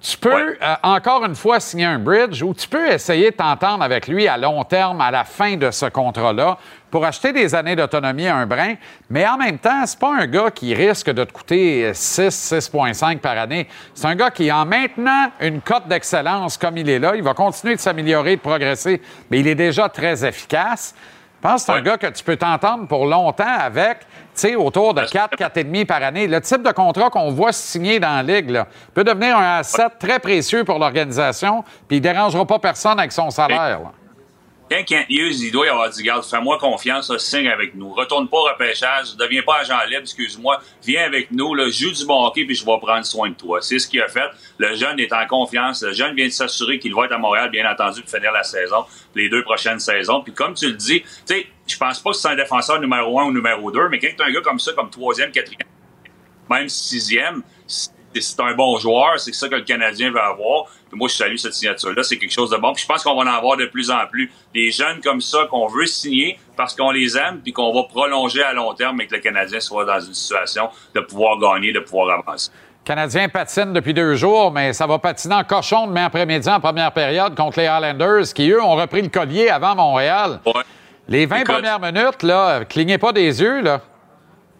tu peux euh, encore une fois signer un bridge ou tu peux essayer de t'entendre avec lui à long terme à la fin de ce contrat-là pour acheter des années d'autonomie à un brin. Mais en même temps, c'est pas un gars qui risque de te coûter 6, 6,5 par année. C'est un gars qui, en maintenant une cote d'excellence comme il est là, il va continuer de s'améliorer, de progresser, mais il est déjà très efficace. Je pense que c'est un gars que tu peux t'entendre pour longtemps avec, sais, autour de 4, 4,5 par année. Le type de contrat qu'on voit signer dans la Ligue là, peut devenir un asset très précieux pour l'organisation, puis il ne dérangera pas personne avec son salaire. là. Quand Kent Hughes, il doit y avoir dit, garde, fais-moi confiance, là, signe avec nous. Retourne pas au repêchage, deviens pas agent libre, excuse-moi. Viens avec nous, là, joue du bon puis je vais prendre soin de toi. C'est ce qu'il a fait. Le jeune est en confiance. Le jeune vient de s'assurer qu'il va être à Montréal, bien entendu, pour finir la saison, les deux prochaines saisons. Puis comme tu le dis, tu sais, je pense pas que c'est un défenseur numéro un ou numéro deux, mais quand tu un gars comme ça, comme troisième, quatrième, même sixième, c'est un bon joueur, c'est ça que le Canadien veut avoir. Puis moi, je salue cette signature-là, c'est quelque chose de bon. Puis je pense qu'on va en avoir de plus en plus. Des jeunes comme ça qu'on veut signer parce qu'on les aime, puis qu'on va prolonger à long terme, mais que le Canadien soit dans une situation de pouvoir gagner, de pouvoir avancer. Le Canadien patine depuis deux jours, mais ça va patiner en cochon demain après-midi en première période contre les Highlanders, qui, eux, ont repris le collier avant Montréal. Les 20 Écoute. premières minutes, là, clignez pas des yeux, là.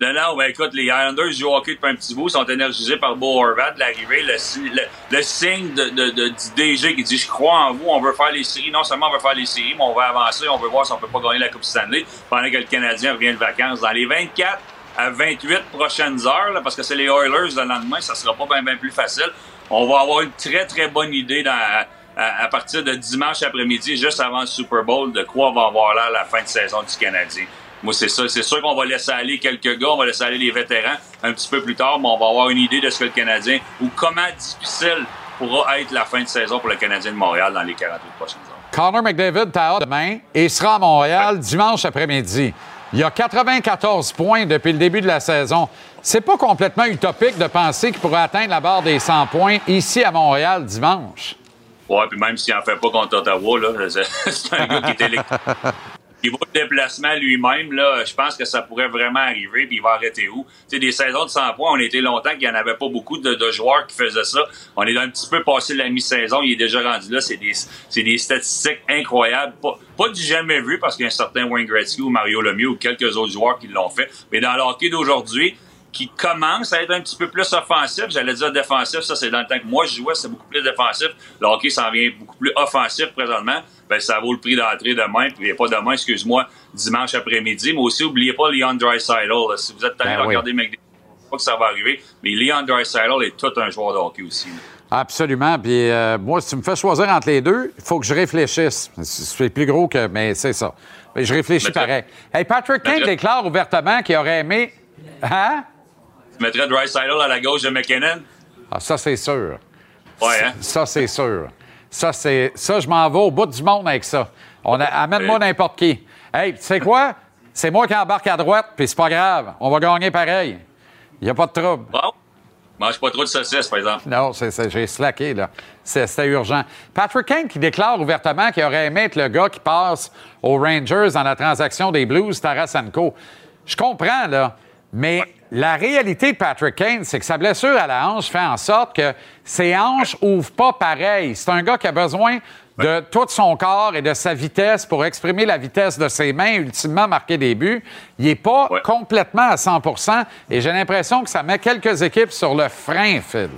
Non, non, ben écoute, les Highlanders jouent hockey depuis un petit bout, sont énergisés par Beau Horvat, l'arrivée, le, si- le, le signe du DG qui dit « Je crois en vous, on veut faire les séries. Non seulement on veut faire les séries, mais on va avancer, on veut voir si on peut pas gagner la Coupe Stanley pendant que le Canadien revient de vacances. Dans les 24 à 28 prochaines heures, là, parce que c'est les Oilers le lendemain, ça sera pas bien bien plus facile. On va avoir une très, très bonne idée à, partir de dimanche après-midi, juste avant le Super Bowl, de quoi va avoir là la fin de saison du Canadien. Moi, c'est ça. C'est sûr qu'on va laisser aller quelques gars, on va laisser aller les vétérans un petit peu plus tard, mais on va avoir une idée de ce que le Canadien ou comment difficile pourra être la fin de saison pour le Canadien de Montréal dans les 48 prochaines heures. Connor McDavid t'a hâte demain et sera à Montréal dimanche après-midi. Il y a 94 points depuis le début de la saison. C'est pas complètement utopique de penser qu'il pourrait atteindre la barre des 100 points ici à Montréal dimanche. Ouais, puis même s'il en fait pas contre Ottawa, là, c'est un gars qui est électrique. Va le déplacement lui-même, là, je pense que ça pourrait vraiment arriver, puis il va arrêter où? Tu des saisons de 100 points, on était longtemps qu'il n'y en avait pas beaucoup de, de joueurs qui faisaient ça. On est un petit peu passé la mi-saison, il est déjà rendu là, c'est des, c'est des statistiques incroyables. Pas, pas du jamais vu, parce qu'il y a un certain Wayne Gretzky ou Mario Lemieux ou quelques autres joueurs qui l'ont fait, mais dans le hockey d'aujourd'hui, qui commence à être un petit peu plus offensif. J'allais dire défensif, ça c'est dans le temps que moi je jouais, c'est beaucoup plus défensif. Le hockey s'en vient beaucoup plus offensif présentement. Ben, ça vaut le prix d'entrée demain, puis pas demain, excuse-moi, dimanche après-midi. Mais aussi, oubliez pas Leon Draisaitl. là. Si vous êtes allé Ben oui. regarder McDavid, je sais pas que ça va arriver, mais Leon Draisaitl est tout un joueur de hockey aussi. là. Absolument. Puis euh, moi, si tu me fais choisir entre les deux, il faut que je réfléchisse. C'est plus gros que. Mais c'est ça. Mais je réfléchis pareil. Hey, Patrick Mettrais- déclare ouvertement qu'il aurait aimé. Hein? Tu mettrais Draisaitl à la gauche de McKinnon? Ah, ça, c'est sûr. Ouais, hein? Ça, c'est sûr. Ça, c'est. Ça, je m'en vais au bout du monde avec ça. On a- Amène-moi n'importe qui. Hey, tu sais quoi? C'est moi qui embarque à droite, puis c'est pas grave. On va gagner pareil. Il n'y a pas de trouble. Bon. Mange pas trop de saucisses, par exemple. Non, j'ai slacké, là. C'était urgent. Patrick Kane qui déclare ouvertement qu'il aurait aimé être le gars qui passe aux Rangers dans la transaction des Blues, Tarasenko. Je comprends, là. Mais la réalité de Patrick Kane, c'est que sa blessure à la hanche fait en sorte que ses hanches ouvrent pas pareil. C'est un gars qui a besoin de tout son corps et de sa vitesse pour exprimer la vitesse de ses mains ultimement marquer des buts. Il n'est pas complètement à 100 et j'ai l'impression que ça met quelques équipes sur le frein, Phil.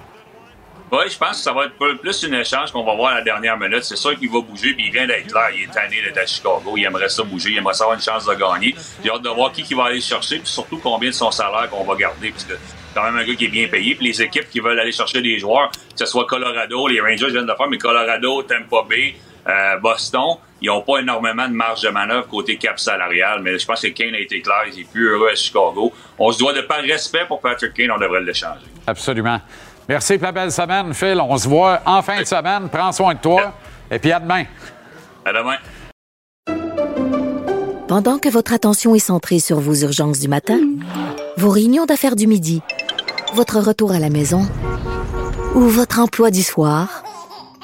Oui, je pense que ça va être plus une échange qu'on va voir à la dernière minute. C'est sûr qu'il va bouger, puis il vient d'être là. Il est tanné d'être à Chicago. Il aimerait ça bouger. Il aimerait ça avoir une chance de gagner. J'ai hâte de voir qui, qui va aller chercher, puis surtout combien de son salaire qu'on va garder, parce que c'est quand même un gars qui est bien payé. Puis les équipes qui veulent aller chercher des joueurs, que ce soit Colorado, les Rangers viennent de faire, mais Colorado, Tampa Bay, euh, Boston, ils n'ont pas énormément de marge de manœuvre côté cap salarial. Mais je pense que Kane a été clair. Il est plus heureux à Chicago. On se doit de par respect pour Patrick Kane, on devrait l'échanger. Absolument. Merci pour la belle semaine, Phil. On se voit en fin de semaine. Prends soin de toi. Et puis à demain. À demain. Pendant que votre attention est centrée sur vos urgences du matin, vos réunions d'affaires du midi, votre retour à la maison ou votre emploi du soir,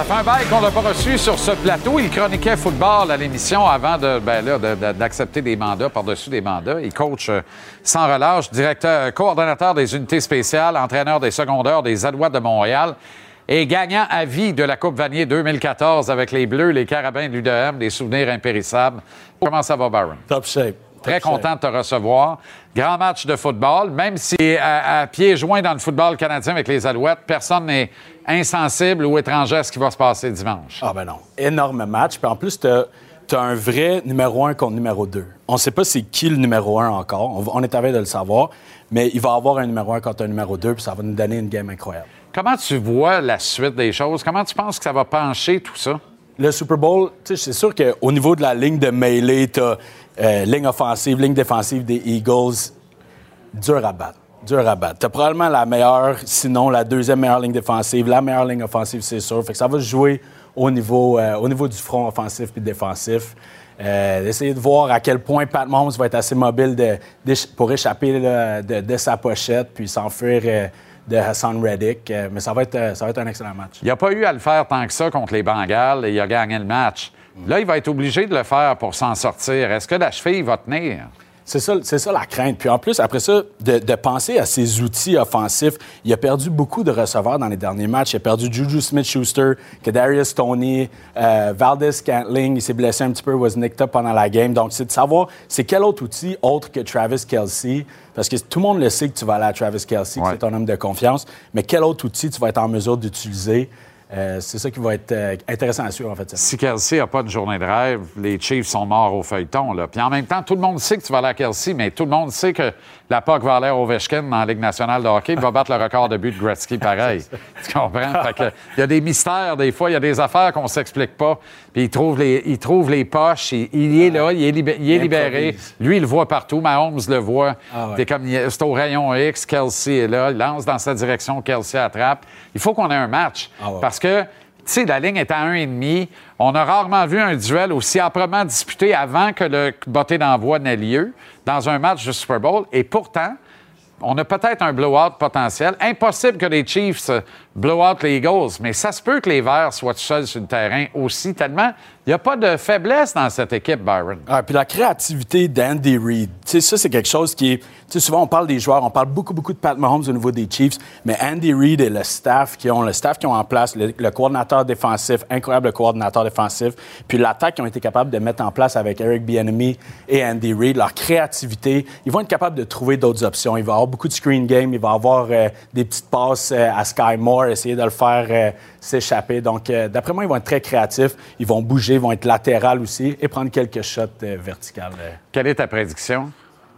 Ça fait un bail qu'on l'a pas reçu sur ce plateau. Il chroniquait football à l'émission avant de, ben là, de- de- d'accepter des mandats par-dessus des mandats. Il coach euh, sans relâche, directeur, coordonnateur des unités spéciales, entraîneur des secondaires des Alouettes de Montréal et gagnant à vie de la Coupe Vanier 2014 avec les Bleus, les Carabins de l'UDM, des souvenirs impérissables. Comment ça va, Baron? Top shape. Très content de te recevoir. Grand match de football, même si à, à pieds joints dans le football canadien avec les Alouettes, personne n'est insensible ou étranger à ce qui va se passer dimanche. Ah ben non. Énorme match. Puis en plus, tu as, un vrai numéro un contre numéro 2. On ne sait pas c'est qui le numéro un encore. On, est à veille de le savoir. Mais il va y avoir un numéro un contre un numéro 2, puis ça va nous donner une game incroyable. Comment tu vois la suite des choses? Comment tu penses que ça va pencher tout ça? Le Super Bowl, c'est sûr qu'au niveau de la ligne de mêlée, tu as ligne offensive, ligne défensive des Eagles, dur à battre. Dur à battre. Tu as probablement la meilleure, sinon la deuxième meilleure ligne défensive, la meilleure ligne offensive, c'est sûr. Fait que ça va se jouer au niveau, euh, au niveau du front offensif puis défensif. Euh, D'essayer de voir à quel point Pat Mahomes va être assez mobile pour échapper de, sa pochette puis s'enfuir euh, de Hassan Reddick. Euh, mais ça va, être, ça va être un excellent match. Il n'a pas eu à le faire tant que ça contre les Bengals et il a gagné le match. Là, il va être obligé de le faire pour s'en sortir. Est-ce que la cheville va tenir? C'est ça, c'est ça la crainte. Puis en plus, après ça, de, de penser à ses outils offensifs, il a perdu beaucoup de receveurs dans les derniers matchs. Il a perdu Juju Smith-Schuster, Kadarius Tony, euh, Valdez Scantling, il s'est blessé un petit peu, was nicked up pendant la game. Donc, c'est de savoir, c'est quel autre outil autre que Travis Kelsey, parce que tout le monde le sait que tu vas aller à Travis Kelsey, que c'est ton homme de confiance, mais quel autre outil tu vas être en mesure d'utiliser? Euh, c'est ça qui va être euh, intéressant à suivre, en fait. Si Kelsey n'a pas de journée de rêve, les Chiefs sont morts au feuilleton. Là. Puis en même temps, tout le monde sait que tu vas aller à Kelsey, mais tout le monde sait que la POC va aller à Ovechkin dans la Ligue nationale de hockey. Il va battre le record de but de Gretzky pareil. tu comprends? Il y a des mystères des fois, il y a des affaires qu'on ne s'explique pas. Puis il trouve les, il trouve les poches, il, il est là, il est, libé- il est Il libéré. Lui, il le voit partout. Mahomes le voit. Ah ouais. Comme, c'est au rayon X, Kelsey est là, il lance dans sa direction, Kelsey attrape. Il faut qu'on ait un match. Ah ouais. Parce que, sais, la ligne est à 1,5. On a rarement vu un duel aussi âprement disputé avant que le botté d'envoi n'ait lieu dans un match de Super Bowl. Et pourtant, on a peut-être un blowout potentiel. Impossible que les Chiefs blow out les Eagles, mais ça se peut que les Verts soient seuls sur le terrain aussi, tellement il n'y a pas de faiblesse dans cette équipe, Byron. Ah, puis la créativité d'Andy Reid, ça, c'est quelque chose qui est. Souvent, on parle des joueurs, on parle beaucoup, beaucoup de Pat Mahomes au niveau des Chiefs, mais Andy Reid et le staff qui ont, le staff qui ont en place, le, le coordinateur défensif, incroyable coordinateur défensif, puis l'attaque qu'ils ont été capables de mettre en place avec Eric Bieniemy et Andy Reid, leur créativité, ils vont être capables de trouver d'autres options. Il va y avoir beaucoup de screen game, il va y avoir euh, des petites passes euh, à Sky Moore, essayer de le faire euh, s'échapper. Donc, euh, d'après moi, ils vont être très créatifs, ils vont bouger, ils vont être latéral aussi et prendre quelques shots euh, verticales. Quelle est ta prédiction?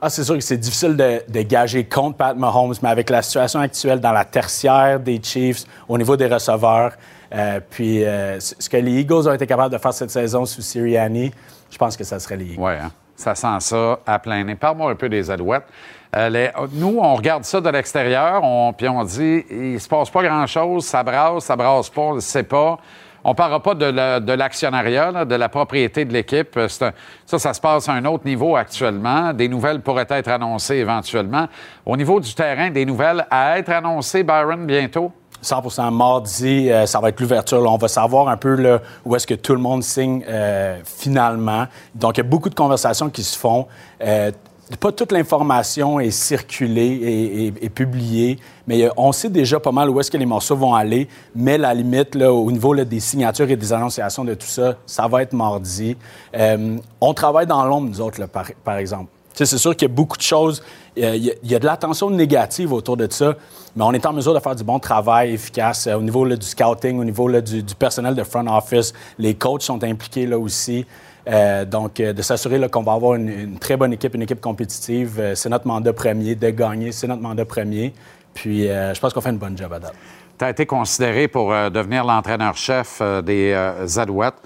Ah, c'est sûr que c'est difficile de, de gager contre Pat Mahomes, mais avec la situation actuelle dans la tertiaire des Chiefs, au niveau des receveurs, euh, puis euh, ce que les Eagles ont été capables de faire cette saison sous Sirianni, je pense que ça serait les Eagles. Oui, hein? ça sent ça à plein nez. Parle-moi un peu des Alouettes. Nous, on regarde ça de l'extérieur, puis on dit, il se passe pas grand-chose, ça brasse, ça brasse pas, on ne sait pas. On ne parlera pas de la- de l'actionnariat, de la propriété de l'équipe. Euh, ça, ça se passe à un autre niveau actuellement. Des nouvelles pourraient être annoncées éventuellement. Au niveau du terrain, des nouvelles à être annoncées, Byron, bientôt? 100% mardi, euh, ça va être l'ouverture. On va savoir un peu où est-ce que tout le monde signe euh, finalement. Donc, il y a beaucoup de conversations qui se font. Pas toute l'information est circulée et, publiée, mais euh, on sait déjà pas mal où est-ce que les morceaux vont aller. Mais la limite, là, au niveau des signatures et des annonciations de tout ça, ça va être mardi. Euh, on travaille dans l'ombre, nous autres, par, exemple. c'est sûr qu'il y a beaucoup de choses. euh, Il y, a- de l'attention négative autour de ça, mais on est en mesure de faire du bon travail efficace au niveau du scouting, au niveau du, du personnel de front office. Les coachs sont impliqués là aussi. Euh, donc, euh, de s'assurer qu'on va avoir une, très bonne équipe, une équipe compétitive, euh, c'est notre mandat premier. De gagner, c'est notre mandat premier. Puis, je pense qu'on fait une bonne job à date. Tu as été considéré pour devenir l'entraîneur-chef des Alouettes.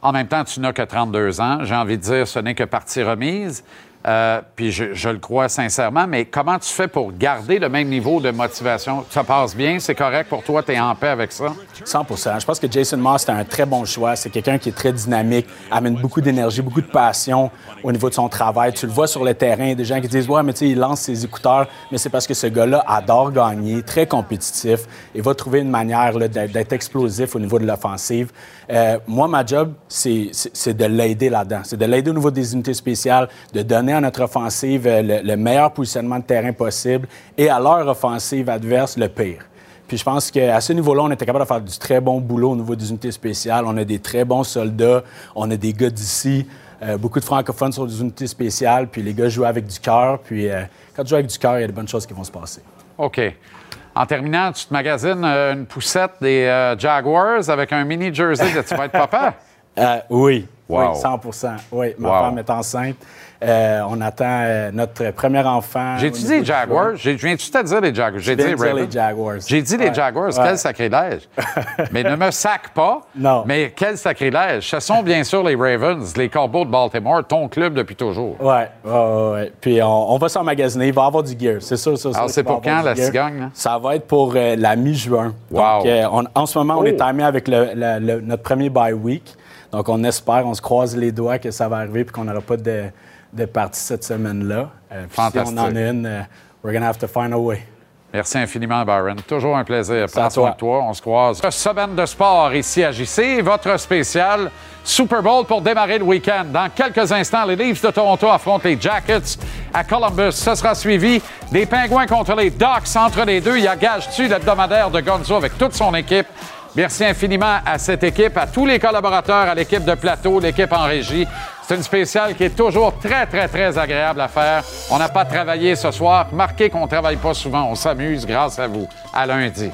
En même temps, tu n'as que 32 ans. J'ai envie de dire, ce n'est que partie remise. Euh, puis je, le crois sincèrement, mais comment tu fais pour garder le même niveau de motivation? Ça passe bien, c'est correct pour toi, tu es en paix avec ça? 100 Je pense que Jason Moss, c'est un très bon choix. C'est quelqu'un qui est très dynamique, amène beaucoup d'énergie, beaucoup de passion au niveau de son travail. Tu le vois sur le terrain, des gens qui disent Ouais, mais tu sais, il lance ses écouteurs, mais c'est parce que ce gars-là adore gagner, très compétitif et va trouver une manière d'être explosif au niveau de l'offensive. Euh, moi, ma job, c'est de l'aider là-dedans. C'est de l'aider au niveau des unités spéciales, de donner à notre offensive euh, le, le meilleur positionnement de terrain possible et à leur offensive adverse le pire. Puis je pense qu'à ce niveau-là, on était capable de faire du très bon boulot au niveau des unités spéciales. On a des très bons soldats. On a des gars d'ici. euh, beaucoup de francophones sur des unités spéciales. Puis les gars jouent avec du cœur. Puis euh, quand tu joues avec du cœur, il y a de bonnes choses qui vont se passer. OK. En terminant, tu te magasines euh, une poussette des Jaguars avec un mini jersey de tu vas être papa? Oui. Wow. Oui, 100 Oui, ma Wow. femme est enceinte. Euh, on attend euh, notre premier enfant. J'ai-tu au dit du Jaguars? J'ai- Je viens-tu te dire les Jaguars? J'ai viens dit dire les Jaguars. J'ai dit les. Jaguars. Ouais. Quel sacrilège. mais ne me sac pas. Non. Mais quel sacrilège. Ce sont bien sûr les Ravens, les Corbeaux de Baltimore, ton club depuis toujours. Oui, ouais, ouais, ouais. Puis on, on va s'emmagasiner. Il va y avoir du gear. C'est sûr, ça. Alors, c'est pour quand, la cigogne? Ça va être pour euh, la mi-juin. Wow. Donc, on- en ce moment, on Oh. est timé avec le- notre premier bye week. Donc, on espère, on se croise les doigts que ça va arriver puis qu'on n'aura pas de, de partie cette semaine-là. Euh, puis si Fantastique. on en a une, euh, we're gonna have to find a way. Merci infiniment, Byron. Toujours un plaisir. Prends à soin toi. de toi. On se croise. Semaine de sport ici à JC. Votre spécial Super Bowl pour démarrer le week-end. Dans quelques instants, les Leafs de Toronto affrontent les Jackets à Columbus. Ce sera suivi des Pingouins contre les Ducks. Entre les deux, il y a Gage-tu, l'hebdomadaire de Gonzo avec toute son équipe. Merci infiniment à cette équipe, à tous les collaborateurs, à l'équipe de plateau, l'équipe en régie. C'est une spéciale qui est toujours très, très, très agréable à faire. On n'a pas travaillé ce soir. Marquez qu'on ne travaille pas souvent. On s'amuse grâce à vous. À lundi.